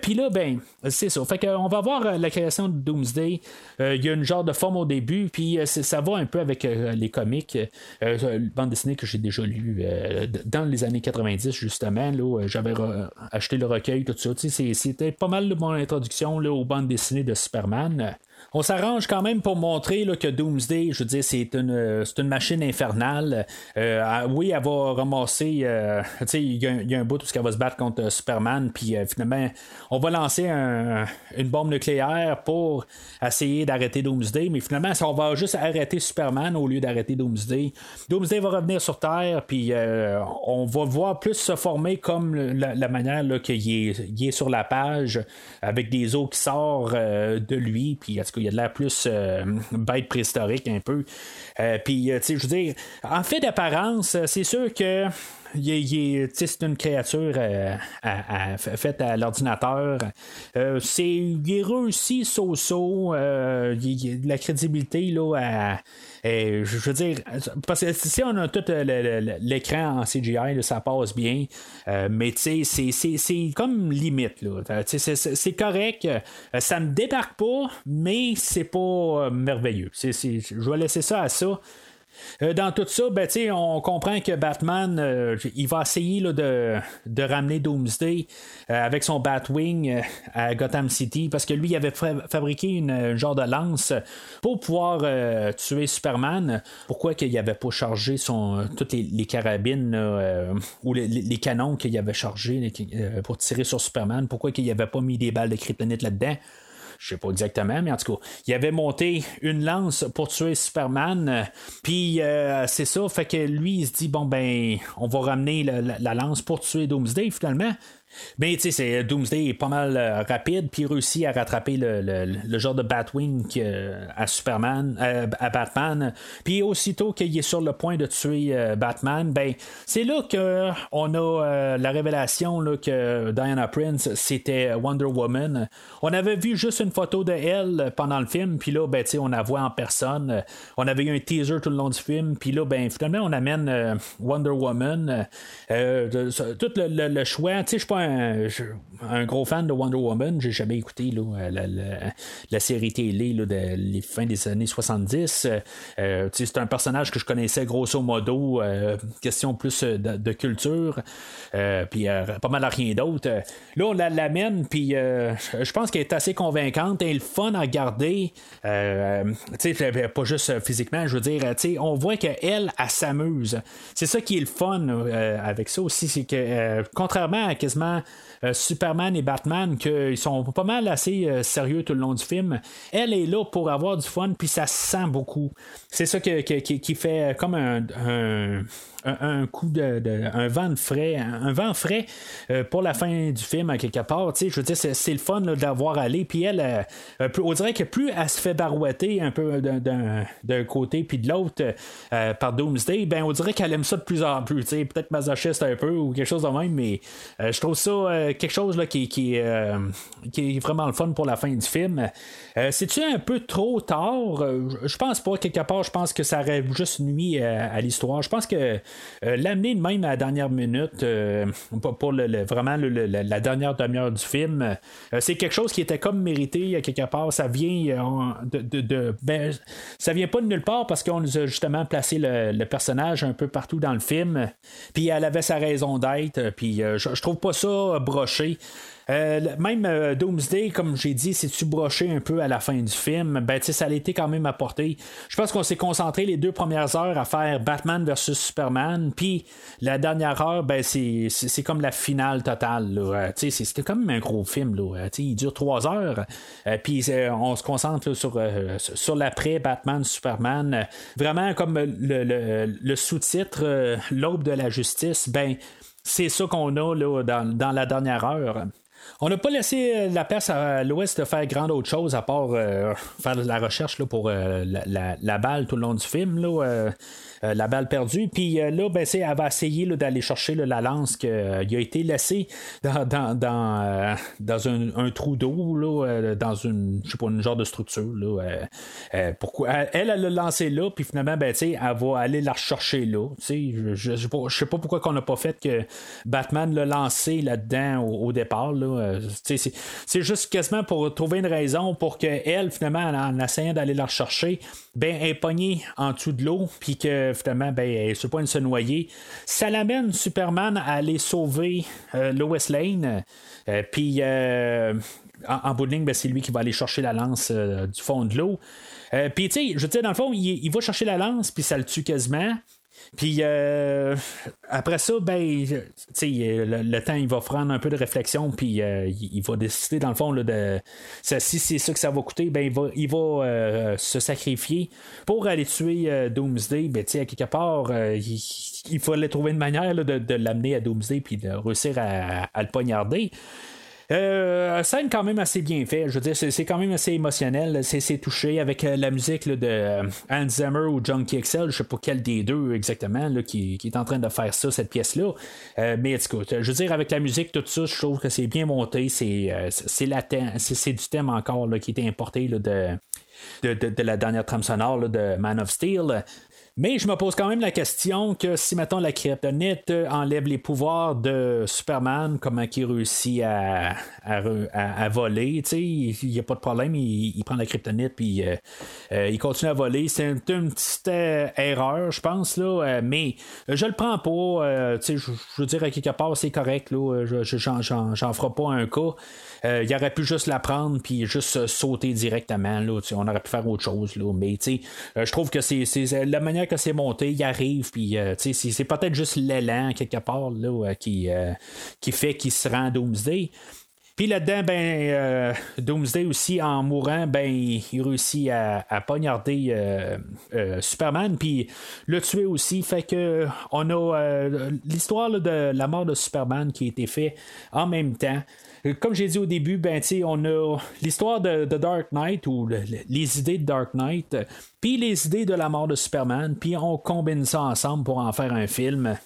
puis là, ben, c'est ça. Fait qu'on va voir la création de Doomsday. Il y a une genre de forme au début puis euh, ça va un peu avec euh, les comics, euh, bande dessinée que j'ai déjà lu dans les années 90, justement. Là, j'avais acheté le recueil, tout ça. C'était pas mal mon introduction là, aux bandes dessinées de Superman. On s'arrange quand même pour montrer là, que Doomsday, je veux dire, c'est une, une machine infernale. Euh, oui, elle va ramasser. Euh, il y, a un bout où elle va se battre contre Superman, puis euh, finalement, on va lancer une bombe nucléaire pour essayer d'arrêter Doomsday, mais finalement, on va juste arrêter Superman au lieu d'arrêter Doomsday. Doomsday va revenir sur Terre, puis on va voir plus se former comme la, manière qu'il est, est, sur la page, avec des eaux qui sortent de lui, puis il y a de l'air plus euh, bête préhistorique un peu. Euh, puis, euh, tu sais, je veux dire, en fait d'apparence, c'est sûr que c'est une créature faite à l'ordinateur. c'est, il est réussi so-so. la crédibilité là, je veux dire, parce que si on a tout l'écran en CGI, ça passe bien. mais tu sais, c'est comme limite. C'est correct. Ça me débarque pas, mais c'est pas merveilleux. je vais laisser ça à ça. Euh, dans tout ça, ben, on comprend que Batman, euh, va essayer de, ramener Doomsday euh, avec son Batwing à Gotham City parce que lui, il avait fabriqué une, genre de lance pour pouvoir tuer Superman. Pourquoi qu'il n'avait pas chargé son, toutes les, carabines ou les, canons qu'il avait chargés pour tirer sur Superman? Pourquoi qu'il n'avait pas mis des balles de kryptonite là-dedans? Je sais pas exactement, mais en tout cas, il avait monté une lance pour tuer Superman. Puis euh, c'est ça, fait que lui, il se dit bon ben, on va ramener la lance pour tuer Doomsday finalement. Mais tu sais, Doomsday est pas mal euh, rapide, puis il réussit à rattraper le, genre de Batwing à Superman, euh, à Batman. Puis aussitôt qu'il est sur le point de tuer euh, Batman, ben c'est là que on a la révélation là, que Diana Prince c'était Wonder Woman. On avait vu juste une photo de elle pendant le film, puis là ben tu sais, on la voit en personne. On avait eu un teaser tout le long du film, puis là ben finalement on amène Wonder Woman. tout le, le choix, tu sais, je un, gros fan de Wonder Woman. J'ai jamais écouté la, série télé de les fins des années 70. Euh, c'est un personnage que je connaissais grosso modo. Euh, question plus de, culture. Euh, puis pas mal à rien d'autre. Là, on l'amène, puis je pense qu'elle est assez convaincante. Elle est le fun à regarder. pas juste physiquement, je veux dire, on voit qu'elle, elle, s'amuse. C'est ça qui est le fun avec ça aussi, c'est que contrairement à quasiment euh, Superman et Batman, qu'ils sont pas mal assez euh, sérieux tout le long du film. Elle est là pour avoir du fun, puis ça sent beaucoup. C'est ça qui fait comme un un, coup de, un vent frais, un, vent frais euh, pour la fin du film à quelque part. Je veux dire, c'est, le fun d'avoir allé. Puis elle, euh, on dirait que plus elle se fait barouetter un peu d'un, côté puis de l'autre euh, par Doomsday, ben on dirait qu'elle aime ça de plus en plus. Peut-être masochiste un peu ou quelque chose de même, mais je trouve ça quelque chose là, qui, qui, qui, est vraiment le fun pour la fin du film. c'est-tu un peu trop tard? je pense pas. Quelque part, je pense que ça aurait juste nuit à l'histoire. Je pense que euh, l'amener de même à la dernière minute, euh, pour le, vraiment la dernière demi-heure du film, euh, c'est quelque chose qui était comme mérité à quelque part. Ça vient de, ben, ça vient pas de nulle part parce qu'on nous a justement placé le, personnage un peu partout dans le film. Puis elle avait sa raison d'être. Puis je, je trouve pas ça broché. Euh, même euh, Doomsday, comme j'ai dit, c'est-tu broché un peu à la fin du film? Ben, ça a été quand même apporté. Je pense qu'on s'est concentré les deux premières heures à faire Batman versus Superman, puis la dernière heure, ben, c'est, comme la finale totale. Euh, c'était quand même un gros film. Là. il dure trois heures, puis on se concentre sur, sur l'après Batman, Superman. vraiment, comme le, le sous-titre L'aube de la justice, ben, c'est ça qu'on a là, dans, dans, la dernière heure. On n'a pas laissé euh, la place à l'Ouest de faire grand autre chose à part euh, faire de la recherche là, pour euh, la, balle tout le long du film. Là, euh, la balle perdue. Puis euh, là, ben, elle va essayer d'aller chercher la lance qui a été laissée dans, dans, dans, euh, un, trou d'eau, dans une, je sais pas, une genre de structure. pourquoi, elle, elle l'a lancé là, puis finalement, ben, elle va aller la rechercher là. Je, je, sais pas pourquoi qu'on n'a pas fait que Batman l'a lancé là-dedans au, départ. Là. C'est, juste quasiment pour trouver une raison pour qu'elle, finalement, en, essayant d'aller la rechercher, ben, elle est pognée en dessous de l'eau, puis que finalement, ben, elle point de se noyer. Ça l'amène Superman à aller sauver euh, Lois Lane. Euh, puis euh, en, bout de ligne, ben, c'est lui qui va aller chercher la lance du fond de l'eau. puis, tu sais, je veux dire, dans le fond, il, va chercher la lance, puis ça le tue quasiment. Puis euh, après ça, ben, le, le, temps, il va prendre un peu de réflexion, puis euh, il, va décider, dans le fond, là, de, si c'est ça que ça va coûter, ben, il va, il va euh, se sacrifier pour aller tuer Doomsday. Ben, à quelque part, il, il, fallait trouver une manière de, l'amener à Doomsday, puis de réussir à, à le poignarder. Euh, scène quand même assez bien faite. Je veux dire, c'est, quand même assez émotionnel. C'est, touché avec euh, la musique de euh, Hans Zimmer ou Junkie XL. Je sais pas quel des deux exactement qui, est en train de faire ça, cette pièce-là. mais écoute, je veux dire, avec la musique, tout ça, je trouve que c'est bien monté. C'est, du thème encore qui était importé de, de, la dernière trame sonore de Man of Steel. Mais je me pose quand même la question que si, mettons, la kryptonite enlève les pouvoirs de Superman, comment il réussit à, à, voler, tu sais, il n'y a pas de problème, il, prend la kryptonite puis euh, euh, il continue à voler. C'est une, petite euh, erreur, je pense, là, mais je le prends pas, je, veux dire, à quelque part, c'est correct, là, j'en ferai pas un cas. il aurait pu juste la prendre puis juste sauter directement, là, on aurait pu faire autre chose, là, mais je trouve que c'est la manière que c'est monté, il arrive, puis euh, c'est peut-être juste l'élan quelque part là, euh, qui, euh, qui fait qu'il se rend Doomsday. Puis là-dedans, ben, Doomsday aussi, en mourant, ben, il, réussit à, poignarder Superman, puis le tuer aussi. Fait que on a l'histoire de la mort de Superman qui a été fait en même temps. Comme j'ai dit au début, ben, on a l'histoire de, Dark Knight ou les idées de Dark Knight, puis les idées de la mort de Superman, puis on combine ça ensemble pour en faire un film.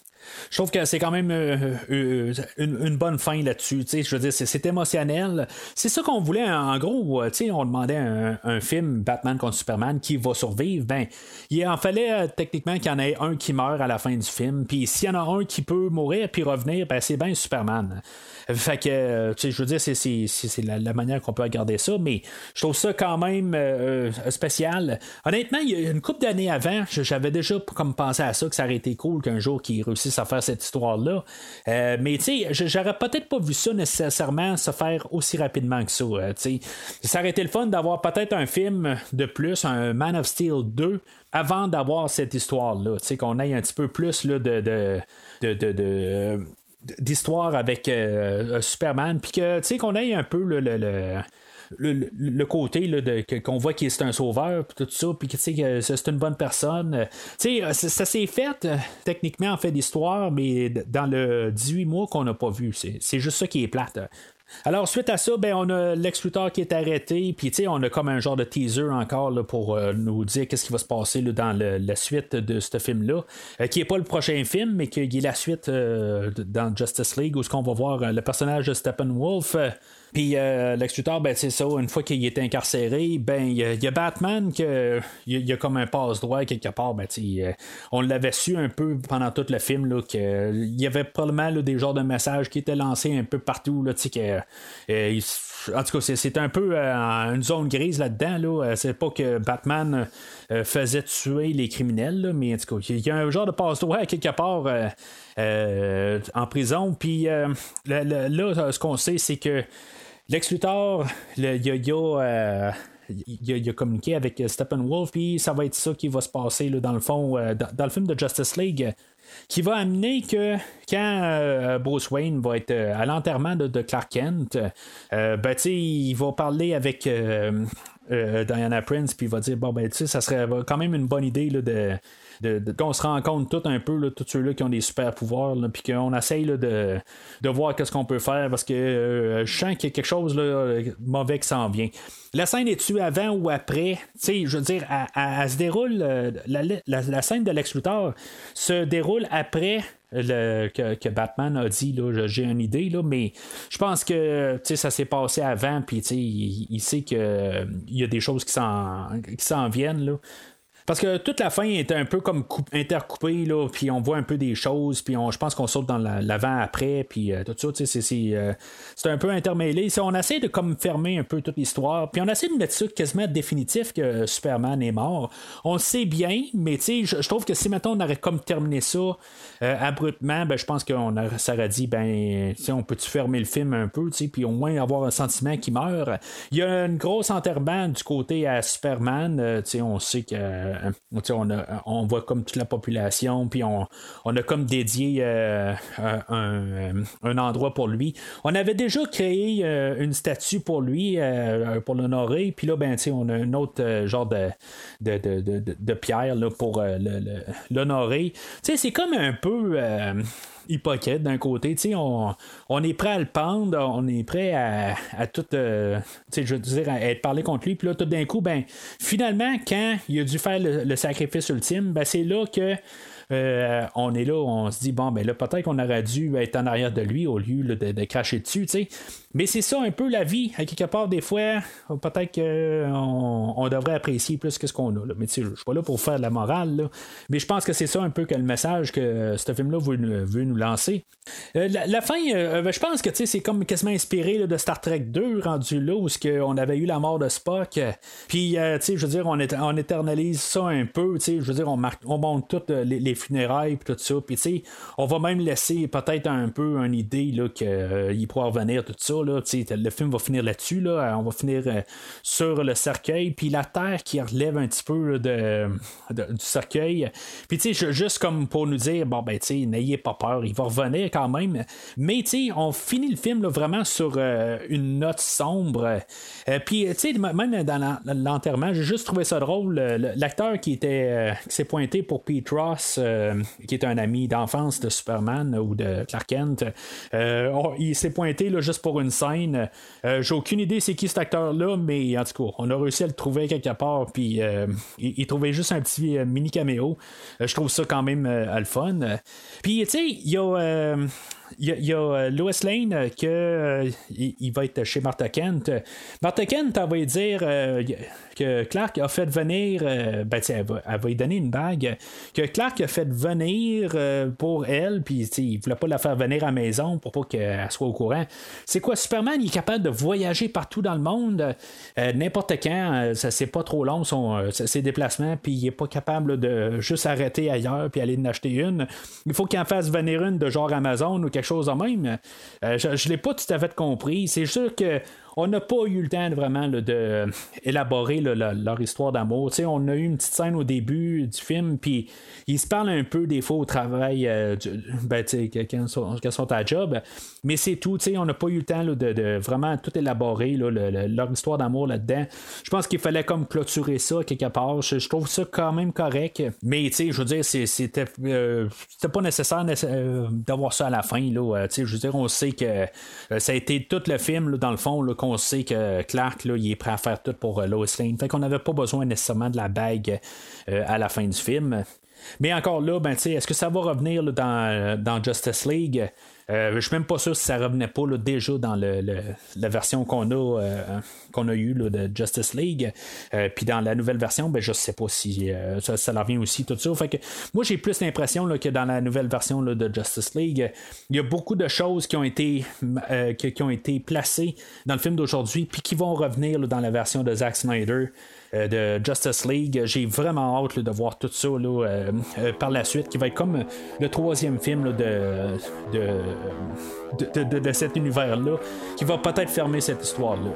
Je trouve que c'est quand même euh, euh, une, bonne fin là-dessus. Je veux dire, c'est émotionnel. C'est ça qu'on voulait. En gros, euh, on demandait un, film Batman contre Superman qui va survivre. Ben, il en fallait techniquement qu'il y en ait un qui meurt à la fin du film. Puis s'il y en a un qui peut mourir puis revenir, ben, c'est bien Superman. Fait que, euh, je veux dire, c'est la, manière qu'on peut regarder ça, mais je trouve ça quand même euh, euh, spécial. Honnêtement, il y a une couple d'années avant, j'avais déjà comme pensé à ça, que ça aurait été cool qu'un jour qu'ils réussissent à faire cette histoire-là. mais tu sais, j'aurais peut-être pas vu ça nécessairement se faire aussi rapidement que ça. tu sais. ça aurait été le fun d'avoir peut-être un film de plus, un Man of Steel 2 avant d'avoir cette histoire-là. Qu'on ait un petit peu plus là, de, de, de, d'histoire avec euh, Superman, puis que tu sais qu'on ait un peu le, le, le côté là, de, qu'on voit qu'il est un sauveur, puis tout ça, puis que c'est une bonne personne. Tu sais, ça, s'est fait euh, techniquement en fait d'histoire, mais dans le 18 mois qu'on n'a pas vu. C'est juste ça qui est plate. Alors, suite à ça, ben, on a Lex Luthor qui est arrêté, puis on a comme un genre de teaser encore pour euh, nous dire qu'est-ce qui va se passer dans la suite de ce film-là, euh, qui n'est pas le prochain film, mais qui est la suite euh, dans Justice League, où ce qu'on va voir le personnage de Steppenwolf puis euh, Lex ben c'est ça, une fois qu'il est incarcéré, ben il y, a Batman que il y, a comme un passe-droit quelque part, ben euh, on l'avait su un peu pendant tout le film là qu'il y avait probablement des genres de messages qui étaient lancés un peu partout que euh, en tout cas, c'est un peu euh, une zone grise là-dedans. Là. C'est pas que Batman faisait tuer les criminels, mais en tout cas, il y a un genre de passe-droit quelque part en prison. Puis là, ce qu'on sait, c'est que Lex Luthor, euh, il a, communiqué avec Steppenwolf, puis ça va être ça qui va se passer dans le fond, euh, dans, le film de Justice League, qui va amener que quand euh, Bruce Wayne va être à l'enterrement de, Clark Kent, ben, il va parler avec Diana Prince, puis il va dire bon, ben, ça serait quand même une bonne idée de qu'on se rend compte tout un peu, là, tous ceux-là qui ont des super pouvoirs, puis qu'on essaye de, de voir qu'est-ce qu'on peut faire parce que euh, je sens qu'il y a quelque chose là, mauvais qui s'en vient. La scène est-tu avant ou après? je veux dire, elle, se déroule, euh, la, scène de Lex Luthor se déroule après le, que, Batman a dit, j'ai une idée, mais je pense que ça s'est passé avant, puis il, il sait qu'il y a des choses qui s'en viennent. Là. Parce que toute la fin est un peu comme intercoupée, là, puis on voit un peu des choses, puis je pense qu'on saute dans l'avant-après, puis euh, tout ça, euh, c'est, un peu intermêlé. on essaie de comme fermer un peu toute l'histoire, puis on essaie de mettre ça quasiment définitif que Superman est mort. On le sait bien, mais je, trouve que si maintenant on aurait comme terminé ça euh, abruptement, ben, je pense qu'on aurait dit, ben, on peut-tu fermer le film un peu, puis au moins avoir un sentiment qui meurt. Il y a une grosse enterrement du côté à Superman, on sait que on, on voit comme toute la population, puis on, on a comme dédié un, un, endroit pour lui. On avait déjà créé une statue pour lui, pour l'honorer, puis là, ben, on a un autre genre de, pierre pour l'honorer. C'est comme un peu hypocrite d'un côté. On, on est prêt à le pendre, on est prêt à, à tout, euh, je veux dire, à être parlé contre lui. Puis là, tout d'un coup, ben, finalement, quand il a dû faire le, sacrifice ultime, ben, c'est là que euh, on est là, on se dit, bon, ben là, peut-être qu'on aurait dû être en arrière de lui au lieu de, de, cracher dessus, tu sais. Mais c'est ça un peu la vie. À quelque part, des fois, peut-être qu'on on devrait apprécier plus que ce qu'on a. Là. Mais tu sais, je suis pas là pour faire de la morale. Mais je pense que c'est ça un peu que le message que ce film-là veut, nous lancer. Euh, la, fin, euh, ben, je pense que c'est comme quasiment inspiré de Star Trek 2, rendu là, où on avait eu la mort de Spock. Puis, euh, tu sais, je veux dire, on, éternalise ça un peu. Je veux dire, on, marque, on monte toutes les, funérailles et tout ça. Puis, tu sais, on va même laisser peut-être un peu une idée qu'il pourra revenir tout ça le film va finir là-dessus. Là, on va finir euh, sur le cercueil, puis la terre qui relève un petit peu de, du cercueil. Puis juste comme pour nous dire, bon ben n'ayez pas peur, il va revenir quand même. Mais on finit le film vraiment sur euh, une note sombre. Euh, puis même dans l'enterrement, j'ai juste trouvé ça drôle. L'acteur qui était qui s'est pointé pour Pete Ross, qui est un ami d'enfance de Superman ou de Clark Kent, il s'est pointé là, juste pour une scène. Euh, j'ai aucune idée c'est qui cet acteur-là, mais en tout cas, on a réussi à le trouver quelque part, puis euh, il, trouvait juste un petit euh, mini caméo. je trouve ça quand même le fun. Puis, tu sais, il y a il y, a, Lois Lane que il, va être chez Martha Kent. Martha Kent, elle va lui dire que Clark a fait venir, euh, ben, elle va, elle, va, lui donner une bague, que Clark a fait venir euh, pour elle, puis il voulait pas la faire venir à la maison pour pas qu'elle soit au courant. C'est quoi, Superman, il est capable de voyager partout dans le monde, euh, n'importe quand, ça c'est pas trop long son, ses déplacements, puis il est pas capable de juste arrêter ailleurs puis aller en acheter une. Il faut qu'il en fasse venir une de genre Amazon ou quelque chose de même. je, ne l'ai pas tout à fait compris. C'est sûr que on n'a pas eu le temps vraiment d'élaborer leur histoire d'amour. On a eu une petite scène au début du film, puis ils se parlent un peu des fois au travail, euh, ben, quand, sont, quand sont à job, mais c'est tout. On n'a pas eu le temps de, vraiment tout élaborer leur histoire d'amour là-dedans. Je pense qu'il fallait comme clôturer ça quelque part. Je, trouve ça quand même correct, mais je veux dire, c'était euh, pas nécessaire euh, d'avoir ça à la fin. Là, je veux dire, on sait que ça a été tout le film, dans le fond, qu'on sait que Clark, là, il est prêt à faire tout pour euh, Lois Lane. Fait qu'on n'avait pas besoin nécessairement de la bague euh, à la fin du film. Mais encore là, ben, est-ce que ça va revenir euh, dans Justice League? Euh, je suis même pas sûr si ça revenait pas déjà dans la version qu'on a euh, a eue de Justice League. Euh, puis dans la nouvelle version, ben je sais pas si ça, ça revient aussi tout ça. Fait que moi j'ai plus l'impression que dans la nouvelle version de Justice League, il y a beaucoup de choses qui ont été qui, ont été placées dans le film d'aujourd'hui puis qui vont revenir dans la version de Zack Snyder. De Justice League. J'ai vraiment hâte de voir tout ça par la suite, qui va être comme le troisième film de, de, de, cet univers-là qui va peut-être fermer cette histoire-là.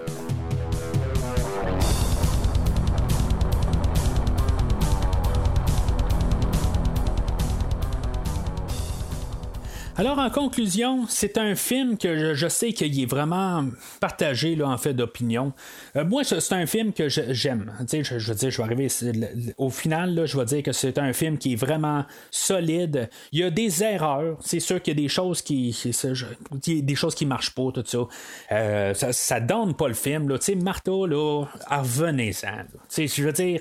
Alors, en conclusion, c'est un film que je, sais qu'il est vraiment partagé là, en fait d'opinion. Euh, moi, c'est un film que j'aime. Je, je, veux dire, je vais arriver au final, là, je vais dire que c'est un film qui est vraiment solide. Il y a des erreurs. C'est sûr qu'il y a des choses qui, des choses qui marchent pas, tout ça. Euh, ça, donne pas le film. Là. Martha, là, revenez-en. Je veux dire,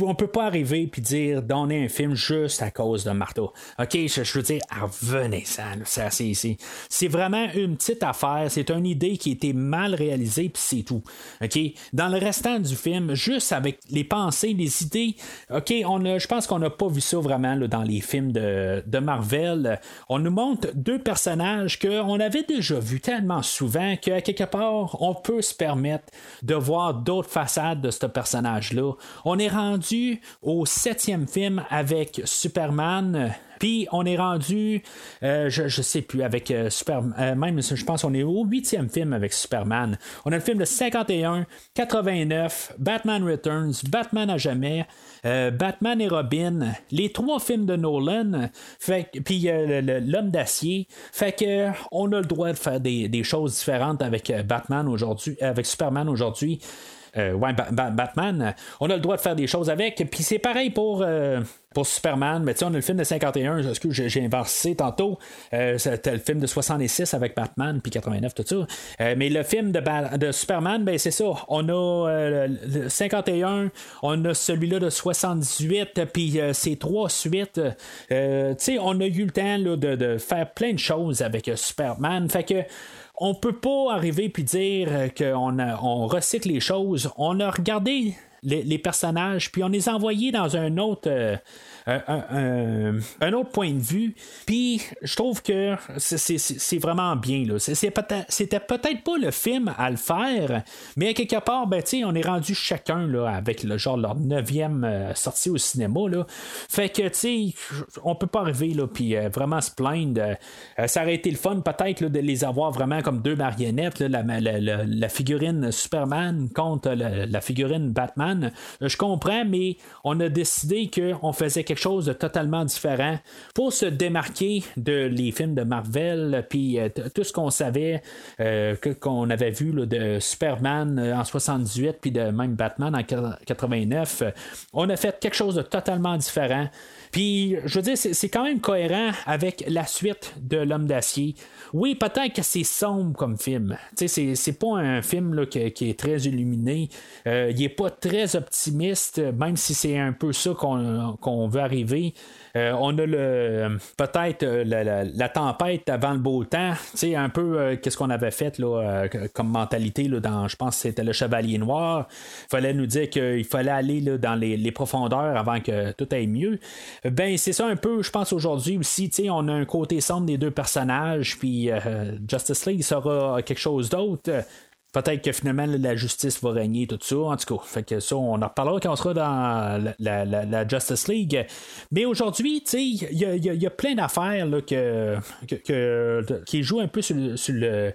on peut pas arriver puis dire donner un film juste à cause de Martha. OK, je, veux dire, revenez-en. C'est vraiment une petite affaire. C'est une idée qui a été mal réalisée, puis c'est tout. Dans le restant du film, juste avec les pensées, les idées, OK, on je pense qu'on n'a pas vu ça vraiment dans les films de, de, Marvel. On nous montre deux personnages qu'on avait déjà vus tellement souvent qu'à quelque part, on peut se permettre de voir d'autres façades de ce personnage-là. On est rendu au septième film avec Superman Puis on est rendu, je, je sais plus, avec Superman, même je pense qu'on est au huitième film avec Superman. On a le film de 51, 89, Batman Returns, Batman à jamais. Batman et Robin, les trois films de Nolan, fait, puis l'homme d'acier, fait que on a le droit de faire des, choses différentes avec Batman aujourd'hui, avec Superman aujourd'hui. Euh, ouais, Batman, on a le droit de faire des choses avec. Puis c'est pareil pour, euh, pour Superman. Mais tu sais, on a le film de 51, ce que j'ai inversé tantôt. Euh, c'était le film de 66 avec Batman, puis 89, tout ça. mais le film de, de Superman, ben c'est ça. On a le 51, on a celui-là de 78, puis ces trois suites. tu sais, on a eu le temps de, de, faire plein de choses avec Superman. Fait que on peut pas arriver puis dire qu'on on recycle les choses. On a regardé les, personnages, puis on les a envoyés dans un autre, euh, un, autre point de vue. Puis je trouve que c'est vraiment bien. C'était peut-être pas le film à le faire, mais quelque part, ben, on est rendu chacun avec le genre leur neuvième euh, sortie au cinéma. Là. Fait que on peut pas arriver là, puis euh, vraiment se plaindre. ça aurait été le fun peut-être de les avoir vraiment comme deux marionnettes, la, la, figurine Superman contre la figurine Batman. Je comprends, mais on a décidé qu'on faisait quelque chose de totalement différent pour se démarquer de les films de Marvel, puis euh, tout ce qu'on savait euh, qu'on avait vu de Superman euh, en 78, puis de même Batman en 89. On a fait quelque chose de totalement différent. Puis, je veux dire, c'est quand même cohérent avec la suite de L'Homme d'acier. Oui, peut-être que c'est sombre comme film. C'est, c'est pas un film là, qui, est très illuminé. Euh, il est pas très optimiste, même si c'est un peu ça qu'on, veut arriver. Euh, on a le peut-être euh, la, tempête avant le beau temps. un peu qu'est-ce qu'on avait fait là, comme mentalité là, dans, je pense que c'était le Chevalier Noir. Il fallait nous dire qu'il fallait aller là, dans les, profondeurs avant que tout aille mieux. Ben c'est ça un peu, je pense aujourd'hui aussi. On a un côté sombre des deux personnages, puis euh, Justice League sera quelque chose d'autre. Peut-être que finalement la justice va régner tout ça. En tout cas, fait que ça, on en reparlera quand on sera dans la, Justice League. Mais aujourd'hui, il y, a plein d'affaires qui jouent un peu sur le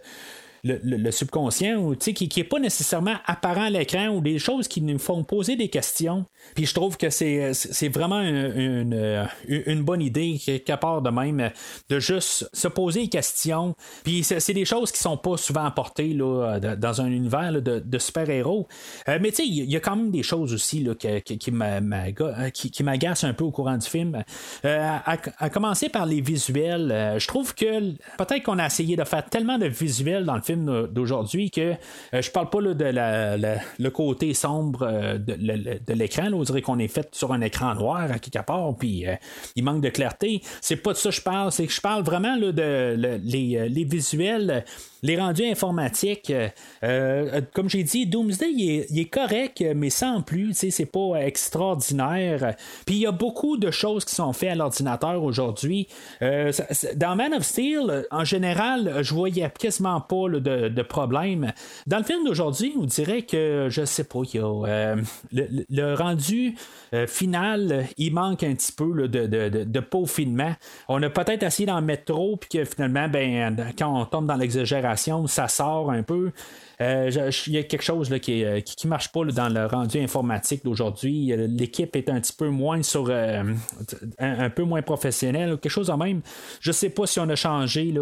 le, subconscient, qui n'est pas nécessairement apparent à l'écran ou des choses qui nous font poser des questions. Puis je trouve que c'est, vraiment une, une, bonne idée, quelque part de même, de juste se poser des questions. Puis c'est, des choses qui sont pas souvent apportées là, dans un univers de, super-héros. Euh, mais tu sais, il y a quand même des choses aussi là, qui, qui, m'agacent un peu au courant du film. Euh, à, commencer par les visuels, euh, je trouve que peut-être qu'on a essayé de faire tellement de visuels dans le film d'aujourd'hui que euh, je parle pas de le côté sombre euh, de, l'écran. On dirait qu'on est fait sur un écran noir à quelque part, puis euh, il manque de clarté. C'est pas de ça que je parle, c'est que je parle vraiment les, les, visuels les rendus informatiques, euh, euh, comme j'ai dit, Doomsday, il est, correct, mais sans plus. C'est pas extraordinaire. Puis il y a beaucoup de choses qui sont faites à l'ordinateur aujourd'hui. Euh, dans Man of Steel, en général, je voyais quasiment pas de, de problème. Dans le film d'aujourd'hui, on dirait que, je sais pas, y a le, rendu final, il manque un petit peu de, de, de, peaufinement. On a peut-être essayé d'en mettre trop, puis que finalement, ben, quand on tombe dans l'exagération, ça sort un peu. Euh, il y a quelque chose là, qui, ne qui, marche pas dans le rendu informatique d'aujourd'hui. L'équipe est un petit peu moins sur euh, un, peu moins professionnelle, quelque chose en même. Je sais pas si on a changé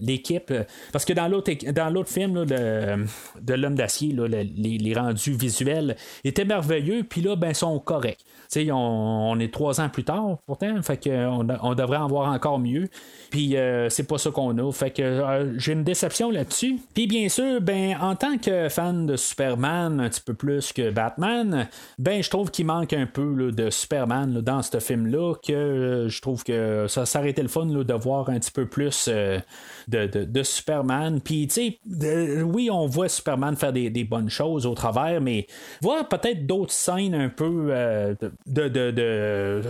l'équipe. Parce que dans l'autre film de l'homme d'acier, les, les, rendus visuels étaient merveilleux, puis là, ben, sont corrects. On, on, est trois ans plus tard, pourtant, fait qu'on on devrait en voir encore mieux. Puis euh, c'est pas ça qu'on a. Fait que j'ai une déception là-dessus. Puis bien sûr, ben en tant que fan de Superman, un petit peu plus que Batman, ben je trouve qu'il manque un peu de Superman dans ce film-là, que euh, je trouve que ça, s'arrêtait le fun de voir un petit peu plus euh, de, Superman. Puis tu sais, oui, on voit Superman faire des, bonnes choses au travers, mais voir peut-être d'autres scènes un peu euh, de, de,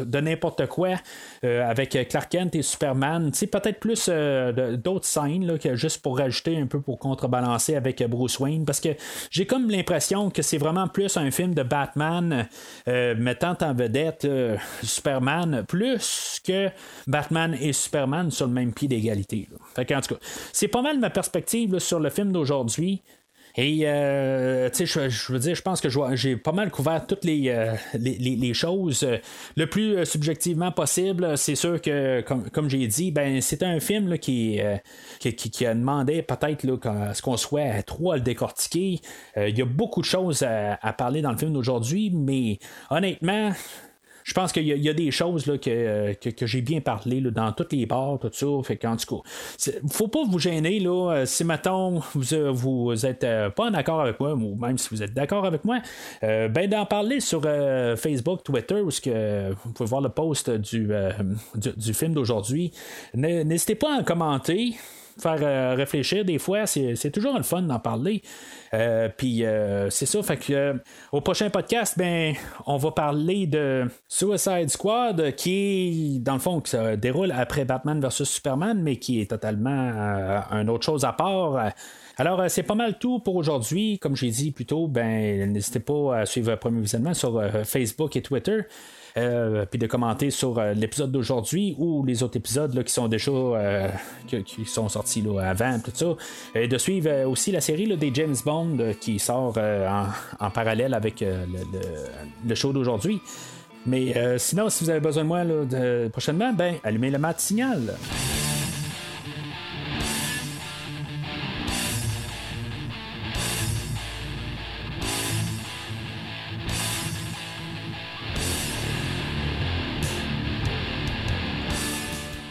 de, n'importe quoi avec Clark Kent et Superman, peut-être plus d'autres scènes que juste pour rajouter un peu pour contrebalancer avec Bruce Parce que j'ai comme l'impression que c'est vraiment plus un film de Batman mettant en vedette Superman plus que Batman et Superman sur le même pied d'égalité. en tout cas, c'est pas mal ma perspective sur le film d'aujourd'hui. Et, euh, tu sais, je, veux dire, je pense que j'ai pas mal couvert toutes les, euh, les, choses le plus subjectivement possible. C'est sûr que, comme, j'ai dit, ben c'est un film qui, qui, qui, a demandé peut-être ce qu'on soit trop à le décortiquer. Il y a beaucoup de choses à parler dans le film d'aujourd'hui, mais honnêtement, je pense qu'il y, a des choses là, que, que, j'ai bien parlé là, dans toutes les bars, tout ça. Fait qu'en tout cas, faut pas vous gêner là, euh, si maintenant vous, euh, vous êtes euh, pas en accord avec moi, ou même si vous êtes d'accord avec moi, ben d'en parler sur Facebook, Twitter, où que vous pouvez voir le post du, du, film d'aujourd'hui. N'hésitez pas à commenter faire euh, réfléchir des fois. C'est toujours le fun d'en parler. Euh, puis euh, c'est ça, fait au prochain podcast, ben, on va parler de Suicide Squad qui, dans le fond, se déroule après Batman vs Superman, mais qui est totalement une autre chose à part. Alors, c'est pas mal tout pour aujourd'hui. Comme j'ai dit plus tôt, ben, n'hésitez pas à suivre premier visionnement sur Facebook et Twitter. Euh, puis de commenter sur euh, l'épisode d'aujourd'hui ou les autres épisodes là, qui sont déjà euh, qui, sont sortis là, avant, tout ça. Et de suivre aussi la série là, des James Bond qui sort en, parallèle avec le, show d'aujourd'hui. Mais sinon, si vous avez besoin de moi prochainement, ben allumez le mat signal.